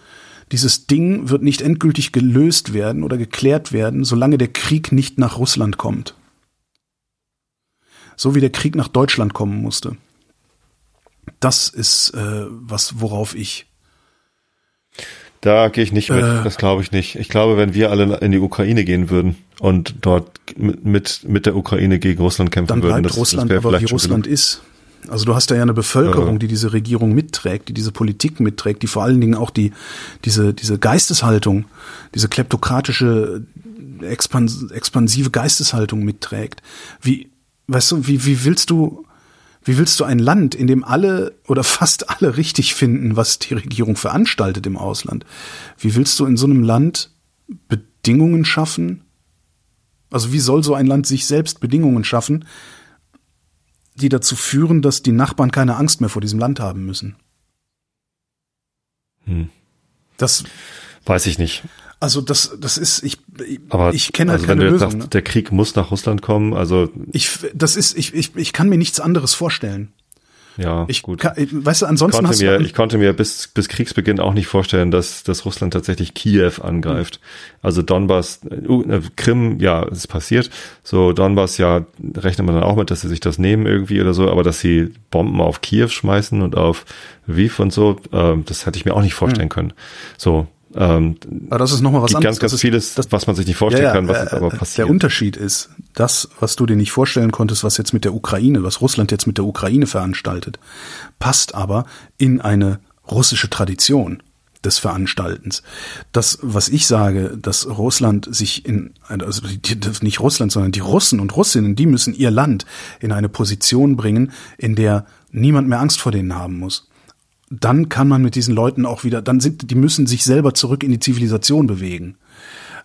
B: dieses Ding wird nicht endgültig gelöst werden oder geklärt werden, solange der Krieg nicht nach Russland kommt. So wie der Krieg nach Deutschland kommen musste. Das ist äh, was, worauf ich.
C: Da gehe ich nicht mit, äh, das glaube ich nicht. Ich glaube, wenn wir alle in die Ukraine gehen würden und dort mit, mit der Ukraine gegen Russland kämpfen
B: dann
C: würden,
B: bleibt das, Russland das aber wie Russland genug. ist. Also du hast da ja eine Bevölkerung, die diese Regierung mitträgt, die diese Politik mitträgt, die vor allen Dingen auch die diese diese Geisteshaltung, diese kleptokratische expans expansive Geisteshaltung mitträgt. Wie weißt du, wie wie willst du wie willst du ein Land, in dem alle oder fast alle richtig finden, was die Regierung veranstaltet im Ausland? Wie willst du in so einem Land Bedingungen schaffen? Also wie soll so ein Land sich selbst Bedingungen schaffen, die dazu führen, dass die Nachbarn keine Angst mehr vor diesem Land haben müssen.
C: Hm. Das weiß ich nicht.
B: Also das, das ist, ich,
C: Aber
B: ich kenne
C: halt also
B: keine
C: wenn du
B: Lösung.
C: Sagst, ne? Der Krieg muss nach Russland kommen. Also
B: ich, das ist, ich, ich, ich kann mir nichts anderes vorstellen.
C: Ja,
B: ich gut. Kann, weißt du, ansonsten
C: konnte mir, ich konnte mir bis, bis Kriegsbeginn auch nicht vorstellen, dass, dass Russland tatsächlich Kiew angreift. Mhm. Also Donbass, uh, Krim, ja, es ist passiert. So Donbass, ja, rechnet man dann auch mit, dass sie sich das nehmen irgendwie oder so, aber dass sie Bomben auf Kiew schmeißen und auf Lviv und so, äh, das hätte ich mir auch nicht vorstellen mhm. können. So, ähm,
B: aber das ist nochmal was anderes.
C: Ganz, ganz vieles, das, was man sich nicht vorstellen ja, ja, kann, was jetzt aber passiert.
B: Der Unterschied ist, das, was du dir nicht vorstellen konntest, was jetzt mit der Ukraine, was Russland jetzt mit der Ukraine veranstaltet, passt aber in eine russische Tradition des Veranstaltens. Das, was ich sage, dass Russland sich in, also nicht Russland, sondern die Russen und Russinnen, die müssen ihr Land in eine Position bringen, in der niemand mehr Angst vor denen haben muss dann kann man mit diesen Leuten auch wieder, dann sind, die müssen sich selber zurück in die Zivilisation bewegen.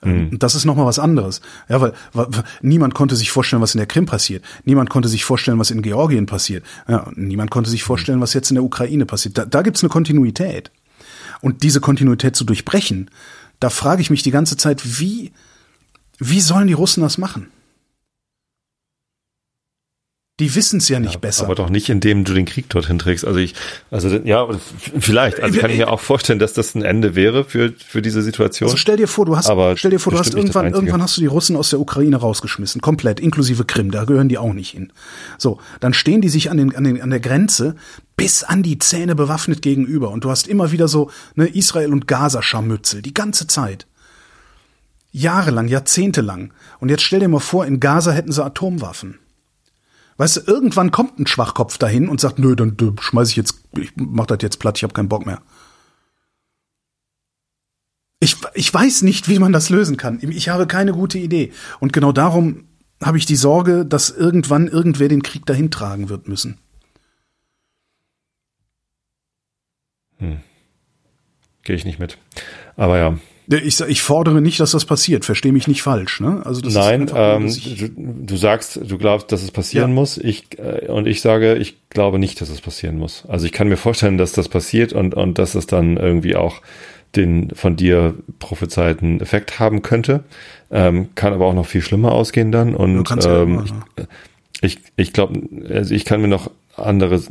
B: Mhm. Das ist nochmal was anderes. Ja, weil, weil niemand konnte sich vorstellen, was in der Krim passiert. Niemand konnte sich vorstellen, was in Georgien passiert. Ja, niemand konnte sich vorstellen, was jetzt in der Ukraine passiert. Da, da gibt's eine Kontinuität. Und diese Kontinuität zu durchbrechen, da frage ich mich die ganze Zeit, wie, Wie sollen die Russen das machen? Die wissen es ja nicht
C: ja,
B: besser.
C: Aber doch nicht, indem du den Krieg dorthin trägst. Also ich, also ja, vielleicht. Also kann ich mir auch vorstellen, dass das ein Ende wäre für für diese Situation. Also
B: stell dir vor, du hast, aber stell dir vor, du hast irgendwann, irgendwann hast du die Russen aus der Ukraine rausgeschmissen, komplett, inklusive Krim. Da gehören die auch nicht hin. So, dann stehen die sich an den an den an der Grenze bis an die Zähne bewaffnet gegenüber und du hast immer wieder so ne Israel und Gaza Scharmützel die ganze Zeit. Jahrelang, jahrzehntelang. Und jetzt stell dir mal vor, in Gaza hätten sie Atomwaffen. Weißt du, irgendwann kommt ein Schwachkopf dahin und sagt, nö, dann, schmeiß ich jetzt, ich mach das jetzt platt, ich habe keinen Bock mehr. Ich, ich weiß nicht, wie man das lösen kann. Ich habe keine gute Idee. Und genau darum habe ich die Sorge, dass irgendwann irgendwer den Krieg dahin tragen wird müssen.
C: Hm. Gehe ich nicht mit. Aber ja,
B: ich, ich fordere nicht, dass das passiert. Verstehe mich nicht falsch. Ne?
C: Also das Nein, ähm, du, du, sagst, du glaubst, dass es passieren ja. muss. Ich äh, und ich sage, ich glaube nicht, dass es passieren muss. Also ich kann mir vorstellen, dass das passiert und und dass es dann irgendwie auch den von dir prophezeiten Effekt haben könnte. Ähm, kann aber auch noch viel schlimmer ausgehen dann. Und ähm, ich, ich, ich glaube, also ich kann mir noch andere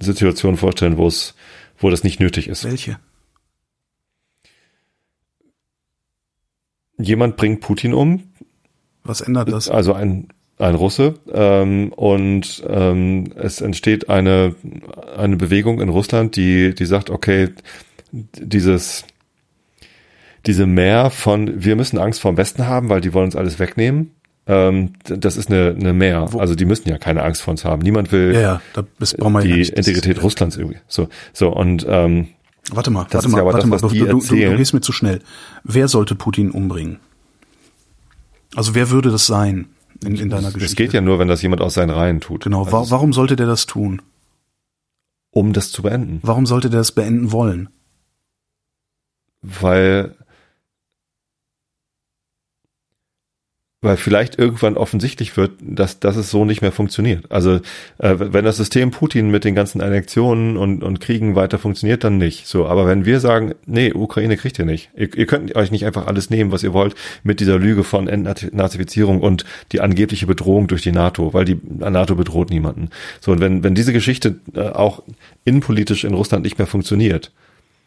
C: Situationen vorstellen, wo es, wo das nicht nötig ist.
B: Welche?
C: Jemand bringt Putin um.
B: Was ändert das?
C: Also ein, ein Russe. Ähm, und ähm, es entsteht eine, eine Bewegung in Russland, die, die sagt, okay, dieses, diese Mehr von, wir müssen Angst vor dem Westen haben, weil die wollen uns alles wegnehmen. Ähm, das ist eine, eine Mehr. Also die müssen ja keine Angst vor uns haben. Niemand will
B: ja, ja,
C: die Integrität Russlands irgendwie. So, so und ähm,
B: Warte mal, warte mal, warte das, mal, du, du, du, gehst mir zu schnell. Wer sollte Putin umbringen? Also wer würde das sein in, in deiner Geschichte?
C: Es geht ja nur, wenn das jemand aus seinen Reihen tut.
B: Genau, also warum sollte der das tun?
C: Um das zu beenden.
B: Warum sollte der das beenden wollen?
C: Weil weil vielleicht irgendwann offensichtlich wird, dass, dass es so nicht mehr funktioniert. Also äh, wenn das System Putin mit den ganzen Annexionen und, und Kriegen weiter funktioniert, dann nicht. So, aber wenn wir sagen, nee, Ukraine kriegt ihr nicht, ihr, ihr könnt euch nicht einfach alles nehmen, was ihr wollt, mit dieser Lüge von Entnazifizierung und die angebliche Bedrohung durch die NATO, weil die NATO bedroht niemanden. So, und wenn, wenn diese Geschichte äh, auch innenpolitisch in Russland nicht mehr funktioniert,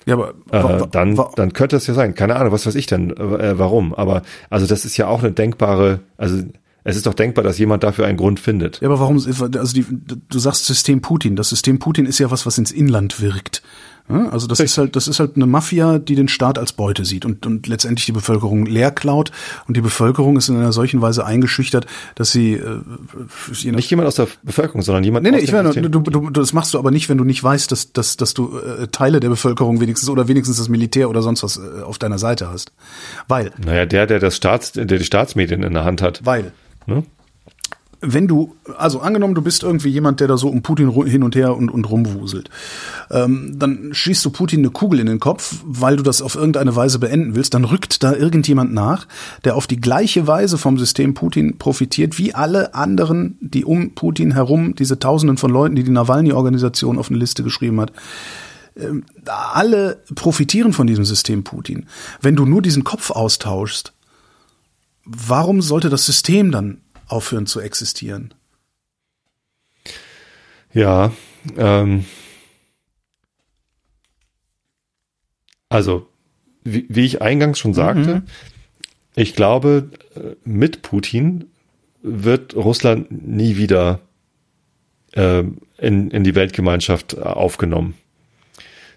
C: ja, aber äh, dann, dann könnte es ja sein. Keine Ahnung, was weiß ich denn, äh, warum. Aber also das ist ja auch eine denkbare, also es ist doch denkbar, dass jemand dafür einen Grund findet.
B: Ja, aber warum, also die, du sagst System Putin. Das System Putin ist ja was, was ins Inland wirkt. Also das ist halt, das ist halt eine Mafia, die den Staat als Beute sieht und, und letztendlich die Bevölkerung leer klaut und die Bevölkerung ist in einer solchen Weise eingeschüchtert, dass sie äh,
C: nicht jemand aus der Bevölkerung, sondern jemand.
B: Nee, nee, ich meine, du, du, das machst du aber nicht, wenn du nicht weißt, dass, dass, dass du äh, Teile der Bevölkerung wenigstens oder wenigstens das Militär oder sonst was äh, auf deiner Seite hast. Weil.
C: Naja, der, der das Staats, der die Staatsmedien in der Hand hat.
B: Weil. Ne? Wenn du, also angenommen, du bist irgendwie jemand, der da so um Putin hin und her und, und rumwuselt, ähm, dann schießt du Putin eine Kugel in den Kopf, weil du das auf irgendeine Weise beenden willst, dann rückt da irgendjemand nach, der auf die gleiche Weise vom System Putin profitiert, wie alle anderen, die um Putin herum, diese Tausenden von Leuten, die die Nawalny-Organisation auf eine Liste geschrieben hat, ähm, alle profitieren von diesem System Putin. Wenn du nur diesen Kopf austauschst, warum sollte das System dann aufhören zu existieren.
C: Ja, ähm, also wie, wie ich eingangs schon sagte, mhm. ich glaube, mit Putin wird Russland nie wieder äh, in, in die Weltgemeinschaft aufgenommen.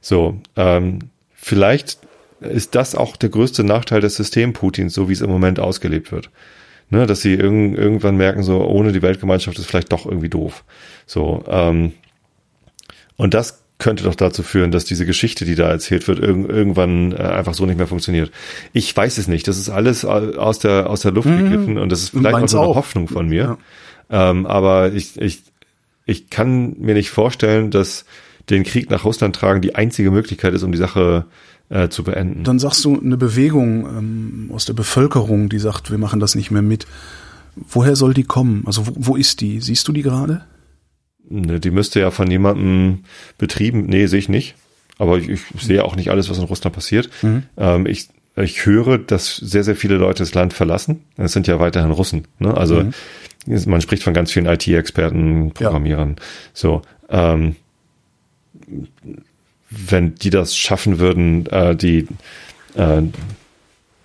C: So, ähm, vielleicht ist das auch der größte Nachteil des Systems Putins, so wie es im Moment ausgelebt wird ne, dass sie irg irgendwann merken, so ohne die Weltgemeinschaft ist vielleicht doch irgendwie doof. So, ähm, und das könnte doch dazu führen, dass diese Geschichte, die da erzählt wird, irg irgendwann äh, einfach so nicht mehr funktioniert. Ich weiß es nicht. Das ist alles aus der aus der Luft mhm. gegriffen und das ist vielleicht auch nur eine Hoffnung von mir. Ja. Ähm, aber ich, ich ich kann mir nicht vorstellen, dass den Krieg nach Russland tragen die einzige Möglichkeit ist, um die Sache äh, zu beenden.
B: Dann sagst du eine Bewegung ähm, aus der Bevölkerung, die sagt, wir machen das nicht mehr mit. Woher soll die kommen? Also wo, wo ist die? Siehst du die gerade?
C: Ne, die müsste ja von jemandem betrieben. Nee, sehe ich nicht. Aber ich, ich sehe auch nicht alles, was in Russland passiert. Mhm. Ähm, ich ich höre, dass sehr, sehr viele Leute das Land verlassen. Es sind ja weiterhin Russen. Ne? Also mhm. man spricht von ganz vielen IT-Experten, Programmierern. Ja. So, ähm, wenn die das schaffen würden, äh, die, äh,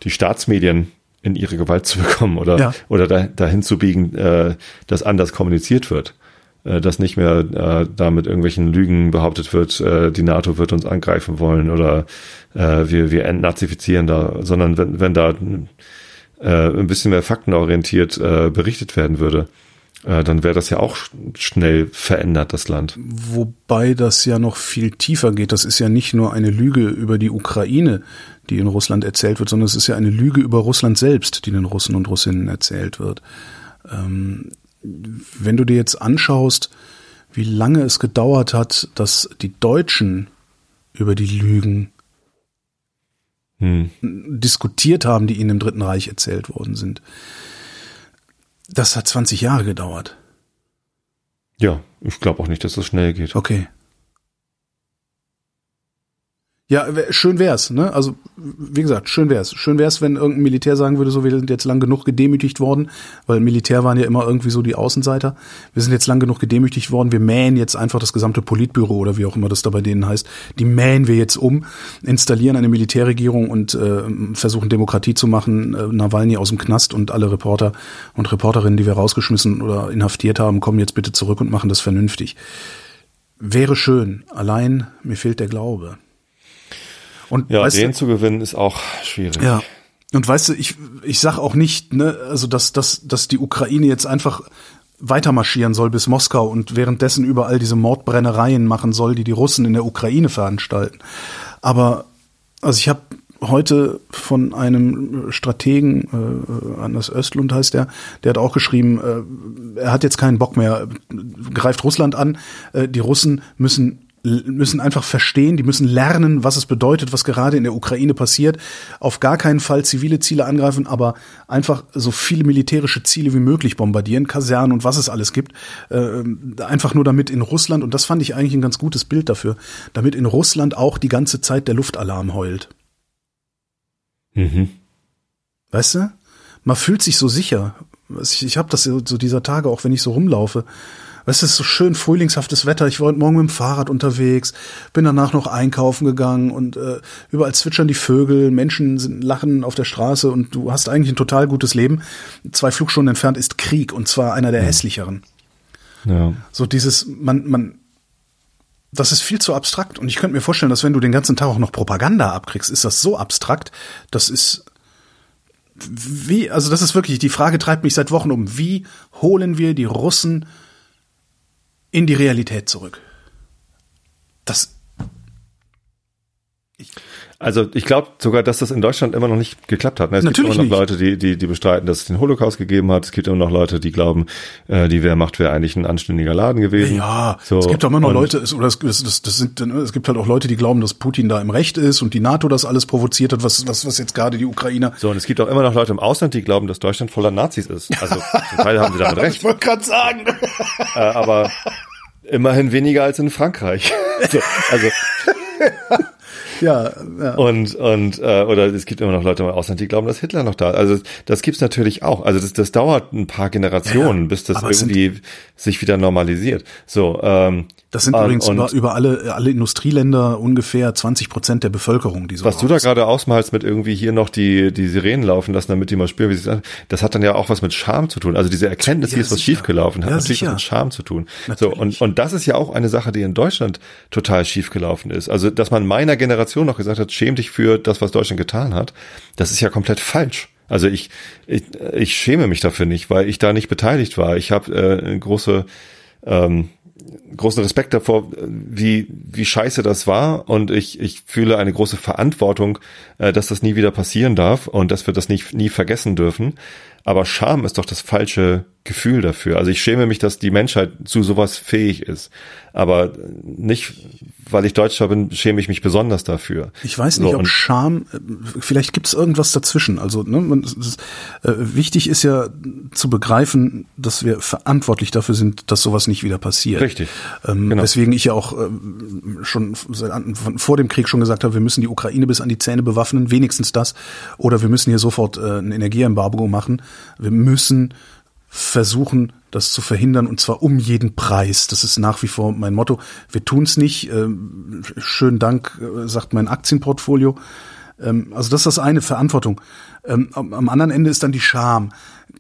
C: die Staatsmedien in ihre Gewalt zu bekommen oder, ja. oder da, dahin zu biegen, äh, dass anders kommuniziert wird. Äh, dass nicht mehr äh, da mit irgendwelchen Lügen behauptet wird, äh, die NATO wird uns angreifen wollen oder äh, wir, wir entnazifizieren da, sondern wenn, wenn da äh, ein bisschen mehr faktenorientiert äh, berichtet werden würde, dann wäre das ja auch schnell verändert, das Land.
B: Wobei das ja noch viel tiefer geht. Das ist ja nicht nur eine Lüge über die Ukraine, die in Russland erzählt wird, sondern es ist ja eine Lüge über Russland selbst, die den Russen und Russinnen erzählt wird. Ähm, wenn du dir jetzt anschaust, wie lange es gedauert hat, dass die Deutschen über die Lügen hm. diskutiert haben, die ihnen im Dritten Reich erzählt worden sind. Das hat 20 Jahre gedauert.
C: Ja, ich glaube auch nicht, dass das schnell geht.
B: Okay. Ja, schön wär's, ne? Also, wie gesagt, schön wär's. Schön wär's, wenn irgendein Militär sagen würde, so, wir sind jetzt lang genug gedemütigt worden, weil Militär waren ja immer irgendwie so die Außenseiter. Wir sind jetzt lang genug gedemütigt worden, wir mähen jetzt einfach das gesamte Politbüro oder wie auch immer das da bei denen heißt, die mähen wir jetzt um, installieren eine Militärregierung und äh, versuchen Demokratie zu machen, äh, Nawalny aus dem Knast und alle Reporter und Reporterinnen, die wir rausgeschmissen oder inhaftiert haben, kommen jetzt bitte zurück und machen das vernünftig. Wäre schön, allein mir fehlt der Glaube.
C: Und ja, den du, zu gewinnen ist auch schwierig.
B: Ja. Und weißt du, ich, ich sag auch nicht, ne, also dass, dass, dass die Ukraine jetzt einfach weitermarschieren soll bis Moskau und währenddessen überall diese Mordbrennereien machen soll, die die Russen in der Ukraine veranstalten. Aber also ich habe heute von einem Strategen, äh, Anders Östlund heißt der, der hat auch geschrieben, äh, er hat jetzt keinen Bock mehr, greift Russland an, äh, die Russen müssen müssen einfach verstehen, die müssen lernen, was es bedeutet, was gerade in der Ukraine passiert. Auf gar keinen Fall zivile Ziele angreifen, aber einfach so viele militärische Ziele wie möglich bombardieren, Kasernen und was es alles gibt. Äh, einfach nur damit in Russland, und das fand ich eigentlich ein ganz gutes Bild dafür, damit in Russland auch die ganze Zeit der Luftalarm heult. Mhm. Weißt du? Man fühlt sich so sicher. Ich, ich habe das so dieser Tage, auch wenn ich so rumlaufe weißt du, es ist so schön frühlingshaftes Wetter. Ich war heute Morgen mit dem Fahrrad unterwegs, bin danach noch einkaufen gegangen und äh, überall zwitschern die Vögel, Menschen sind lachen auf der Straße und du hast eigentlich ein total gutes Leben. Zwei Flugstunden entfernt ist Krieg und zwar einer der ja. hässlicheren. Ja. So dieses, man, man, das ist viel zu abstrakt und ich könnte mir vorstellen, dass wenn du den ganzen Tag auch noch Propaganda abkriegst, ist das so abstrakt, das ist wie, also das ist wirklich, die Frage treibt mich seit Wochen um, wie holen wir die Russen in die Realität zurück. Das.
C: Ich also ich glaube sogar, dass das in Deutschland immer noch nicht geklappt hat. Ne? Es
B: Natürlich
C: gibt immer
B: noch
C: nicht. Leute, die, die, die bestreiten, dass es den Holocaust gegeben hat. Es gibt immer noch Leute, die glauben, äh, die Wehrmacht wäre eigentlich ein anständiger Laden gewesen.
B: Ja, so, es gibt auch immer noch Leute, oder es, das, das sind, es gibt halt auch Leute, die glauben, dass Putin da im Recht ist und die NATO das alles provoziert hat, was, was, was jetzt gerade die Ukrainer.
C: So, und es gibt auch immer noch Leute im Ausland, die glauben, dass Deutschland voller Nazis ist. Also zum Teil haben sie damit recht.
B: ich wollte gerade sagen.
C: Äh, aber Immerhin weniger als in Frankreich. so, also
B: ja, ja.
C: Und, und äh, oder es gibt immer noch Leute im Ausland, die glauben, dass Hitler noch da ist. Also das gibt's natürlich auch. Also das, das dauert ein paar Generationen, ja, bis das irgendwie sich wieder normalisiert. So, ähm,
B: das sind übrigens über, über alle, alle Industrieländer ungefähr 20 Prozent der Bevölkerung, die so
C: Was du da gerade ausmalst mit irgendwie hier noch die, die Sirenen laufen lassen, damit die mal spüren, wie sie sind, das hat dann ja auch was mit Scham zu tun. Also diese Erkenntnis, ja, hier ist was schiefgelaufen, hat ja, natürlich sicher. was mit Scham zu tun. Natürlich. So, und, und das ist ja auch eine Sache, die in Deutschland total schiefgelaufen ist. Also, dass man meiner Generation noch gesagt hat, schäm dich für das, was Deutschland getan hat, das ist ja komplett falsch. Also ich, ich, ich schäme mich dafür nicht, weil ich da nicht beteiligt war. Ich habe äh, große ähm, großen Respekt davor, wie, wie scheiße das war und ich, ich fühle eine große Verantwortung, äh, dass das nie wieder passieren darf und dass wir das nicht, nie vergessen dürfen. Aber Scham ist doch das falsche Gefühl dafür. Also ich schäme mich, dass die Menschheit zu sowas fähig ist. Aber nicht, weil ich Deutscher bin, schäme ich mich besonders dafür.
B: Ich weiß nicht,
C: So,
B: ob Scham, äh, vielleicht gibt es irgendwas dazwischen. Also ne, man, ist, äh, wichtig ist ja zu begreifen, dass wir verantwortlich dafür sind, dass sowas nicht wieder passiert.
C: Richtig,
B: Ähm,
C: genau.
B: Weswegen ich ja auch ähm, schon seit von, vor dem Krieg schon gesagt habe, wir müssen die Ukraine bis an die Zähne bewaffnen, wenigstens das. Oder wir müssen hier sofort äh, ein Energieembargo machen. Wir müssen versuchen, das zu verhindern und zwar um jeden Preis. Das ist nach wie vor mein Motto. Wir tun es nicht. Ähm, schönen Dank, äh, sagt mein Aktienportfolio. Ähm, also das ist das eine, Verantwortung. Ähm, am, anderen Ende ist dann die Scham.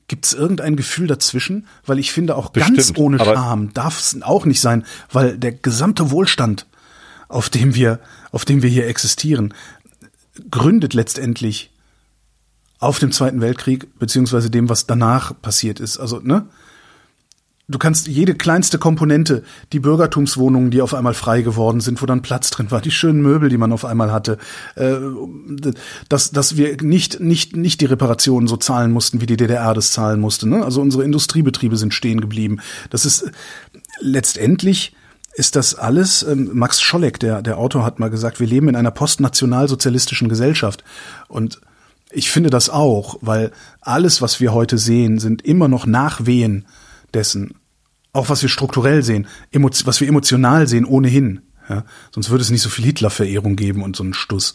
B: Gibt es irgendein Gefühl dazwischen? Weil ich finde, auch ganz
C: Bestimmt,
B: ohne
C: aber-
B: Scham darf es auch nicht sein, weil der gesamte Wohlstand, auf dem wir, auf dem wir hier existieren, gründet letztendlich auf dem Zweiten Weltkrieg, beziehungsweise dem, was danach passiert ist. Also, ne? Du kannst jede kleinste Komponente, die Bürgertumswohnungen, die auf einmal frei geworden sind, wo dann Platz drin war, die schönen Möbel, die man auf einmal hatte, äh, dass, dass wir nicht, nicht, nicht die Reparationen so zahlen mussten, wie die DDR das zahlen musste. Ne? Also unsere Industriebetriebe sind stehen geblieben. Das ist letztendlich ist das alles, ähm, Max Scholleck, der, der Autor, hat mal gesagt, wir leben in einer postnationalsozialistischen Gesellschaft. Und ich finde das auch, weil alles, was wir heute sehen, sind immer noch Nachwehen dessen, auch was wir strukturell sehen, was wir emotional sehen, ohnehin. Ja? Sonst würde es nicht so viel Hitler-Verehrung geben und so einen Stuss.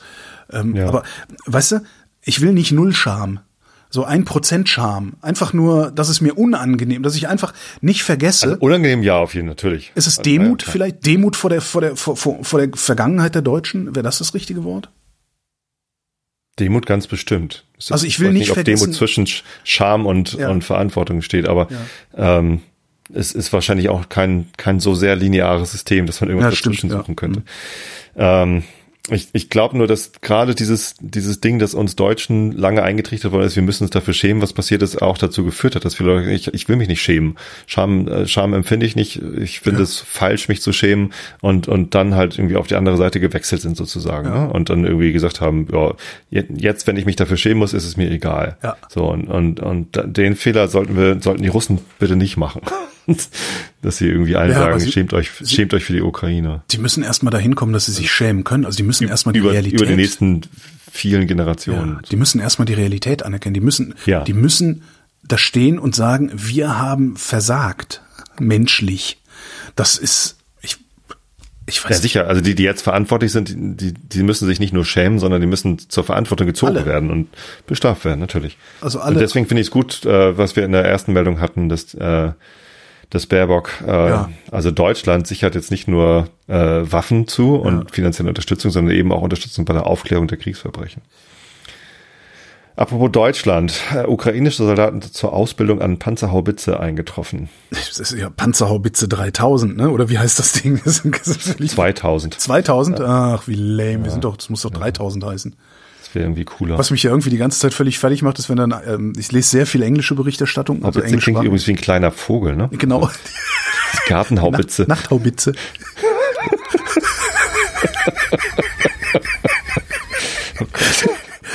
B: Ähm,
C: Ja.
B: Aber weißt du, ich will nicht null Scham. So ein Prozent Scham. Einfach nur, dass es mir unangenehm, dass ich einfach nicht vergesse.
C: Also unangenehm ja auf jeden natürlich.
B: ist es
C: Also,
B: Demut
C: ja, klar.
B: vielleicht? Demut vor der, vor der, vor, vor, vor der Vergangenheit der Deutschen? Wäre das das richtige Wort?
C: Demut ganz bestimmt. Es
B: Also ich will
C: weiß
B: nicht
C: ob
B: vergessen-
C: Demut zwischen Sch- Scham und,
B: Ja.
C: und Verantwortung steht, aber ähm, es ist wahrscheinlich auch kein, kein so sehr lineares System, dass man irgendwas
B: Ja, stimmt,
C: dazwischen
B: ja.
C: suchen könnte. Ähm, ich ich glaube nur, dass gerade dieses, dieses Ding, das uns Deutschen lange eingetrichtert worden ist, wir müssen uns dafür schämen, was passiert ist, auch dazu geführt hat, dass viele Leute, ich, ich will mich nicht schämen. Scham, äh, Scham empfinde ich nicht. Ich finde es falsch, mich zu schämen und, und dann halt irgendwie auf die andere Seite gewechselt sind sozusagen.
B: Ja.
C: Ne? Und dann irgendwie gesagt haben, ja, je- jetzt, wenn ich mich dafür schämen muss, ist es mir egal.
B: Ja.
C: So, und, und, und den Fehler sollten wir, sollten die Russen bitte nicht machen. dass sie irgendwie allen
B: Ja,
C: sagen,
B: sie-
C: schämt euch, schämt euch für die Ukraine.
B: Die müssen erstmal dahin kommen, dass sie sich schämen können. Also die müssen erstmal die
C: über,
B: Realität.
C: über die nächsten vielen Generationen.
B: ja, die müssen erstmal die Realität anerkennen. Die müssen,
C: Ja.
B: die müssen da stehen und sagen, wir haben versagt. Menschlich. Das ist, ich, ich weiß
C: Ja, sicher. Also die, die jetzt verantwortlich sind, die, die müssen sich nicht nur schämen, sondern die müssen zur Verantwortung gezogen
B: Alle.
C: werden und bestraft werden, natürlich.
B: Also alle-
C: Und deswegen finde ich es gut, äh, was wir in der ersten Meldung hatten, dass, äh, dass Baerbock, äh,
B: Ja.
C: also Deutschland sichert jetzt nicht nur äh, Waffen zu und finanzielle Unterstützung, sondern eben auch Unterstützung bei der Aufklärung der Kriegsverbrechen. Apropos Deutschland, äh, ukrainische Soldaten zur Ausbildung an Panzerhaubitze eingetroffen.
B: Das ist ja Panzerhaubitze 3000, ne? Oder wie heißt das Ding? Das ist völlig
C: 2000.
B: 2000? Ach, wie lame. Wir sind doch, das muss doch 3000 heißen.
C: Das wäre irgendwie cooler.
B: Was mich ja irgendwie die ganze Zeit völlig fertig macht, ist, wenn dann, ähm, ich lese sehr viel englische Berichterstattung, also
C: Haubitze klingt übrigens wie ein kleiner Vogel, ne?
B: Genau.
C: Gartenhaubitze.
B: Nacht, Nachthaubitze.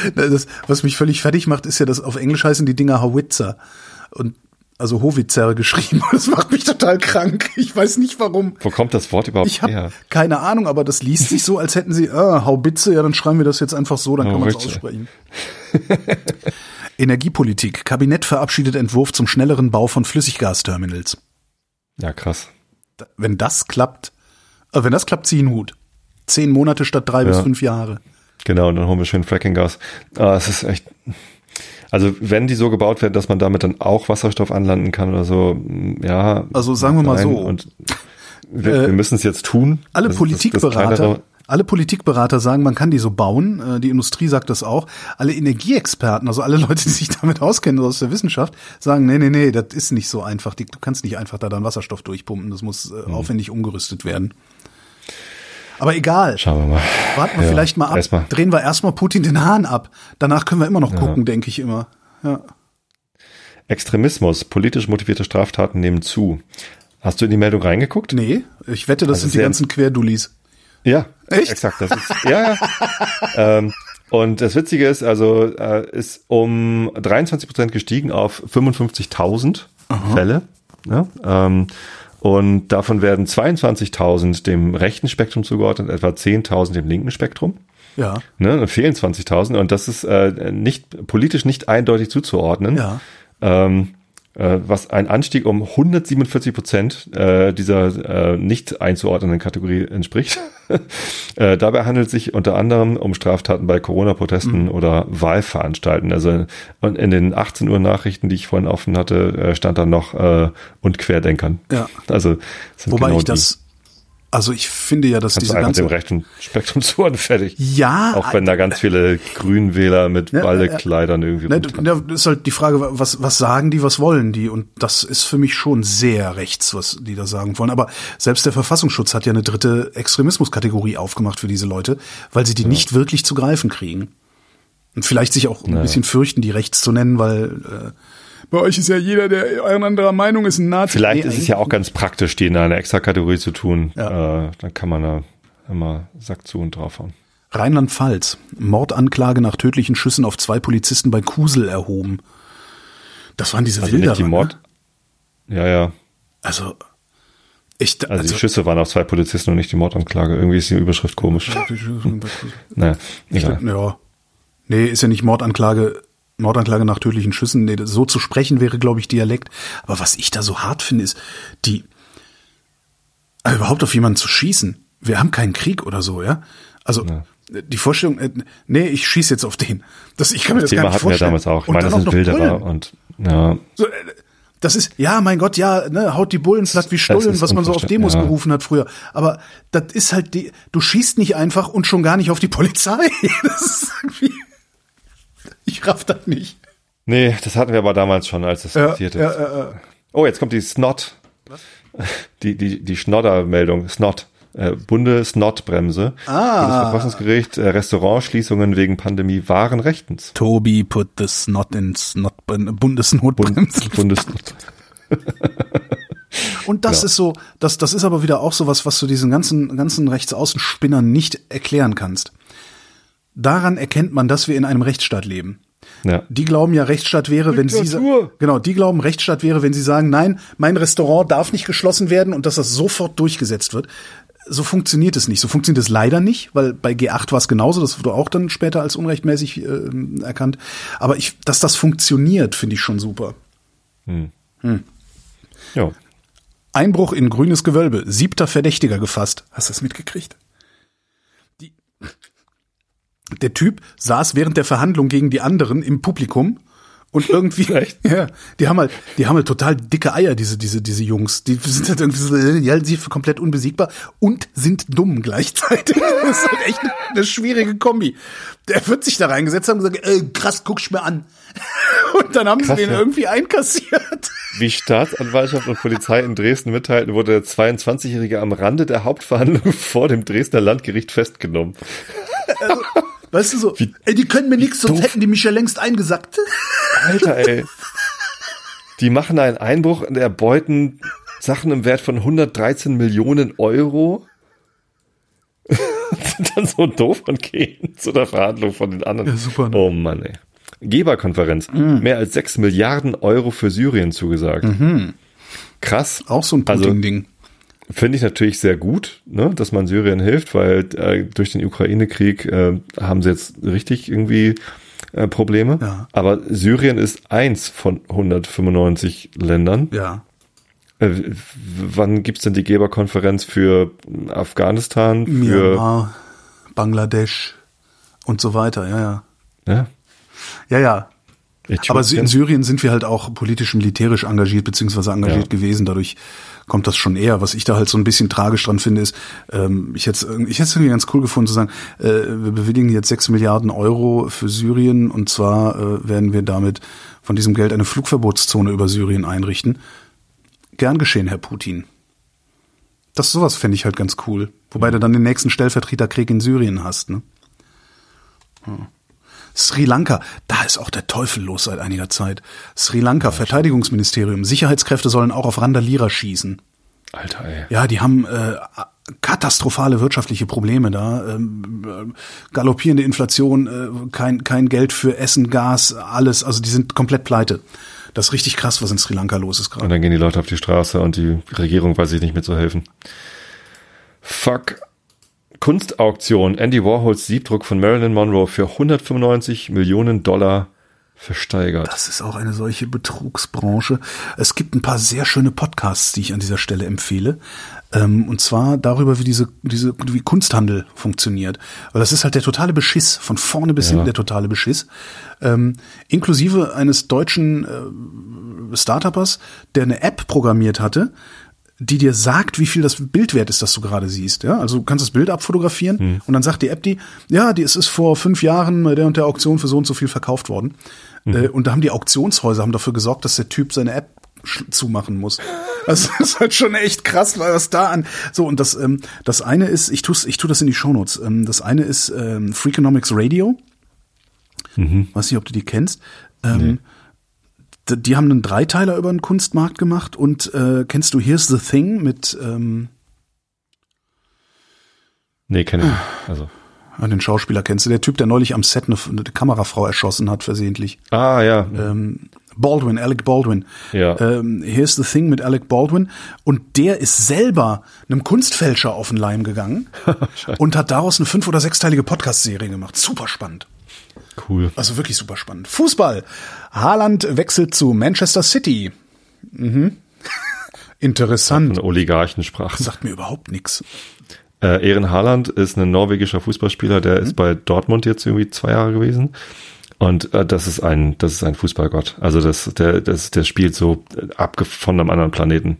B: Das, was mich völlig fertig macht, ist ja, dass auf Englisch heißen die Dinger Howitzer. Und also Howitzer geschrieben. Das macht mich total krank. Ich weiß nicht warum.
C: Wo kommt das Wort überhaupt
B: Ich
C: her?
B: keine Ahnung, aber das liest sich so, als hätten sie, ah, Haubitze, ja, dann schreiben wir das jetzt einfach so, dann kann man es aussprechen. Energiepolitik. Kabinett verabschiedet Entwurf zum schnelleren Bau von Flüssiggasterminals.
C: Ja, krass.
B: Wenn das klappt, äh, wenn das klappt, zieh einen Hut. Zehn Monate statt drei bis
C: Ja.
B: fünf Jahre.
C: Genau, und dann holen wir schön Frackinggas. Ah, es ist echt. Also wenn die so gebaut werden, dass man damit dann auch Wasserstoff anlanden kann oder so, ja.
B: Also sagen wir mal so.
C: Und wir,
B: Äh,
C: wir müssen es jetzt tun.
B: Alle
C: Das das- das
B: Politikberater,
C: kleinere-
B: alle Politikberater sagen, man kann die so bauen. Äh, Die Industrie sagt das auch. Alle Energieexperten, also alle Leute, die sich damit auskennen aus der Wissenschaft, sagen, nee, nee, nee, das ist nicht so einfach. Du kannst nicht einfach da dann Wasserstoff durchpumpen. Das muss
C: Mhm.
B: äh, aufwendig umgerüstet werden. Aber egal.
C: Schauen wir mal.
B: Warten wir
C: Ja,
B: vielleicht mal ab.
C: erstmal.
B: Drehen wir erstmal Putin den Hahn ab. Danach können wir immer noch gucken, denke ich immer. Ja.
C: Extremismus, politisch motivierte Straftaten nehmen zu. Hast du in die Meldung reingeguckt?
B: Nee, ich wette, das
C: Also
B: sind die ganzen Querdullis.
C: Ja,
B: Echt?
C: Exakt, das ist, ja, ja. ähm, und das Witzige ist, also äh, ist um 23 Prozent gestiegen auf 55.000 Fälle. Ja? Ähm, Und davon werden 22.000 dem rechten Spektrum zugeordnet, etwa 10.000 dem linken Spektrum.
B: Ja.
C: Ne, fehlen 20.000 und das ist äh, nicht politisch nicht eindeutig zuzuordnen.
B: Ja.
C: Ähm, äh, was ein Anstieg um 147 Prozent äh, dieser äh, nicht einzuordnenden Kategorie entspricht. äh, dabei handelt es sich unter anderem um Straftaten bei Corona-Protesten mhm. oder Wahlveranstalten. Also und in den 18 Uhr Nachrichten, die ich vorhin offen hatte, äh, stand da noch äh, und Querdenkern.
B: Ja.
C: Also
B: Wobei
C: genau
B: ich das also ich finde ja, dass
C: Kannst
B: diese
C: einfach
B: ganze
C: dem rechten Spektrum zuordnen, fertig.
B: Ja,
C: Auch wenn da ganz viele Grünwähler mit
B: Ja,
C: Ballekleidern irgendwie
B: Ne,
C: rumtanzen.
B: da ist halt die Frage, was, was sagen die, was wollen die? Und das ist für mich schon sehr rechts, was die da sagen wollen. Aber selbst der Verfassungsschutz hat ja eine dritte Extremismuskategorie aufgemacht für diese Leute, weil sie die nicht wirklich zu greifen kriegen. Und vielleicht sich auch ein
C: Ja.
B: bisschen fürchten, die rechts zu nennen, weil äh, bei euch ist ja jeder, der anderer Meinung ist, ein Nazi.
C: Vielleicht
B: Nee,
C: ist es ja auch ganz praktisch, die in eine extra Kategorie zu tun.
B: Ja.
C: Äh, dann kann man da immer Sack zu und draufhauen.
B: Rheinland-Pfalz. Mordanklage nach tödlichen Schüssen auf zwei Polizisten bei Kusel erhoben. Das waren diese
C: Also
B: Wilderer.
C: nicht die Mord. Ja, ja.
B: Ne? Also, ich,
C: Also, die Schüsse waren auf zwei Polizisten und nicht die Mordanklage. Irgendwie ist die Überschrift komisch. naja, egal.
B: Ja. Nee, ist ja nicht Mordanklage, Mordanklage nach tödlichen Schüssen. Nee, das- so zu sprechen wäre, glaube ich, Dialekt. Aber was ich da so hart finde, ist, die, äh, überhaupt auf jemanden zu schießen. Wir haben keinen Krieg oder so, ja? Also, die Vorstellung, äh, nee, ich schieße jetzt auf den. Das, ich kann mir das,
C: Thema
B: gar nicht
C: hatten wir
B: vorstellen.
C: damals auch. Ich
B: Und
C: meine, das sind
B: brüllen.
C: und ja,
B: So, äh, das ist, ja, mein Gott, ja, ne, haut die Bullen platt wie Stullen, was man so auf Demos
C: ja.
B: gerufen hat früher. Aber das ist halt die, du schießt nicht einfach und schon gar nicht auf die Polizei. Das ich raff das nicht.
C: Nee, das hatten wir aber damals schon, als es
B: Ja,
C: passiert ist.
B: ja, ja.
C: Oh, jetzt kommt die Snot. Die, die, die Schnodder-Meldung. Snot. Äh, Bundesnotbremse.
B: Ah.
C: Bundesverfassungsgericht, äh, Restaurantschließungen wegen Pandemie waren rechtens.
B: Tobi put the snot in snot, Bundesnotbremse.
C: Bundesnot.
B: Und das
C: Genau.
B: ist so, das, das ist aber wieder auch so was, was du diesen ganzen, ganzen Rechtsaußenspinnern nicht erklären kannst. Daran erkennt man, dass wir in einem Rechtsstaat leben.
C: Ja.
B: Die glauben ja, Rechtsstaat wäre, wenn sie genau, die glauben, Rechtsstaat wäre, wenn sie sagen, nein, mein Restaurant darf nicht geschlossen werden und dass das sofort durchgesetzt wird. So funktioniert es nicht. So funktioniert es leider nicht, weil bei G8 war es genauso. Das wurde auch dann später als unrechtmäßig äh, erkannt. Aber ich, dass das funktioniert, finde ich schon super.
C: Ja.
B: Einbruch in grünes Gewölbe. Siebter Verdächtiger gefasst. Hast du das mitgekriegt? Der Typ saß während der Verhandlung gegen die anderen im Publikum und irgendwie, ja, die haben halt, die haben halt total dicke Eier, diese, diese, diese Jungs. Die sind halt irgendwie so, äh, die halten sich für komplett unbesiegbar und sind dumm gleichzeitig. Das ist halt echt eine, schwierige Kombi. Der wird sich da reingesetzt haben und gesagt, äh, krass, guck's mir an. Und dann haben
C: Krass,
B: sie den
C: ja.
B: irgendwie einkassiert.
C: Wie Staatsanwaltschaft und Polizei in Dresden mitteilten, wurde der 22-Jährige am Rande der Hauptverhandlung vor dem Dresdner Landgericht festgenommen.
B: Weißt du so, ey, die können mir nichts, sonst hätten die mich ja längst eingesackt.
C: Alter, ey. Die machen einen Einbruch und erbeuten Sachen im Wert von 113 Millionen Euro. Sind dann so doof und gehen zu der Verhandlung von den anderen.
B: Ja, super, ne?
C: Oh Mann, ey. Geberkonferenz. Mehr als 6 Milliarden Euro für Syrien zugesagt. Krass.
B: Auch so ein
C: Also,
B: Putin-Ding.
C: Finde ich natürlich sehr gut, ne, dass man Syrien hilft, weil äh, durch den Ukraine-Krieg äh, haben sie jetzt richtig irgendwie äh, Probleme.
B: Ja.
C: Aber Syrien ist eins von 195 Ländern.
B: ja.
C: Äh, wann gibt's denn die Geberkonferenz für Afghanistan? Für
B: Myanmar, Bangladesch und so weiter, ja, ja.
C: ja,
B: Ja, ja. Aber
C: Äthiopien?
B: in Syrien sind wir halt auch politisch militärisch engagiert, beziehungsweise engagiert
C: Ja.
B: gewesen. Dadurch kommt das schon eher. Was ich da halt so ein bisschen tragisch dran finde, ist, ähm, ich hätte es ich hätte es irgendwie ganz cool gefunden zu sagen, äh, wir bewilligen jetzt sechs Milliarden Euro für Syrien und zwar äh, werden wir damit von diesem Geld eine Flugverbotszone über Syrien einrichten. Gern geschehen, Herr Putin. Das sowas fände ich halt ganz cool. Wobei du dann den nächsten Stellvertreterkrieg in Syrien hast, ne? Sri Lanka, da ist auch der Teufel los seit einiger Zeit. Sri Lanka, Verteidigungsministerium, Sicherheitskräfte sollen auch auf Randalierer schießen.
C: Alter, ey.
B: Ja, die haben äh, katastrophale wirtschaftliche Probleme da. Ähm, äh, galoppierende Inflation, äh, kein, kein Geld für Essen, Gas, alles. Also die sind komplett pleite. Das ist richtig krass, was in Sri Lanka los ist
C: Und
B: gerade.
C: dann gehen die Leute auf die Straße und die Regierung weiß sich nicht mehr zu helfen. Fuck. Kunstauktion. Andy Warhols Siebdruck von Marilyn Monroe für 195 Millionen Dollar versteigert.
B: Das ist auch eine solche Betrugsbranche. Es gibt ein paar sehr schöne Podcasts, die ich an dieser Stelle empfehle. Ähm, und zwar darüber, wie diese, diese, wie Kunsthandel funktioniert. Weil das ist halt der totale Beschiss, von vorne bis
C: Ja.
B: hinten der totale Beschiss. Ähm, inklusive eines deutschen äh, Startuppers, der eine App programmiert hatte, die dir sagt, wie viel das Bild wert ist, das du gerade siehst. Ja, also du kannst das Bild abfotografieren und dann sagt die App die, ja, die es ist vor fünf Jahren bei der und der Auktion für so und so viel verkauft worden. Äh, und da haben die Auktionshäuser haben dafür gesorgt, dass der Typ seine App zumachen muss. Das ist halt schon echt krass, weil was da an so und das ähm, das eine ist, ich tu's, ich tu das in die Shownotes. Ähm, das eine ist ähm, Freakonomics Radio. Weiß nicht, ob du die kennst. Ähm, d- Die haben einen Dreiteiler über den Kunstmarkt gemacht und äh, kennst du Here's the Thing mit ähm,
C: Nee, kenne ich nicht. Also.
B: ah, den Schauspieler kennst du, der Typ, der neulich am Set eine, eine Kamerafrau erschossen hat, versehentlich.
C: Ah, ja.
B: Ähm, Baldwin, Alec Baldwin.
C: Ja.
B: Ähm, Here's the Thing mit Alec Baldwin. Und der ist selber einem Kunstfälscher auf den Leim gegangen und hat daraus eine fünf- oder sechsteilige Podcast-Serie gemacht. Super spannend.
C: Cool.
B: Also wirklich super spannend. Fußball. Haaland wechselt zu Manchester City. Mhm. Interessant.
C: Von Oligarchensprache.
B: Sagt mir überhaupt nichts.
C: Äh, Ehren Haaland ist ein norwegischer Fußballspieler, der ist bei Dortmund jetzt irgendwie zwei Jahre gewesen. Und äh, das ist ein, das ist ein Fußballgott. Also das, der, das, der spielt so abge von einem anderen Planeten.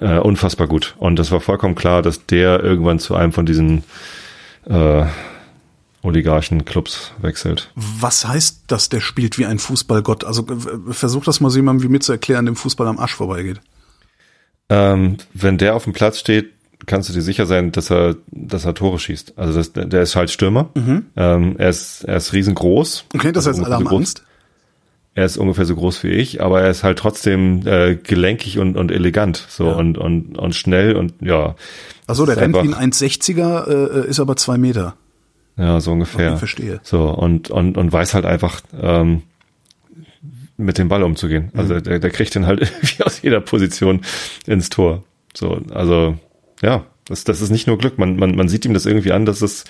C: Äh, unfassbar gut. Und das war vollkommen klar, dass der irgendwann zu einem von diesen äh, Oligarchen-Clubs wechselt.
B: Was heißt das, der spielt wie ein Fußballgott? Also äh, versuch das mal so jemandem wie mir zu erklären, dem Fußball am Arsch vorbeigeht.
C: Ähm, wenn der auf dem Platz steht, kannst du dir sicher sein, dass er, dass er Tore schießt. Also das, der ist halt Stürmer. Ähm, er ist, er ist riesengroß.
B: Okay, das heißt,
C: Also
B: alle haben Angst.
C: Er ist ungefähr so groß wie ich, aber er ist halt trotzdem äh, gelenkig und, und elegant so
B: Ja.
C: und, und, und schnell und ja.
B: Achso, der rennt wie ein 1,60er, äh, ist aber zwei Meter.
C: Ja, so ungefähr.
B: Okay, verstehe.
C: So, und, und, und weiß halt einfach, ähm, mit dem Ball umzugehen. Also
B: Mhm.
C: der, der kriegt den halt irgendwie aus jeder Position ins Tor. So, also ja, das, das ist nicht nur Glück. Man, man, man sieht ihm das irgendwie an, dass es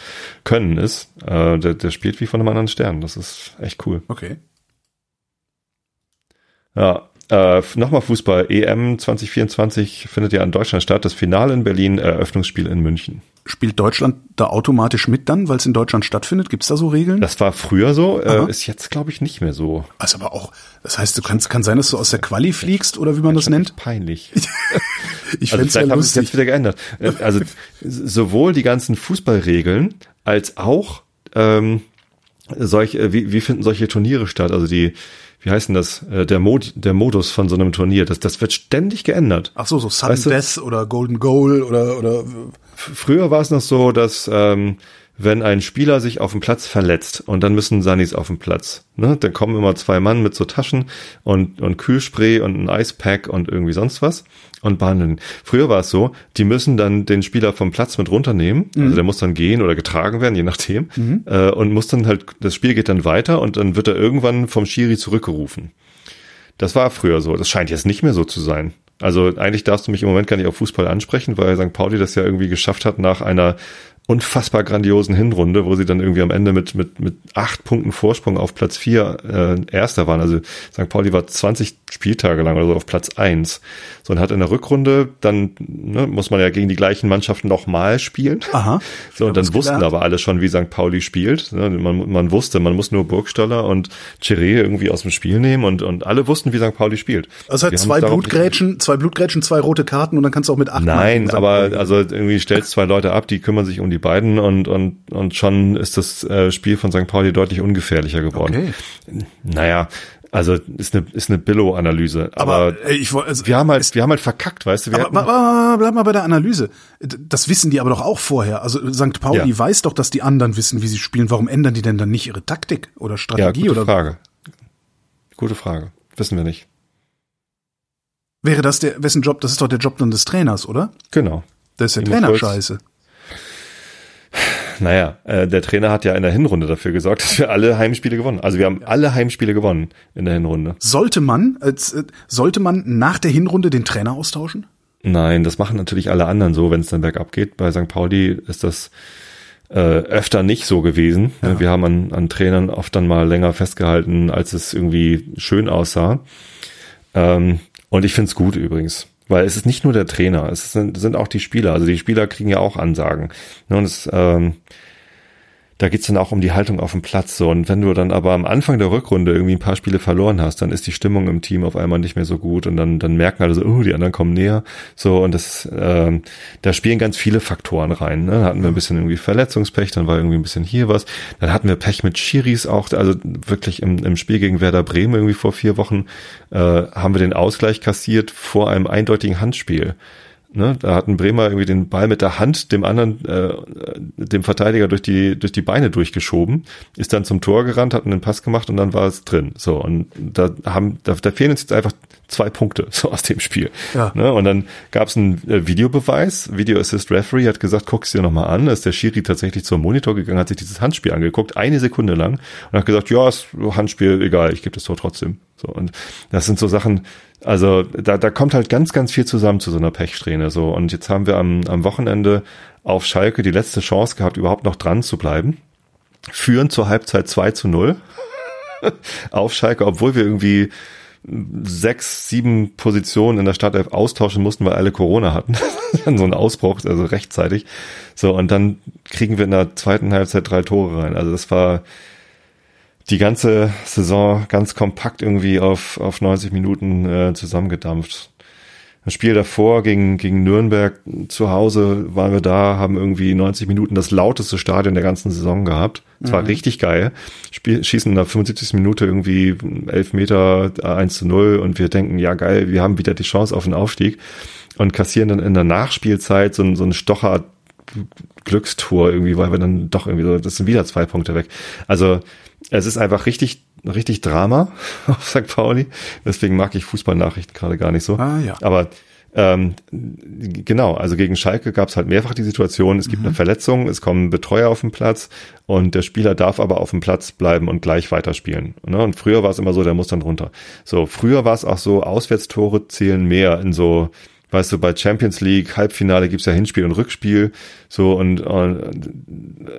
C: Können ist. Äh, der, der spielt wie von einem anderen Stern. Das ist echt cool.
B: Okay.
C: Ja, äh, nochmal Fußball. EM 2024 findet ja in Deutschland statt. Das Finale in Berlin, Eröffnungsspiel in München.
B: Spielt Deutschland da automatisch mit dann, weil es in Deutschland stattfindet? Gibt's da so Regeln?
C: Das war früher so, äh, ist jetzt glaube ich nicht mehr so.
B: Also aber auch, das heißt, du kannst, kann sein, dass du aus der Quali fliegst oder wie man das nennt?
C: Peinlich.
B: Ich
C: Also
B: fänd's ja
C: vielleicht haben sie es jetzt wieder geändert. Äh, Also sowohl die ganzen Fußballregeln als auch ähm, solche, wie, wie finden solche Turniere statt? Also die, wie heißt denn das? Äh, Der, Mod, der Modus von so einem Turnier. Das, das wird ständig geändert.
B: Ach so, so Sudden
C: Weißt du-
B: Death oder Golden Goal oder, oder,
C: Früher war es noch so, dass ähm, wenn ein Spieler sich auf dem Platz verletzt und dann müssen Sunnies auf dem Platz, ne, dann kommen immer zwei Mann mit so Taschen und, und Kühlspray und ein Eispack und irgendwie sonst was und behandeln. Früher war es so, die müssen dann den Spieler vom Platz mit runternehmen, also der muss dann gehen oder getragen werden, je nachdem, äh, und muss dann halt, das Spiel geht dann weiter und dann wird er irgendwann vom Schiri zurückgerufen. Das war früher so. Das scheint jetzt nicht mehr so zu sein. Also eigentlich darfst du mich im Moment gar nicht auf Fußball ansprechen, weil St. Pauli das ja irgendwie geschafft hat nach einer unfassbar grandiosen Hinrunde, wo sie dann irgendwie am Ende mit, mit, mit acht Punkten Vorsprung auf Platz vier äh, Erster waren. Also St. Pauli war 20 Spieltage lang oder so auf Platz eins. So und hat in der Rückrunde, dann ne, muss man ja gegen die gleichen Mannschaften nochmal spielen.
B: aha.
C: So, und dann wussten aber alle schon, wie St. Pauli spielt. Ne, Man, man wusste, man muss nur Burgstaller und Chiré irgendwie aus dem Spiel nehmen und, und alle wussten, wie St. Pauli spielt.
B: Also halt zwei Blutgrätschen, zwei Blutgrätschen, zwei rote Karten und dann kannst du auch mit acht
C: Nein, aber also irgendwie stellst zwei Leute ab, die kümmern sich um die beiden und, und, und schon ist das äh, Spiel von St. Pauli deutlich ungefährlicher geworden.
B: Okay.
C: Naja, also ist eine, ist eine Billo-Analyse. Aber,
B: Aber, ey, ich also,
C: wir haben halt, wir haben halt verkackt, weißt du? Wir
B: aber, aber, bleib mal bei der Analyse. Das wissen die aber doch auch vorher. Also St. Pauli
C: Ja.
B: weiß doch, dass die anderen wissen, wie sie spielen. Warum ändern die denn dann nicht ihre Taktik oder
C: ja,
B: Strategie
C: gute
B: oder
C: Frage. Gute Frage. Wissen wir nicht.
B: wäre das der wessen Job? Das ist doch der Job dann des Trainers, oder?
C: Genau.
B: Das ist der Trainer scheiße.
C: Naja, äh, der Trainer hat ja in der Hinrunde dafür gesorgt, dass wir alle Heimspiele gewonnen. Also wir haben alle Heimspiele gewonnen in der Hinrunde.
B: Sollte man, äh, sollte man nach der Hinrunde den Trainer austauschen?
C: Nein, das machen natürlich alle anderen so, wenn es dann bergab geht. Bei St. Pauli ist das äh, öfter nicht so gewesen. Ja. Wir haben an, an Trainern oft dann mal länger festgehalten, als es irgendwie schön aussah. Ähm, und ich finde es gut übrigens. Weil es ist nicht nur der Trainer, es sind, sind auch die Spieler. Also die Spieler kriegen ja auch Ansagen. Und es, ähm, da geht's dann auch um die Haltung auf dem Platz. So. Und wenn du dann aber am Anfang der Rückrunde irgendwie ein paar Spiele verloren hast, dann ist die Stimmung im Team auf einmal nicht mehr so gut und dann, dann merken alle so, oh, die anderen kommen näher. So, und das, ähm, da spielen ganz viele Faktoren rein. Ne? Dann hatten wir ein bisschen irgendwie Verletzungspech, dann war irgendwie ein bisschen hier was. Dann hatten wir Pech mit Schiris auch, also wirklich im, im Spiel gegen Werder Bremen irgendwie vor vier Wochen äh, haben wir den Ausgleich kassiert vor einem eindeutigen Handspiel. Ne, da hat ein Bremer irgendwie den Ball mit der Hand dem anderen, äh, dem Verteidiger durch die, durch die Beine durchgeschoben, ist dann zum Tor gerannt, hat einen Pass gemacht und dann war es drin. So, und da haben, da, da fehlen uns jetzt einfach zwei Punkte so aus dem Spiel. Ja. Ne, und dann gab es einen äh, Videobeweis, Video Assist Referee hat gesagt, guck es dir nochmal an. Da ist der Schiri tatsächlich zum Monitor gegangen, hat sich dieses Handspiel angeguckt, eine Sekunde lang und hat gesagt, ja, ist Handspiel, egal, ich gebe das Tor trotzdem. So, und das sind so Sachen, also da, da kommt halt ganz, ganz viel zusammen zu so einer Pechsträhne. So. Und jetzt haben wir am, am Wochenende auf Schalke die letzte Chance gehabt, überhaupt noch dran zu bleiben. Führen zur Halbzeit 2 zu 0 auf Schalke, obwohl wir irgendwie sechs, sieben Positionen in der Startelf austauschen mussten, weil alle Corona hatten. so ein Ausbruch, also rechtzeitig. So, und dann kriegen wir in der zweiten Halbzeit drei Tore rein. Also das war, die ganze Saison ganz kompakt irgendwie auf, auf 90 Minuten äh, zusammengedampft. Das Spiel davor gegen, gegen Nürnberg zu Hause waren wir da, haben irgendwie 90 Minuten das lauteste Stadion der ganzen Saison gehabt. Es war mhm. richtig geil. Spiel, schießen in der 75. Minute irgendwie 11 Meter 1 zu 0 und wir denken, ja geil, wir haben wieder die Chance auf den Aufstieg und kassieren dann in der Nachspielzeit so, so ein Stocher Glückstor irgendwie, weil wir dann doch irgendwie so, das sind wieder zwei Punkte weg. Also es ist einfach richtig, richtig Drama auf St. Pauli. Deswegen mag ich Fußballnachrichten gerade gar nicht so. Ah, ja. Aber ähm, genau, also gegen Schalke gab es halt mehrfach die Situation, es gibt mhm. eine Verletzung, es kommen Betreuer auf den Platz und der Spieler darf aber auf dem Platz bleiben und gleich weiterspielen. Ne? Und früher war es immer so, der muss dann runter. So, früher war es auch so, Auswärtstore zählen mehr in so weißt du, bei Champions League, Halbfinale gibt's ja Hinspiel und Rückspiel, so und, und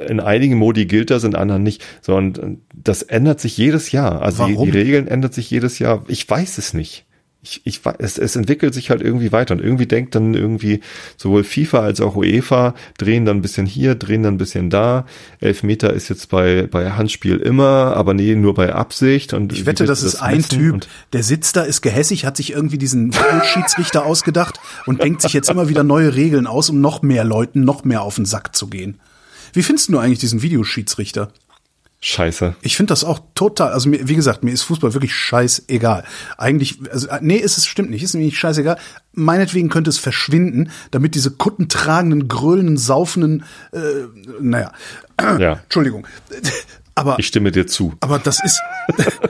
C: in einigen Modi gilt das, in anderen nicht. So und das ändert sich jedes Jahr. Also die, die Regeln ändert sich jedes Jahr. Ich weiß es nicht ich, ich es, es entwickelt sich halt irgendwie weiter und irgendwie denkt dann irgendwie sowohl FIFA als auch UEFA drehen dann ein bisschen hier, drehen dann ein bisschen da. Elfmeter ist jetzt bei bei Handspiel immer, aber nee, nur bei Absicht und
B: ich wette, das ist das ein Typ, der sitzt da, ist gehässig, hat sich irgendwie diesen Schiedsrichter ausgedacht und denkt sich jetzt immer wieder neue Regeln aus, um noch mehr Leuten noch mehr auf den Sack zu gehen. Wie findest du eigentlich diesen Videoschiedsrichter?
C: Scheiße.
B: Ich finde das auch total, also mir, wie gesagt, mir ist Fußball wirklich scheißegal. Eigentlich, also nee, ist es stimmt nicht, ist mir nicht scheißegal. Meinetwegen könnte es verschwinden, damit diese kuttentragenden, grölenden, saufenden, äh, naja, ja. Entschuldigung. Aber
C: ich stimme dir zu.
B: Aber das ist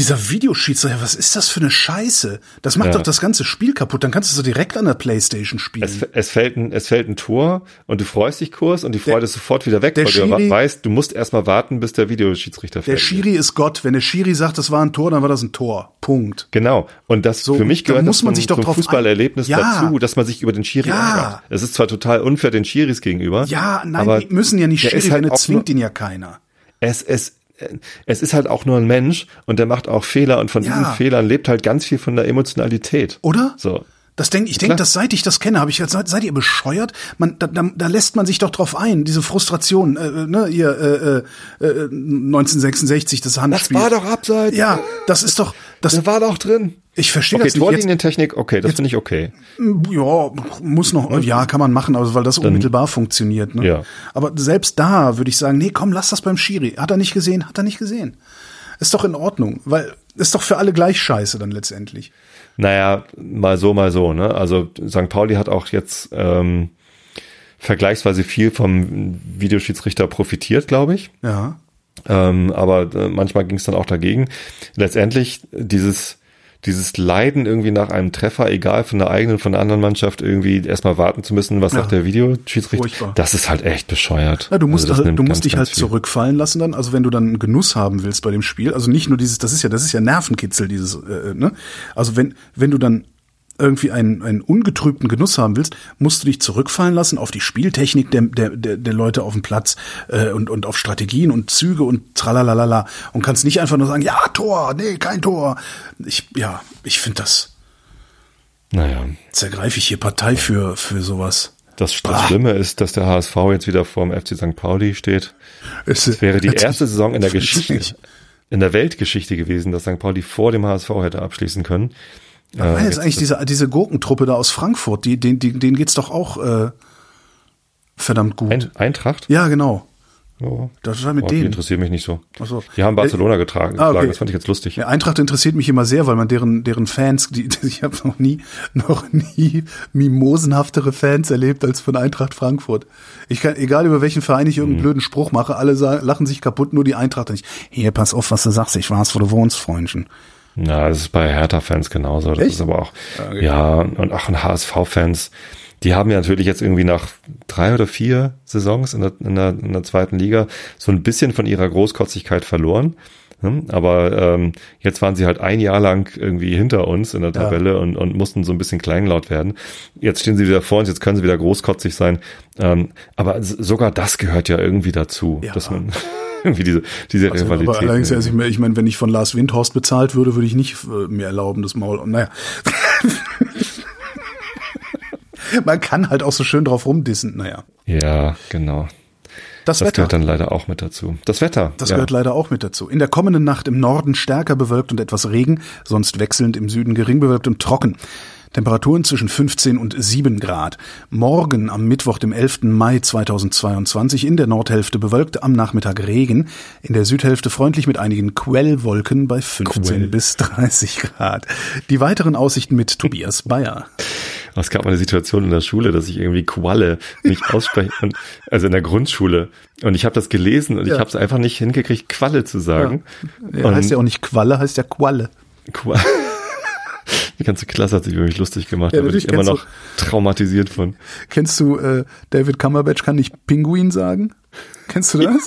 B: dieser Videoschiedsrichter, was ist das für eine Scheiße? Das macht ja. doch das ganze Spiel kaputt. Dann kannst du so direkt an der Playstation spielen.
C: Es, es, fällt ein, es fällt ein Tor und du freust dich kurz und die Freude der, ist sofort wieder weg, weil Schiri, du weißt, du musst erstmal warten, bis der Videoschiedsrichter
B: fällt. Der Schiri ist Gott. Wenn der Schiri sagt, das war ein Tor, dann war das ein Tor. Punkt.
C: Genau. Und das so, für mich gehört muss man das sich zum, doch zum Fußballerlebnis ja. dazu, dass man sich über den Schiri ja. ärgert. Es ist zwar total unfair den Schiris gegenüber.
B: Ja, nein, aber die müssen ja nicht Schiri, halt zwingt ihn ja keiner.
C: Es, es, es ist halt auch nur ein Mensch und der macht auch Fehler und von ja. diesen Fehlern lebt halt ganz viel von der Emotionalität.
B: Oder? So. Das denk, ich denke, dass seit ich das kenne, habe ich gesagt, seid, ihr bescheuert? Man, da, da, da lässt man sich doch drauf ein, diese Frustration, äh, äh ne, ihr äh, äh, 1966, das Handspiel.
C: Das war doch abseits.
B: Ja, das ist doch, das
C: der war doch drin.
B: Ich verstehe okay, das
C: nicht. Torlinientechnik, okay, das finde ich okay.
B: Ja, muss noch, ja, kann man machen, also weil das Dann, unmittelbar funktioniert. Ne? Ja. Aber selbst da würde ich sagen, nee, komm, lass das beim Schiri. Hat er nicht gesehen, hat er nicht gesehen. Ist doch in Ordnung, weil ist doch für alle gleich scheiße dann letztendlich.
C: Naja, mal so, mal so. Ne? Also St. Pauli hat auch jetzt ähm, vergleichsweise viel vom Videoschiedsrichter profitiert, glaube ich.
B: Ja.
C: Ähm, aber äh, manchmal ging es dann auch dagegen. Letztendlich dieses dieses Leiden irgendwie nach einem Treffer, egal von der eigenen, von der anderen Mannschaft, irgendwie erstmal warten zu müssen, was
B: Ja.
C: sagt der Videoschiedsrichter. Das ist halt echt bescheuert.
B: Ja, du musst,
C: Also
B: halt, du
C: ganz,
B: musst dich
C: ganz
B: halt
C: viel.
B: zurückfallen lassen dann. Also wenn du dann einen Genuss haben willst bei dem Spiel, also nicht nur dieses, das ist ja, das ist ja Nervenkitzel, dieses, äh, ne? Also wenn, wenn du dann irgendwie einen, einen ungetrübten Genuss haben willst, musst du dich zurückfallen lassen auf die Spieltechnik der, der, der, der Leute auf dem Platz äh, und, und auf Strategien und Züge und tralalala und kannst nicht einfach nur sagen, ja, Tor, nee, kein Tor. Ich, ja, ich finde das,
C: Naja.
B: jetzt ergreife ich hier Partei für, für sowas.
C: Das, das. Schlimme ist, dass der HSV jetzt wieder vorm FC St. Pauli steht.
B: Es
C: wäre die erste Saison in der. Geschichte, in der Weltgeschichte gewesen, dass St. Pauli vor dem HSV hätte abschließen können.
B: War
C: Äh,
B: jetzt eigentlich diese, diese Gurkentruppe da aus Frankfurt? Die, den, die, denen geht's doch auch äh, verdammt gut.
C: Ein, Eintracht?
B: ja, genau.
C: Oh.
B: Das war mit
C: Oh, die
B: denen.
C: interessiert mich nicht so.
B: Ach so.
C: Die haben Barcelona getragen.
B: Ah, okay.
C: Das fand ich jetzt lustig.
B: Ja, Eintracht interessiert mich immer sehr, weil man deren, deren Fans, die, die ich habe noch nie, noch nie mimosenhaftere Fans erlebt als von Eintracht Frankfurt. Ich kann, egal über welchen Verein ich
C: Mhm.
B: irgendeinen blöden Spruch mache, alle sagen, lachen sich kaputt, nur die Eintracht nicht. Hier, pass auf, was du sagst, ich weiß, wo du wohnst, Freundchen.
C: Ja, das ist bei Hertha-Fans genauso. Das
B: Echt?
C: ist aber auch,
B: Okay.
C: ja, und auch ein HSV-Fans, die haben ja natürlich jetzt irgendwie nach drei oder vier Saisons in der, in der, in der zweiten Liga so ein bisschen von ihrer Großkotzigkeit verloren. Hm, Aber ähm, jetzt waren sie halt ein Jahr lang irgendwie hinter uns in der
B: Ja.
C: Tabelle und, und mussten so ein bisschen kleinlaut werden. Jetzt stehen sie wieder vor uns, jetzt können sie wieder großkotzig sein. Ähm, aber sogar das gehört ja irgendwie dazu,
B: Ja.
C: dass man irgendwie diese, diese
B: Also,
C: Rivalität.
B: aber allerdings, also ich meine, ich mein, wenn ich von Lars Windhorst bezahlt würde, würde ich nicht äh, mir erlauben, das Maul. Naja. Man kann halt auch so schön drauf rumdissen. Naja.
C: ja, genau.
B: Das,
C: Das
B: Wetter.
C: gehört dann leider auch mit dazu. Das Wetter.
B: Das
C: ja.
B: gehört leider auch mit dazu. In der kommenden Nacht im Norden stärker bewölkt und etwas Regen, sonst wechselnd im Süden gering bewölkt und trocken. Temperaturen zwischen 15 und 7 Grad. Morgen am Mittwoch, dem 11. Mai 2022 in der Nordhälfte bewölkt, am Nachmittag Regen, in der Südhälfte freundlich mit einigen Quellwolken bei 15
C: Quell.
B: bis 30 Grad. Die weiteren Aussichten mit Tobias Bayer.
C: Es gab mal eine Situation in der Schule, dass ich irgendwie Qualle nicht ausspreche, und, also in der Grundschule. Und ich habe das gelesen und
B: Ja.
C: ich habe es einfach nicht hingekriegt, Qualle zu sagen.
B: Ja,
C: Und
B: heißt ja auch nicht Qualle, heißt ja Qualle.
C: Qua Die ganze Klasse hat sich über mich lustig gemacht,
B: Ja,
C: da bin ich immer noch traumatisiert von.
B: Kennst du äh, David Cumberbatch kann nicht Pinguin sagen? Kennst du das?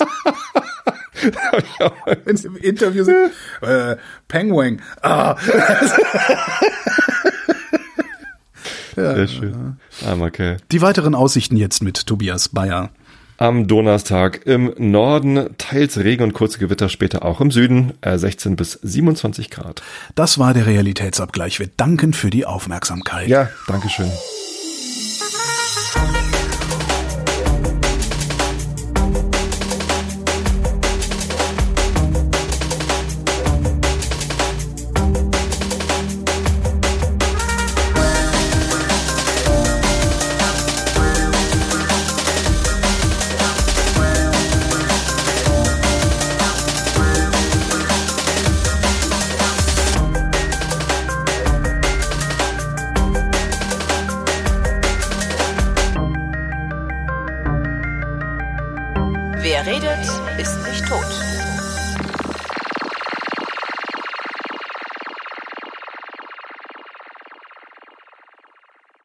B: Wenn sie im Interview sind, äh, Penguin. Ah.
C: Sehr schön. Armer Kerl.
B: Die weiteren Aussichten jetzt mit Tobias Bayer.
C: Am Donnerstag im Norden teils Regen und kurze Gewitter, später auch im Süden äh, 16 bis 27 Grad.
B: Das war der Realitätsabgleich. Wir danken für die Aufmerksamkeit.
C: Ja, Dankeschön.